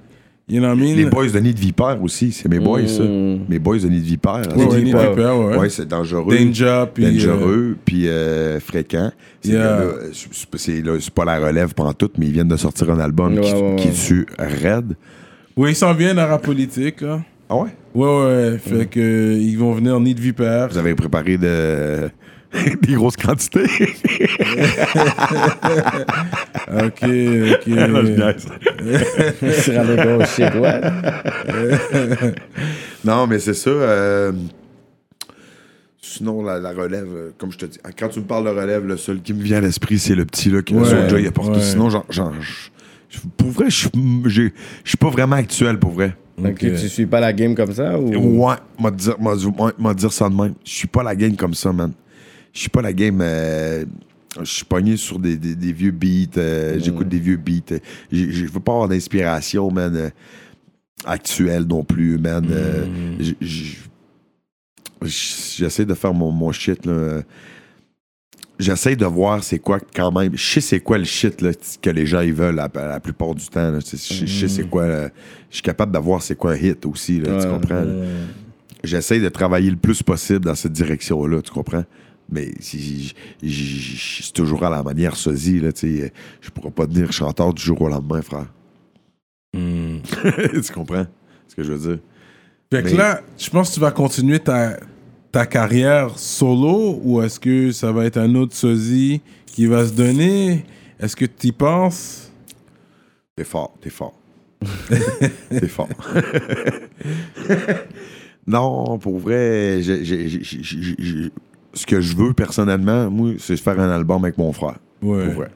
You know what I mean? Les boys de Nid de Vipère aussi, c'est mes boys, ça. Mm. Mes boys de Nid de Vipère. Ouais, ouais, Nid Nid Vipère. Vipère, ouais. Ouais, c'est dangereux. Danger, puis. euh, dangereux, puis euh, fréquent. C'est Yeah. que là, c'est- c'est là, c'est pas la relève pendant tout, mais ils viennent de sortir un album qui, Ouais, ouais, qui dessus raide. Oui, ils s'en viennent à la politique, là. Ah ouais? Ouais, ouais. Fait que euh, ils vont venir ni de vipère. Vous avez préparé de... des grosses quantités. Ok, ok. Non, je niaise. Shit, ouais. non, mais c'est ça. euh, Sinon, la, la relève, euh, comme je te dis, quand tu me parles de relève, le seul qui me vient à l'esprit, c'est le petit là, Ouais, Soulja, tout. ouais. Sinon, genre, genre, je- je- pour vrai, je suis- j'ai- je suis pas vraiment actuel, pour vrai. Donc, tu suis pas la game comme ça ou? Ouais, m'a dire, m'a, m'a- m'a dire ça de même. Je suis pas la game comme ça, man. Je suis pas la game. euh, je suis pogné sur des, des- des vieux beats. euh, J'écoute des vieux beats. Je veux pas avoir d'inspiration, man, euh, actuelle non plus, man. euh, j- J'essaie de faire mon, mon shit, là. J'essaie de voir c'est quoi quand même. Je sais c'est quoi le shit là, que les gens ils veulent la, la plupart du temps. là. Je sais- je sais c'est quoi. là. Je suis capable d'avoir c'est quoi un hit aussi. Là, tu comprends? J'essaie de travailler le plus possible dans cette direction-là, tu comprends? Mais c'est toujours à la manière sosie, là, tu sais. Je pourrais pas devenir chanteur du jour au lendemain, frère. Hmm. tu comprends ce que je veux dire? Fait que Mais- là, je pense que tu vas continuer ta, ta carrière solo ou est-ce que ça va être un autre sosie qui va se donner? Est-ce que tu y penses? T'es fort, t'es fort. t'es fort. non, pour vrai, j'ai- ce que je veux personnellement, moi, c'est faire un album avec mon frère. Ouais. Pour vrai.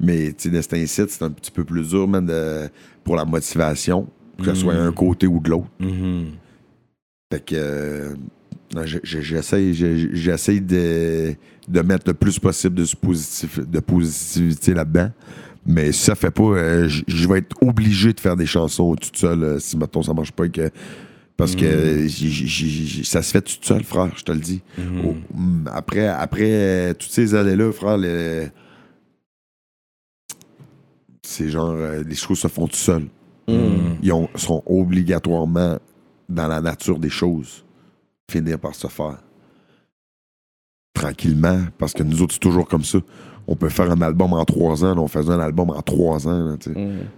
Mais, tu sais, Destin Site, c'est un petit peu plus dur, de- pour la motivation, que ce soit un côté ou de l'autre. Mhm. Fait que euh, non, je- je- j'essaie je- j'essaie de, de mettre le plus possible de, positif, de positivité là-dedans. Mais si ça fait pas, euh, je vais être obligé de faire des chansons toute seule euh, si maintenant ça marche pas. et Que, parce que j- j- j- j- ça se fait toute seule, frère, je te le dis. Oh, mm, après, après euh, toutes ces années-là, frère, le- c'est genre, euh, les choses se font tout seuls. Ils ont- sont obligatoirement dans la nature des choses finir par se faire. Tranquillement, parce que nous autres, c'est toujours comme ça. On peut faire un album en trois ans. là, on faisait un album en trois ans. là, sais.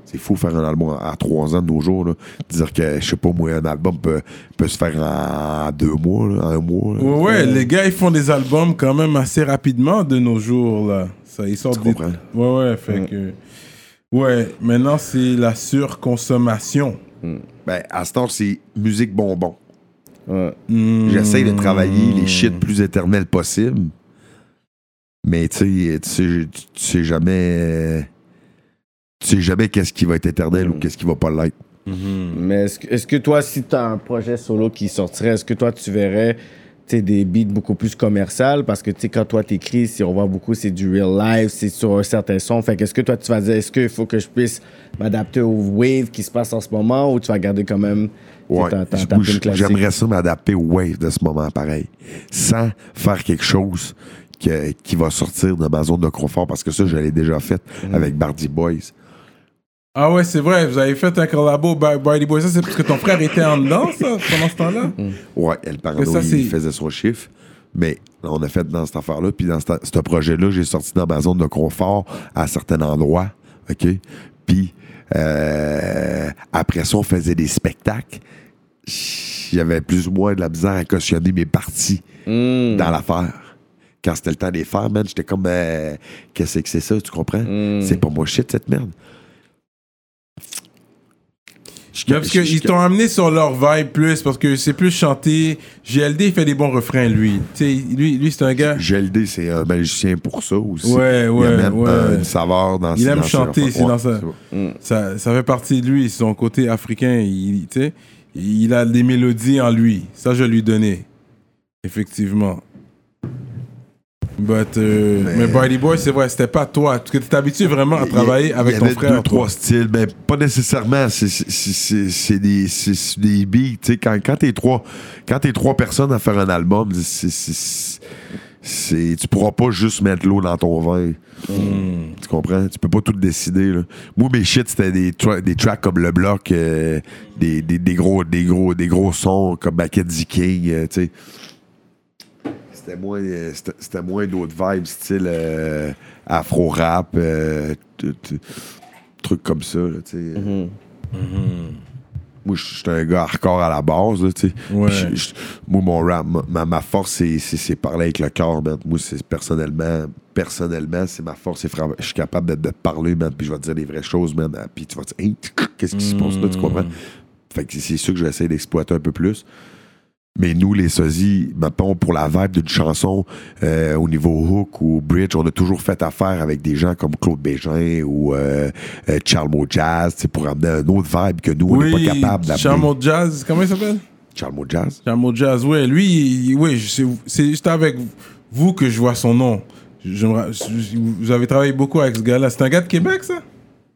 C'est fou faire un album en trois ans de nos jours. là. Dire que, je sais pas, moi, un album peut, peut se faire en deux mois, en un mois. là. Ouais, ouais, les gars, ils font des albums quand même assez rapidement de nos jours, là. Ça, ils sortent Tu des... comprends? Ouais, ouais, fait que... Ouais, maintenant, c'est la surconsommation. Ben, à ce temps, c'est musique bonbon. Ouais. J'essaie de travailler les shit plus éternels possible. Mais tu sais, tu sais, tu sais jamais. Tu sais jamais qu'est-ce qui va être éternel ou qu'est-ce qui va pas l'être. Mais est-ce que, est-ce que toi, si tu as un projet solo qui sortirait, est-ce que toi, tu verrais des beats beaucoup plus commerciales? Parce que tu sais, quand toi, t'écris, si on voit beaucoup, c'est du real life, c'est sur un certain son. Fait qu'est-ce que toi, tu vas dire, est-ce qu'il faut que je puisse m'adapter au wave qui se passe en ce moment ou tu vas garder quand même Ouais. J'aimerais ça m'adapter au wave de ce moment pareil. Sans faire quelque chose qui va sortir de ma zone de confort. Parce que ça, je l'ai déjà fait Mm. avec Bardy Boys. Ah ouais, c'est vrai, vous avez fait un collabo by Brady Boy. Ça, c'est parce que ton frère était en dedans, ça, pendant ce temps-là? Ouais, El Parano, Mais ça, c'est- il faisait son chiffre. Mais on a fait dans cette affaire-là. Puis dans ce projet-là, j'ai sorti dans ma zone de confort à certains endroits. OK? Puis euh, après ça, on faisait des spectacles. J'avais plus ou moins de la misère à cautionner mes parties Hmm. dans l'affaire. Quand c'était le temps de les faire, man, j'étais comme euh, Qu'est-ce que c'est ça, tu comprends? Hmm. C'est pas moi shit, cette merde. Je- parce qu'ils t'ont amené sur leur vibe plus, parce que c'est plus chanté. GLD, il fait des bons refrains, lui. Tu sais, lui, lui c'est un gars. GLD, c'est un magicien pour ça aussi. Ouais, ouais, Il ouais. euh, une saveur dans Il aime dans chanter, c'est Ouais, dans ça. c'est ça. Ça, fait partie de lui, son côté africain. Il, tu sais, il a des mélodies en lui. Ça, je lui donnais. Effectivement. But, euh, mais, Mais- Boy, c'est vrai, c'était pas toi. Parce que tu t'es habitué vraiment à travailler Il y a- avec il y ton avait frère. deux, trois styles, mais pas nécessairement. C'est- des, des beats. Tu sais, quand, quand t'es trois, quand t'es trois personnes à faire un album, c'est- c'est- c'est- tu pourras pas juste mettre l'eau dans ton vin. Hmm. Tu comprends? Tu peux pas tout décider. Là. Moi, mes shit, c'était des, tra- des tracks comme Le Bloc, euh, des, des, des gros, des, gros, des gros sons comme Mackenzie King. euh, tu sais. C'était moins, euh, c'était- c'était moins d'autres vibes, style euh, afro-rap, euh, trucs comme ça. Là, tu sais. Mm-hmm. Moi, je suis un gars hardcore à la base. Là, tu sais. Ouais. Je- je- moi, mon rap, ma- ma, force, c'est- c'est c'est parler avec le cœur. man. Moi, c'est personnellement, personnellement, c'est ma force. Je suis capable de, de parler, man, puis je vais te dire les vraies choses, man. Puis tu vas te dire, Hey, qu'est-ce qui se passe là, tu comprends? Fait que c'est ça que j'essaie d'exploiter un peu plus. Mais nous, les sosies, mettons, pour la vibe d'une chanson, euh, au niveau hook ou bridge, on a toujours fait affaire avec des gens comme Claude Bégin ou euh, euh, Charlemo Jazz, pour amener un autre vibe que nous, on n'est Oui, pas capable d'amener. Charmo Jazz, comment il s'appelle? Charlemo Jazz? Charmo Jazz, ouais. Lui, sais- c'est juste avec vous que je vois son nom. je- vous avez travaillé beaucoup avec ce gars-là. C'est un gars de Québec, ça?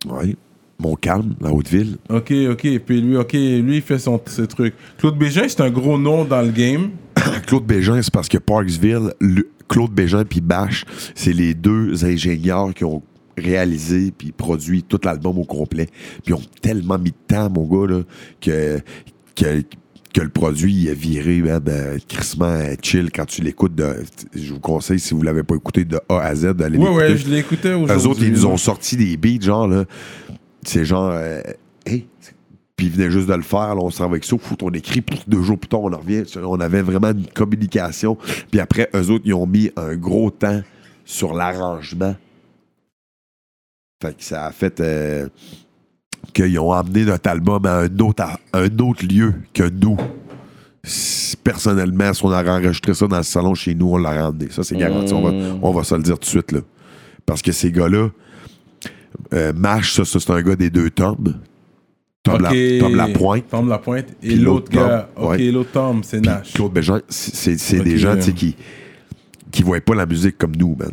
Oui. Montcalm, la Haute-Ville. Ok, ok. Et puis lui, ok, lui, il fait son, ses trucs. Claude Bégin, c'est un gros nom dans le game. Claude Bégin, c'est parce que Parksville, le- Claude Bégin puis Bash, c'est les deux ingénieurs qui ont réalisé puis produit tout l'album au complet. Puis ils ont tellement mis de temps, mon gars, là, que, que, que le produit il a viré, man, crissement euh, chill quand tu l'écoutes. de- Je vous conseille, si vous l'avez pas écouté de A à Z, d'aller Ouais, l'écouter. ouais, je l'écoutais aujourd'hui. Eux autres, ils nous ont sorti des beats, genre, là. C'est genre, euh, hey, puis ils venaient juste de le faire, là, on s'en va avec ça, fout, on écrit, puis deux jours plus tard, on en revient. On avait vraiment une communication. Puis après, eux autres, ils ont mis un gros temps sur l'arrangement. Fait que ça a fait euh, qu'ils ont amené notre album à un autre, à un autre lieu que nous. Personnellement, si on a enregistré ça dans le salon chez nous, on l'a ramené. Ça, c'est garanti. On, va, on va se le dire tout de suite. Là. Parce que ces gars-là, euh, Mash, ça, ça, c'est un gars des deux tomes. Tom, Ok. la, Tom Lapointe. Tom Lapointe. Et l'autre gars, Tom, ok, ouais. l'autre Tom, c'est Nash. Claude Bégin, c'est- des gens sais, qui qui voient pas la musique comme nous, man.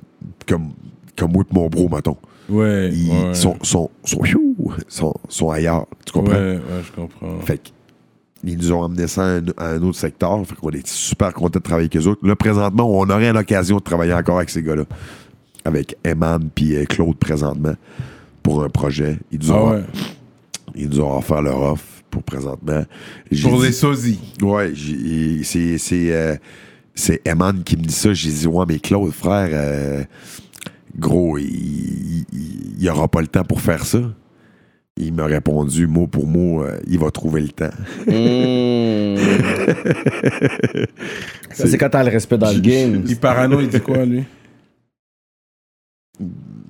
Comme, comme moi et mon bro, mettons. Ouais, Ils ouais. sont, sont, sont, pfiou, sont, sont ailleurs. Tu comprends? Ouais, ouais, je comprends. Fait ils nous ont amené ça à un, à un autre secteur. Fait qu'on est super contents de travailler avec eux autres. Là, présentement, on aurait l'occasion de travailler encore avec ces gars-là. Avec Eman puis euh, Claude présentement pour un projet. Ils nous Ah ont, ouais. ils nous ont offert leur offre pour présentement. J'ai Pour dit- les sosies. Ouais, j'ai- c'est c'est euh, c'est Eman qui me dit ça. J'ai dit ouais mais Claude frère, euh, gros, il, il aura pas le temps pour faire ça. Il m'a répondu mot pour mot, euh, il va trouver le temps. Hmm. Ça, c'est quand t'as le respect dans le game. Il parano, il dit quoi, lui?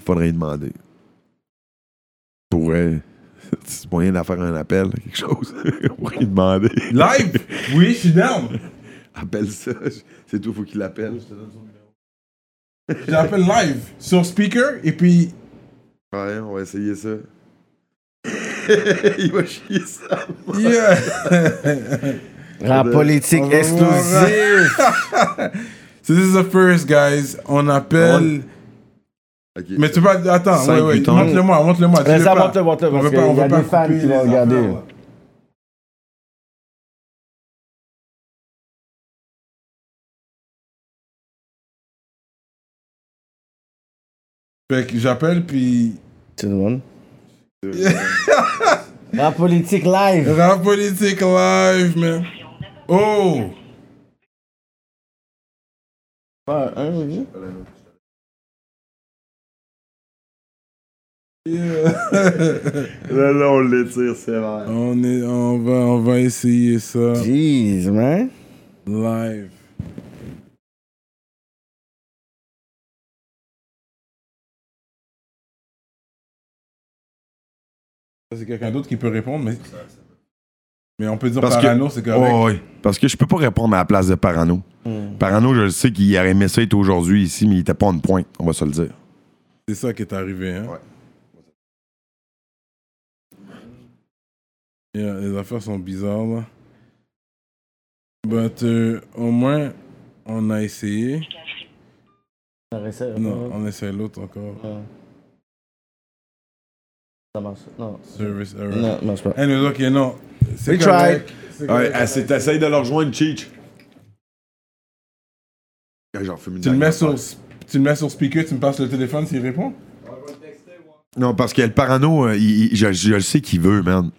Faudrait lui demander. Pourrait. C'est moyen d'en faire un appel, quelque chose. Pourrait lui demander. Live Oui, je suis down. Appelle ça. C'est tout, faut qu'il l'appelle. Je l'appelle live sur speaker et puis. Ouais, on va essayer ça. il va chier ça. Yeah. Rap politique On va exclusif. So this is the first, guys. On appelle. Ok. Mais tu vas. Attends, Cinq, ouais, ouais. Montre-le-moi, montre-le-moi. Mais ça, pas- montre-le, montre-le, On parce qu'il pas, on y a pas des fans qui vont regarder. affaires. Fait que j'appelle puis. Tu demandes? Rap politique live. Rap politique live, man. Oh! Ah, un, Là, là, on l'étire, c'est vrai. On, est, on, va, on va essayer ça Jeez, man. live. C'est quelqu'un d'autre qui peut répondre, mais. Mais on peut dire Parce que- parano, c'est correct. Oh, oui. Parce que je peux pas répondre à la place de Parano. Parano, je le sais qu'il aurait aimé ça être aujourd'hui ici, mais il était pas en point, on va se le dire. C'est ça qui est arrivé, hein? Ouais. Yeah, les affaires sont bizarres, là. But, euh, au moins, on a essayé. Non, on essaie l'autre encore. Ça marche. Non. Service error. Non, marche pas. Anyways, ok, non. C'est We correct. C'est Ouais, t'essayes de le rejoindre, Cheech. Une Tu le, mets sur, tu le mets sur speaker, tu me passes le téléphone s'il répond? Non, parce que le parano, euh, il- il- je, je le sais qu'il veut, man.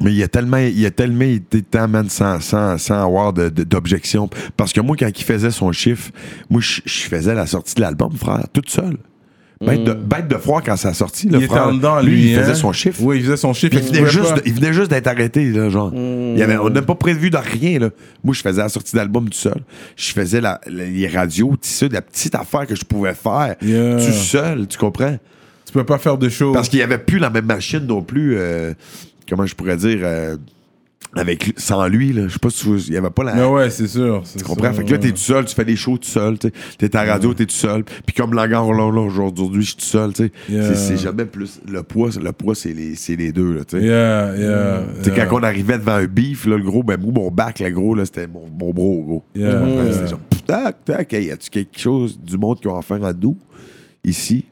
Mais il a tellement, il a tellement été temps, man, sans, sans, sans avoir de- de- d'objection. Parce que moi, quand il faisait son chiffre, moi, je je faisais la sortie de l'album, frère, toute seule. Bête, de, bête de froid quand ça a sorti, le il était frère. en dedans, lui, lui. il faisait hein? son chiffre. Oui, il faisait son chiffre. Il il venait, juste, il venait juste d'être arrêté, là, genre. Il y avait, on n'a pas prévu de rien, là. Moi, je faisais la sortie d'album tout seul. Je faisais la, la- les radios, tu sais, la petite affaire que je pouvais faire Yeah. tout seul, tu comprends? Tu peux pas faire de show. Parce qu'il n'y avait plus la même machine non plus. euh, comment je pourrais dire? euh, avec, sans lui, là, je sais pas si il y avait pas la. Mais ouais, c'est sûr. Tu comprends? Fait que là, t'es tout seul, tu fais des shows tout seul, tu. T'es à la radio, t'es tout seul. Puis comme la gare, là, là, aujourd'hui, je suis tout seul, tu sais. Yeah. C'est- jamais plus. Le poids, le poids c'est les, c'est les deux, là, tu sais. Yeah, yeah. Quand on arrivait devant un beef, là, le gros, ben, moi, mon bac, le gros, là, c'était mon, mon bro, gros. Ouais. C'était genre, tac, tac, hey, y a-tu quelque chose du monde qui va en faire à nous, ici?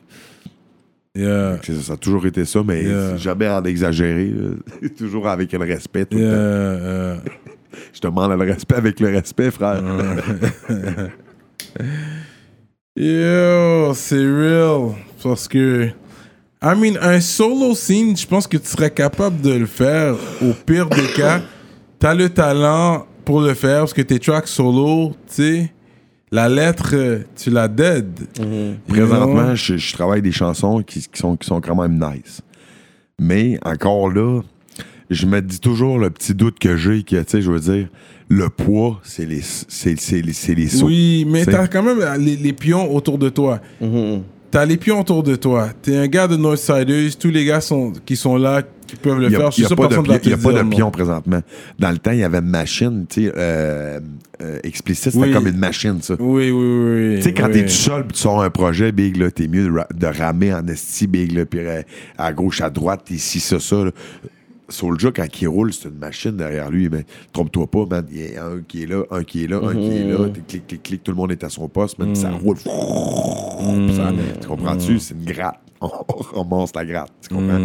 Yeah. Ça, a toujours été ça, mais Yeah. jamais en exagéré, là. toujours avec le respect, tout Yeah, le temps. Je te demande le respect avec le respect, frère. Yo, c'est real. Parce que, I mean, un solo scene, je pense que tu serais capable de le faire. Au pire des cas, t'as le talent pour le faire parce que tes tracks solo, tu sais, la lettre, euh, tu la dead. You Présentement, je, je travaille des chansons qui, qui sont, qui sont quand même nice. Mais encore là, je me dis toujours le petit doute que j'ai que, tu sais, je veux dire, le poids, c'est les, c'est, c'est les, c'est les sauts. Oui, mais t'as quand même les, les pions autour de toi. T'as les pions autour de toi. T'es un gars de Northsiders. Tous les gars sont, qui sont là, qui peuvent le n'y faire. Il y a pas de, pion présentement. Dans le temps, il y avait une machine, tu sais, euh, euh, explicite, c'était Oui. comme une machine, ça. Oui, oui, oui. Tu sais, quand oui. t'es tout seul tu sors un projet, Big, là, t'es mieux de, ra- de ramer en esti, Big, là, pis euh, à gauche, à droite, ici, ça, ça, là. Soulja, quand il roule, c'est une machine derrière lui, mais trompe-toi pas, man. Il y a un qui est là, un qui est là, un qui est là. T'es clic, clic, clic, tout le monde est à son poste, man. Ça roule. Pis ça- tu comprends-tu? C'est une gratte. On, on monte la gratte. Tu comprends?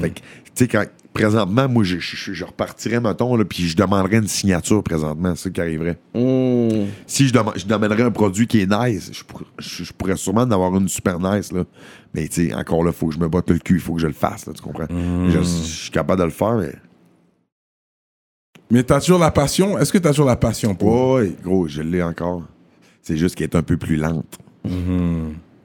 Fait que, tu sais, quand. Présentement, moi, je, je, je repartirais, mettons, là, puis je demanderais une signature présentement, c'est ça qui arriverait Hmm. si je, je demanderais un produit qui est nice, je, pourrais- je- je pourrais sûrement en avoir une super nice, là. Mais tu sais, encore là, il faut que je me batte le cul, il faut que je le fasse, là, tu comprends? Je, je suis capable de le faire, mais. Mais t'as toujours la passion? Est-ce que t'as toujours la passion pour Ouais, gros, je l'ai encore. C'est juste qu'elle est un peu plus lente.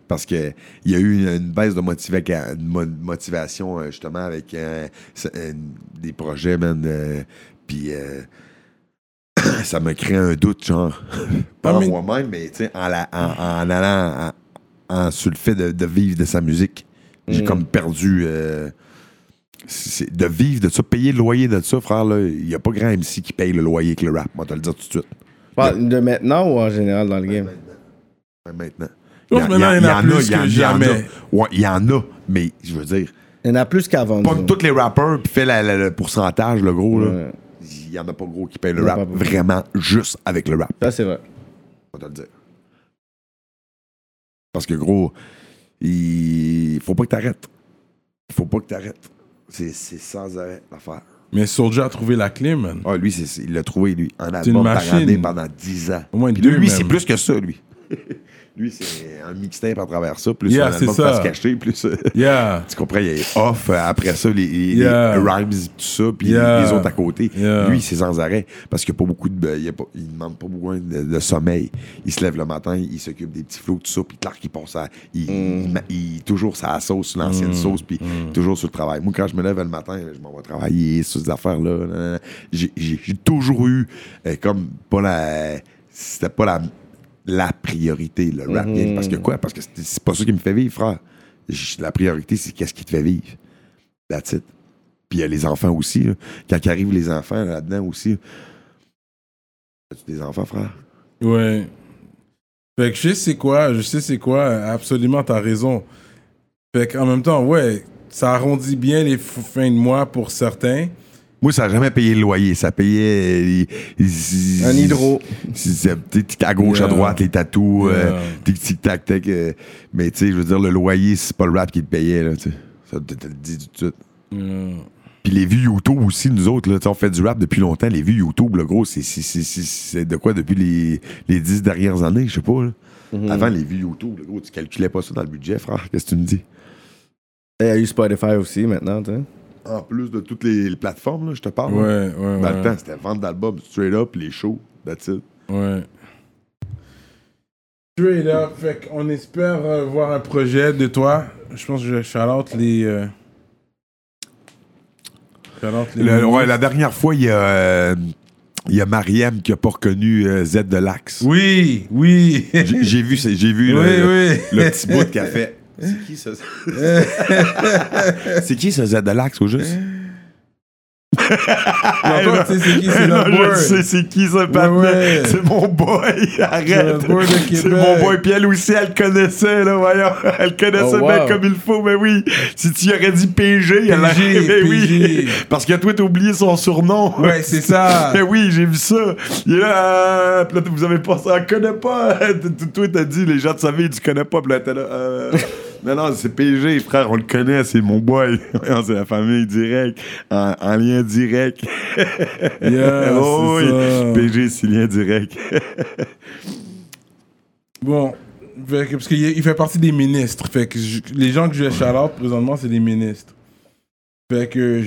Parce que il y a eu une, baisse de motiva- de mo- motivation, euh, justement, avec euh, euh, des projets, man. euh, Puis euh, ça me crée un doute, genre. Pas en moi-même, mais tu sais, en, la- en, en allant en- sur le fait de, de vivre de sa musique. J'ai Mm. comme perdu. de vivre de ça, payer le loyer de ça, frère, il n'y a pas grand MC qui paye le loyer avec le rap, moi, te le dire tout de suite. Parle De maintenant ou en général dans le game? Même maintenant. Pense maintenant, il y en a plus il y en- que il y en a. jamais. Ouais, il y en a, mais je veux dire, Il y en a plus qu'avant. pas tous les rappeurs, puis fait la- la- le pourcentage, le gros, là. Il y en a pas gros qui payent le rap vraiment juste avec le rap. Ça, c'est vrai. On va te le dire. Parce que gros, il faut pas que t'arrêtes. Il faut pas que t'arrêtes. C'est c'est sans arrêt l'affaire. Mais Soulja a trouvé la clé, man. Ah, lui, c'est- c'est- il l'a trouvé, lui, en album par année pendant 10 ans. Au moins Puis deux, lui, même. c'est plus que ça, lui. lui, c'est un mixtape à travers ça, plus Yeah, un c'est album ça. caché, plus... euh, Yeah. Tu comprends, il est off, euh, après ça, les, les- Yeah. les rhymes, tout ça, puis Yeah. les autres à côté. Yeah. Lui, c'est sans arrêt, parce qu'il n'y a pas beaucoup de... Il, y a pas, il demande pas beaucoup de, de sommeil. Il se lève le matin, il s'occupe des petits flots, tout ça, puis clac, il pense à... Il, il- toujours sa sauce, l'ancienne sauce, puis toujours sur le travail. Moi, quand je me lève le matin, je m'en vais travailler sur ces affaires-là. j'ai toujours eu, euh, comme, pas la... C'était pas la, la priorité, le rap game. Parce que quoi? Parce que c'est pas ça qui me fait vivre, frère. La priorité, c'est qu'est-ce qui te fait vivre. That's it. Puis il y a les enfants aussi. là. Quand arrivent les enfants là-dedans aussi. As-tu des enfants, frère? Ouais. Fait que je sais c'est quoi, je sais c'est quoi, absolument, t'as raison. Fait qu'en même temps, ouais, ça arrondit bien les fins de mois pour certains. Moi, ça n'a jamais payé le loyer. Ça payait. euh, Un hydro. à gauche, à droite, les tatous, euh, Yeah. tic tic tac tac. euh, mais tu sais, je veux dire, le loyer, c'est pas le rap qui te payait. Là, ça te, te le dit tout de suite. Puis les vues YouTube aussi, nous autres, là, on fait du rap depuis longtemps. Les vues YouTube, le gros, c'est, c'est, c'est, c'est- c'est de quoi depuis les, les dix dernières années, je sais pas. là. Avant les vues YouTube, le gros, tu calculais pas ça dans le budget, frère. Qu'est-ce que tu me dis? Il y a eu Spotify aussi maintenant, tu sais. En plus de toutes les, les plateformes, là, je te parle. ouais, là. ouais, Dans ouais. le temps, c'était vente d'albums straight up, les shows, that's it. Ouais. Straight up, fait qu'on espère euh, voir un projet de toi. Je pense que je shout out les. euh, les Le- ouais, la dernière fois, il y a, euh, il y a Mariam qui a pas reconnu euh, Z de l'Axe. Oui, oui. J'ai, j'ai vu, c'est- j'ai vu oui, le, oui. le petit bout qu'elle fait. C'est qui ça? c'est qui ce Z de l'Axe au juste? Non, toi, tu sais c'est qui, c'est Non, notre je boy. sais c'est qui ce patin. ouais. C'est mon boy. Arrête. C'est mon boy. Puis elle aussi, elle le connaissait, là, voyons. Elle le connaissait Oh, bien wow. comme il faut, mais oui. Si tu y aurais dit PG, elle PG, aurait... Mais oui. PG. Parce que toi, t'as oublié son surnom. Ouais, c'est ça. Mais oui, j'ai vu ça. Il est là, euh, puis là, vous avez pas ça, elle connaît pas. Toi, t'as dit, les gens de sa vie, tu connais pas. Puis là, t'es là, euh, non, non, c'est PG, frère, on le connaît, c'est mon boy. C'est la famille direct, en, en lien direct. Yeah, oh, c'est oui, ça. PG, c'est lien direct. Bon, parce qu'il il fait partie des ministres. Fait que je- les gens que je shout présentement, c'est des ministres. Fait que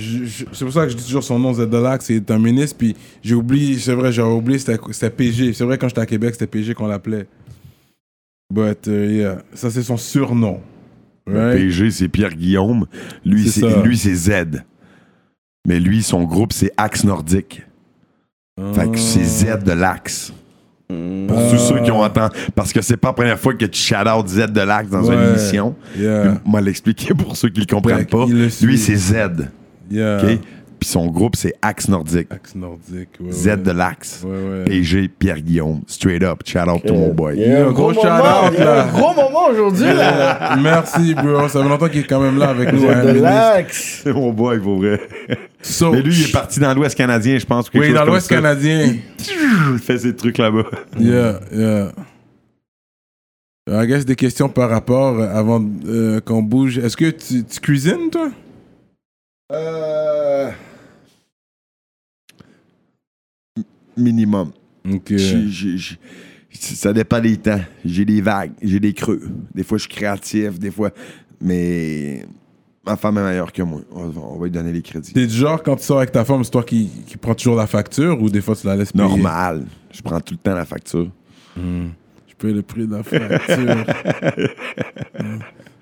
c'est pour ça que je dis toujours son nom, Zedolak, c'est un ministre. Puis j'ai oublié, c'est vrai, j'aurais oublié, c'était c'était PG. C'est vrai, quand j'étais à Québec, c'était PG qu'on l'appelait. But, uh, yeah, ça c'est son surnom. Right? PG, c'est Pierre Guillaume. Lui, C'est lui, c'est Z. Mais lui, son groupe, c'est Axe Nordique. Fait que c'est Z de l'Axe. Pour Ah. tous ceux qui ont entendu. Parce que c'est pas la première fois que tu shout out Z de l'Axe dans une Ouais. émission. Yeah, Moi, l'expliquer pour ceux qui le comprennent pas. Lui, c'est Z. yeah. Puis son groupe, c'est Axe Nordique. Axe nordique. ouais, Z ouais. de l'Axe. Ouais, ouais. PG Pierre Guillaume. Straight up. Shout out to mon boy. Il y a Yeah, un gros gros, là. un gros moment aujourd'hui, là. Merci, bro. Ça fait longtemps qu'il est quand même là avec nous. hein, De l'axe. C'est mon boy, pour vrai. So- Mais lui, il est parti dans l'Ouest canadien, je pense. ou Oui, chose dans l'Ouest canadien. Il fait ses trucs là-bas. Yeah, yeah. I guess des questions par rapport euh, avant euh, qu'on bouge. Est-ce que tu, tu cuisines, toi? Euh... Minimum. Ok. J'ai- j'ai- j'ai- ça dépend des temps. J'ai des vagues, j'ai des creux. Des fois, je suis créatif, des fois. Mais ma femme est meilleure que moi. On va, on va lui donner les crédits. T'es du genre, quand tu sors avec ta femme, c'est toi qui, qui prend toujours la facture ou des fois tu la laisses payer? Normal. Je prends tout le temps la facture. Je paye le prix de la facture.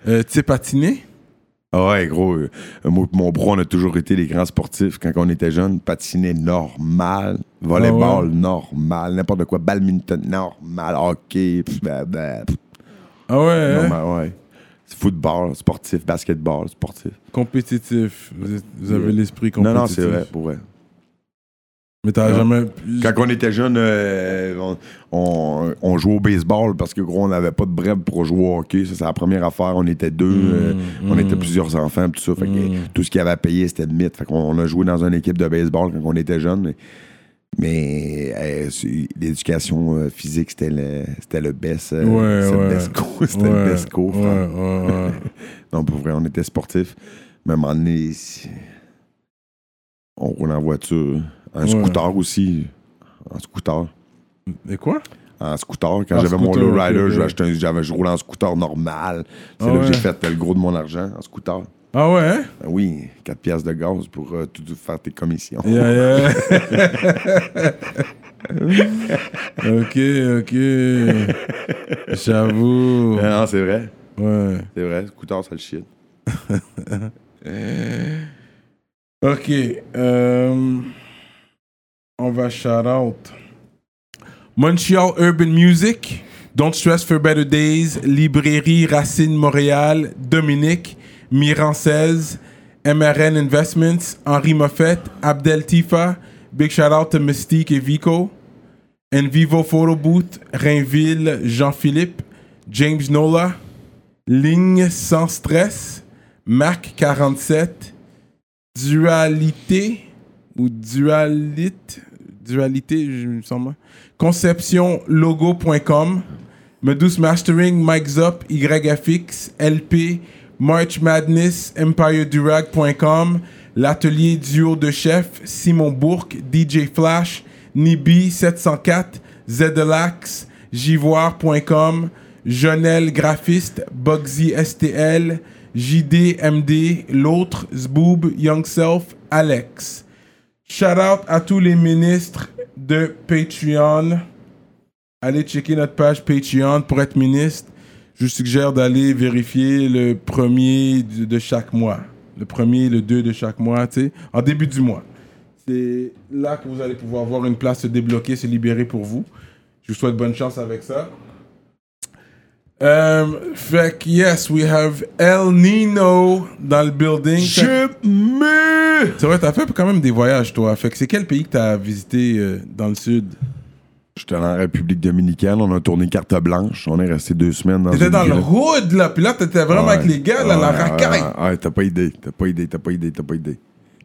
euh, tu sais patiner? Ah ouais, gros. euh, moi et mon bro, on a toujours été des grands sportifs. Quand on était jeunes, patiner normal, volleyball Ah ouais? normal, n'importe quoi, badminton normal, hockey, pff, bah, bah, pff, Ah ouais, hein? normal, ouais. Football, sportif, basketball, sportif. Compétitif. Vous, êtes- vous avez l'esprit compétitif. Non, non, c'est vrai, pour vrai. Mais t'as jamais... Quand on était jeunes, euh, on, on- on jouait au baseball parce que gros, on n'avait pas de brève pour jouer au hockey. Ça, c'est la première affaire. On était deux, euh, on mm. était plusieurs enfants, tout ça. Fait que tout ce qu'il y avait à payer, c'était de mythe. Fait qu'on on a joué dans une équipe de baseball quand on était jeunes. Mais, mais, euh, l'éducation physique, c'était le, c'était le best. Ouais, c'était ouais. le best co- C'était Ouais, le best co, ouais, frère. ouais, ouais. Non, pour vrai, on était sportifs. Mais à un moment donné, on roule en voiture. Ouais. scooter aussi. En scooter. Et quoi? En scooter. Quand Ah, j'avais mon lowrider, je, un- roulais en scooter normal. C'est Ah là que j'ai fait le gros de mon argent, en scooter. Ah ouais, hein? Ben oui, 4 piastres de gaz pour euh, tout, tout faire tes commissions. Yeah, yeah. ok, ok. J'avoue. Ah non, c'est vrai. Ouais. C'est vrai, scooter, ça le shit. Ok. euh, on va shout out. Montreal Urban Music. Don't Stress for Better Days. Librairie Racine Montréal. Dominique. Miran 16. MRN Investments. Henri Moffett. Abdel Tifa. Big shout out to Mystique et Vico. Envivo Photo Booth. Rainville. Jean-Philippe. James Nola. Ligne sans stress. Mac 47. Dualité ou dualite, dualité, je me. Conceptionlogo.com, Medus Mastering, Mike Zop, YFX, LP, March Madness, EmpireDurag.com, l'atelier duo de chef, Simon Bourque, DJ Flash, Nibi 704, Zedelax, Jivoire.com, Jonel Graphiste, Bugsy STL, JDMD, l'autre, Zboob, Young Self, Alex. Shout out à tous les ministres de Patreon. Allez checker notre page Patreon pour être ministre. Je vous suggère d'aller vérifier le premier de chaque mois. Le premier, le deux de chaque mois, tu sais, en début du mois. C'est là que vous allez pouvoir voir une place se débloquer, se libérer pour vous. Je vous souhaite bonne chance avec ça. Um, fait que, yes, we have El Nino dans le building. Je me. C'est vrai, t'as fait quand même des voyages, toi. Fait que c'est quel pays que t'as visité euh, dans le sud? J'étais en République dominicaine, on a tourné carte blanche, on est resté deux semaines dans T'étais une dans le hood, là. Puis là, t'étais vraiment Ouais. avec les gars, là, la racaille. Ouais, ouais, t'as pas idée, t'as pas idée, t'as pas idée, t'as pas idée.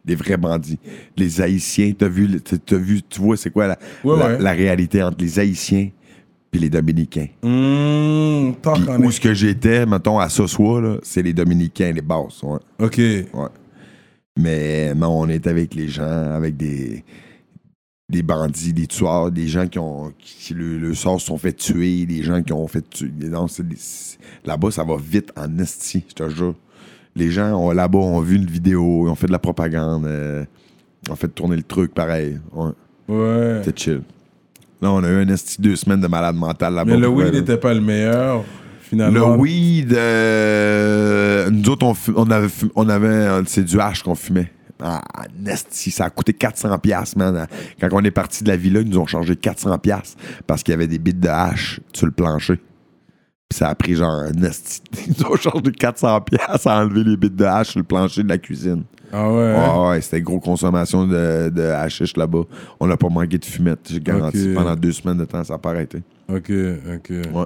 Des vrais bandits. Les Haïtiens, t'as vu, le- t'as t'as vu, tu vois, c'est quoi la, Ouais, la, ouais. la réalité entre les Haïtiens puis les Dominicains. Puis qu'on où ce que j'étais, mettons, à Sosua, c'est les Dominicains, les basses, ouais. Ok. Ouais. Mais non, on est avec les gens, avec des, des bandits, des tueurs, des gens qui ont qui le, le sort se sont fait tuer, des gens qui ont fait tuer. C'est c'est- Là-bas, ça va vite en esti, je te jure. Les gens là-bas ont vu une vidéo, ils ont fait de la propagande, euh, ont fait tourner le truc pareil. Ouais, Ouais. c'était chill. Là, on a eu un esti deux semaines de malade mental là-bas. Mais le weed n'était pas le meilleur, Le finalement. weed, euh, nous autres, on, on avait, on avait c'est du hache qu'on fumait. Ah, nasty, ça a coûté 400 pièces, man. Quand on est parti de la villa, ils nous ont chargé 400 pièces parce qu'il y avait des bits de hache sur le plancher. Ça a pris genre un nasty. Ils ont chargé 400 pièces à enlever les bits de hache sur le plancher de la cuisine. Ah ouais. Ouais, ouais, c'était gros consommation de, de hashish là-bas. On n'a pas manqué de fumette, j'ai garanti. Pendant deux semaines de temps, ça n'a pas arrêté. Ok, ok. Ouais.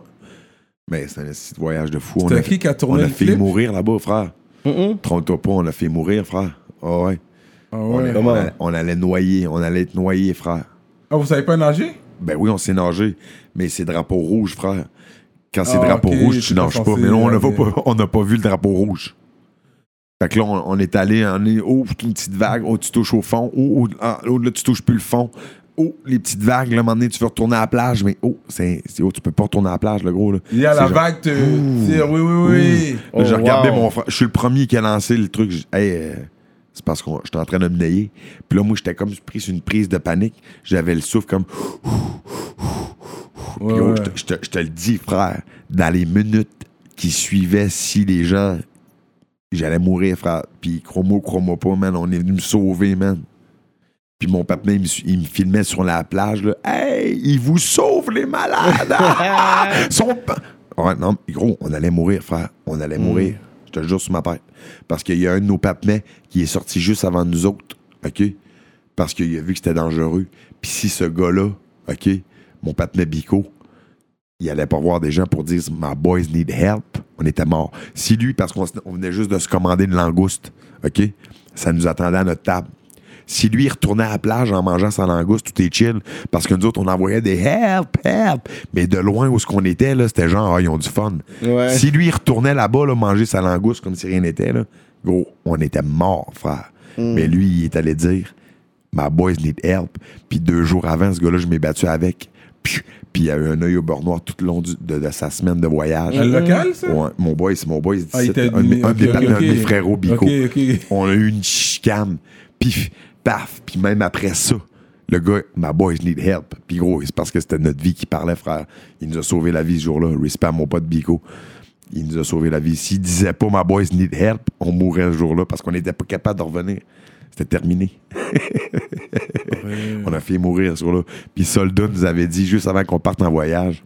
Mais c'est un esti de voyage de fou. On C'était a, qui qui a on tourné a le fait clip? mourir là-bas, frère. Mm-mm. Trompe-toi pas, on a fait mourir, frère. Ah ouais. Ah On, ouais. on allait, on allait noyer, on allait être noyé, frère. Ah, vous savez pas nager? Ben oui, on s'est nagé, mais c'est drapeau rouge, frère. Quand c'est Ah, drapeau ok, rouge, tu t'es pas pas. censé Mais là, on n'a pas, on n'a pas vu le drapeau rouge. Fait que là, on, on est allé, on est, oh, une petite vague, oh, tu touches au fond, oh, oh, ah, oh, là, tu touches plus le fond. Oh, les petites vagues, là, à un moment donné, tu veux retourner à la plage, mais oh, c'est, c'est- oh, tu peux pas retourner à la plage, le gros, là. Il y a C'est la genre- vague te tire. Oui, oui, oui. Oh, j'ai regardé wow. mon frère. Je suis le premier qui a lancé le truc. J'ai- Hey, euh, c'est parce que j'étais en train de me nailler. Puis là, moi, j'étais comme pris sur une prise de panique. J'avais le souffle comme. Ouais, Puis, oh, ouais. je, te, je te- le dis, frère, dans les minutes qui suivaient, si les gens. J'allais mourir, frère. Puis, crois-moi, crois-moi pas, man. On est venu me sauver, man. Puis mon papa, il me, il me filmait sur la plage, là. Hey, il vous sauve, les malades! Son Ouais, non, gros, on allait mourir, frère. On allait mourir. Je te jure sur ma tête. Parce qu'il y a un de nos papemets qui est sorti juste avant nous autres, OK? Parce qu'il a vu que c'était dangereux. Puis si ce gars-là, OK, mon papemet Bico, il allait pas voir des gens pour dire « My boys need help », on était mort. Si lui, parce qu'on venait juste de se commander une langouste, OK? Ça nous attendait à notre table. Si lui, il retournait à la plage en mangeant sa langouste, tout est chill, parce que nous autres, on envoyait des help, help. Mais de loin où ce qu'on était, là, c'était genre, ah, ils ont du fun. Ouais. Si lui, il retournait là-bas, là, manger sa langouste comme si rien n'était, là, gros, on était mort, frère. Mais lui, il est allé dire, My boys need help. Puis deux jours avant, ce gars-là, je m'ai battu avec. Puis puis il a eu un œil au beurre noir tout le long du- de, de sa semaine de voyage. Un local, ça? Ouais, mon boy, c'est mon boy. Ah, un, de mes- dit- un des ok, de mes frérots Bico. On a eu une chicane. Puis, paf. Puis même après ça, le gars, my boys need help. Puis gros, c'est parce que c'était notre vie qui parlait, frère. Il nous a sauvé la vie ce jour-là. Respect à mon pote Bico. Il nous a sauvé la vie. S'il disait pas my boys need help, on mourrait ce jour-là parce qu'on n'était pas capable de revenir. C'était terminé. On a fait mourir ce jour-là. Puis Soldat nous avait dit juste avant qu'on parte en voyage,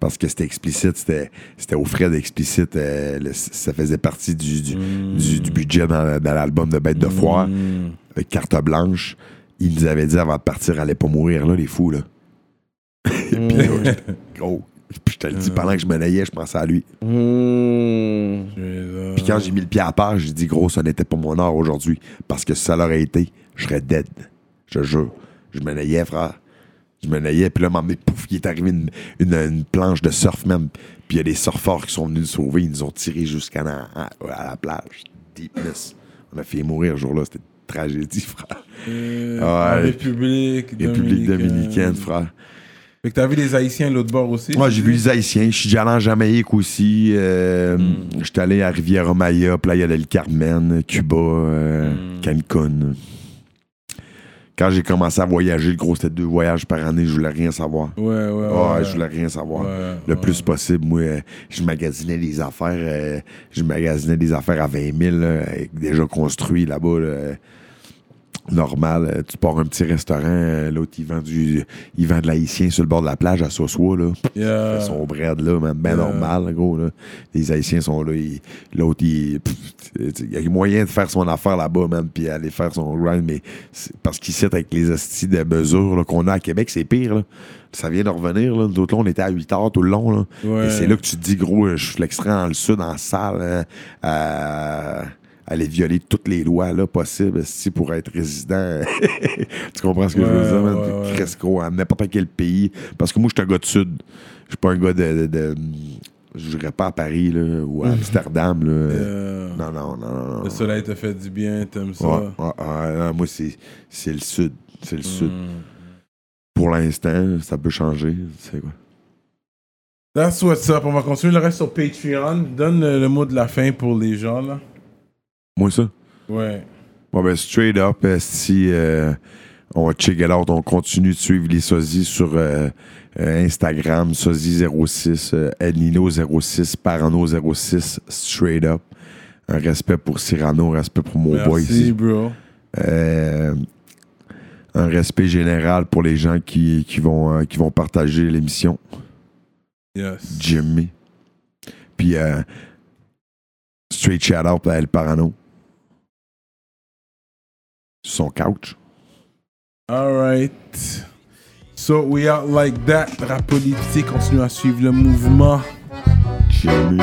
parce que c'était explicite, c'était, c'était aux frais d'explicite, euh, ça faisait partie du, du, du- du budget dans, dans l'album de Bête de Foire, avec carte blanche. Il nous avait dit avant de partir, allez pas mourir là, les fous, là. Puis, gros, j'étais- gros, puis je te le dis, pendant que je me naillais, je pensais à lui. Hmm. Puis quand j'ai mis le pied à part, j'ai dit, gros, ça n'était pas mon heure aujourd'hui. Parce que si ça l'aurait été, je serais dead. Je te jure. Je me naillais, frère. Je me naillais, puis là, m'emmener, pouf, il est arrivé une, une- une planche de surf même. Puis il y a des surfeurs qui sont venus nous sauver. Ils nous ont tirés jusqu'à la, à, à la plage. Deepness. On a fait mourir ce jour-là. C'était une tragédie, frère. Euh, Ouais. en République République dominicaine, frère. Fait que t'as vu les Haïtiens l'autre bord aussi? Moi, j'ai vu les Haïtiens. Je suis déjà allé en Jamaïque aussi. Euh, J'étais allé à Riviera-Maya, Playa del Carmen, Cuba, euh, Cancun. Quand j'ai commencé à voyager, le gros, c'était deux voyages par année. Je voulais rien savoir. Ouais, ouais, ouais. Ah, ouais. je voulais rien savoir. Ouais, le ouais. plus possible, moi, euh, je magasinais des affaires. euh, je magasinais des affaires à 20 000, là, déjà construit là-bas. là. Normal. Euh, Tu pars un petit restaurant, euh, l'autre, il vend du. Il vend de l'haïtien sur le bord de la plage à Sosua, là. Yeah. Fait son bread, là, ben Yeah. normal, gros, là. Les haïtiens sont là, ils- l'autre, il. Il y a moyen de faire son affaire là-bas, man, puis aller faire son grind, mais parce qu'ici, avec les hosties de mesures qu'on a à Québec, c'est pire, là. Ça vient de revenir, là. D'autres, là, on était à 8 heures tout le long, là. Ouais. Et c'est là que tu te dis, gros, je flexerais dans le sud, en salle, hein, à aller violer toutes les lois là, possibles si pour être résident. tu comprends ce que je veux dire, man? ouais, n'importe quel pays. Parce que moi, je suis un gars de sud. Je suis pas un gars de. de, de- je dirais pas à Paris là, ou à Amsterdam. Là. Euh, Non, non, non. Le soleil te fait du bien, t'aimes ça. Ouais, ouais, ouais, ouais, moi, c'est c'est le sud. C'est le sud. Mm. Pour l'instant, ça peut changer. C'est quoi? That's what's up. On va continuer le reste sur Patreon. Donne le, le mot de la fin pour les gens, là. Moi, ça? Ouais. Bon, ben, straight up, euh, si euh, on va check it out, on continue de suivre les sosies sur euh, euh, Instagram, sosie06, euh, Elnino06, Parano06, straight up. Un respect pour Cyrano, un respect pour mon boy Merci, ici. bro. Un respect général pour les gens qui, qui, vont, qui vont partager l'émission. Yes. Jimmy. Puis, straight shout out à El Parano. Son couch. All right. So we out like that. Rap politique continue à suivre le mouvement. Jimmy.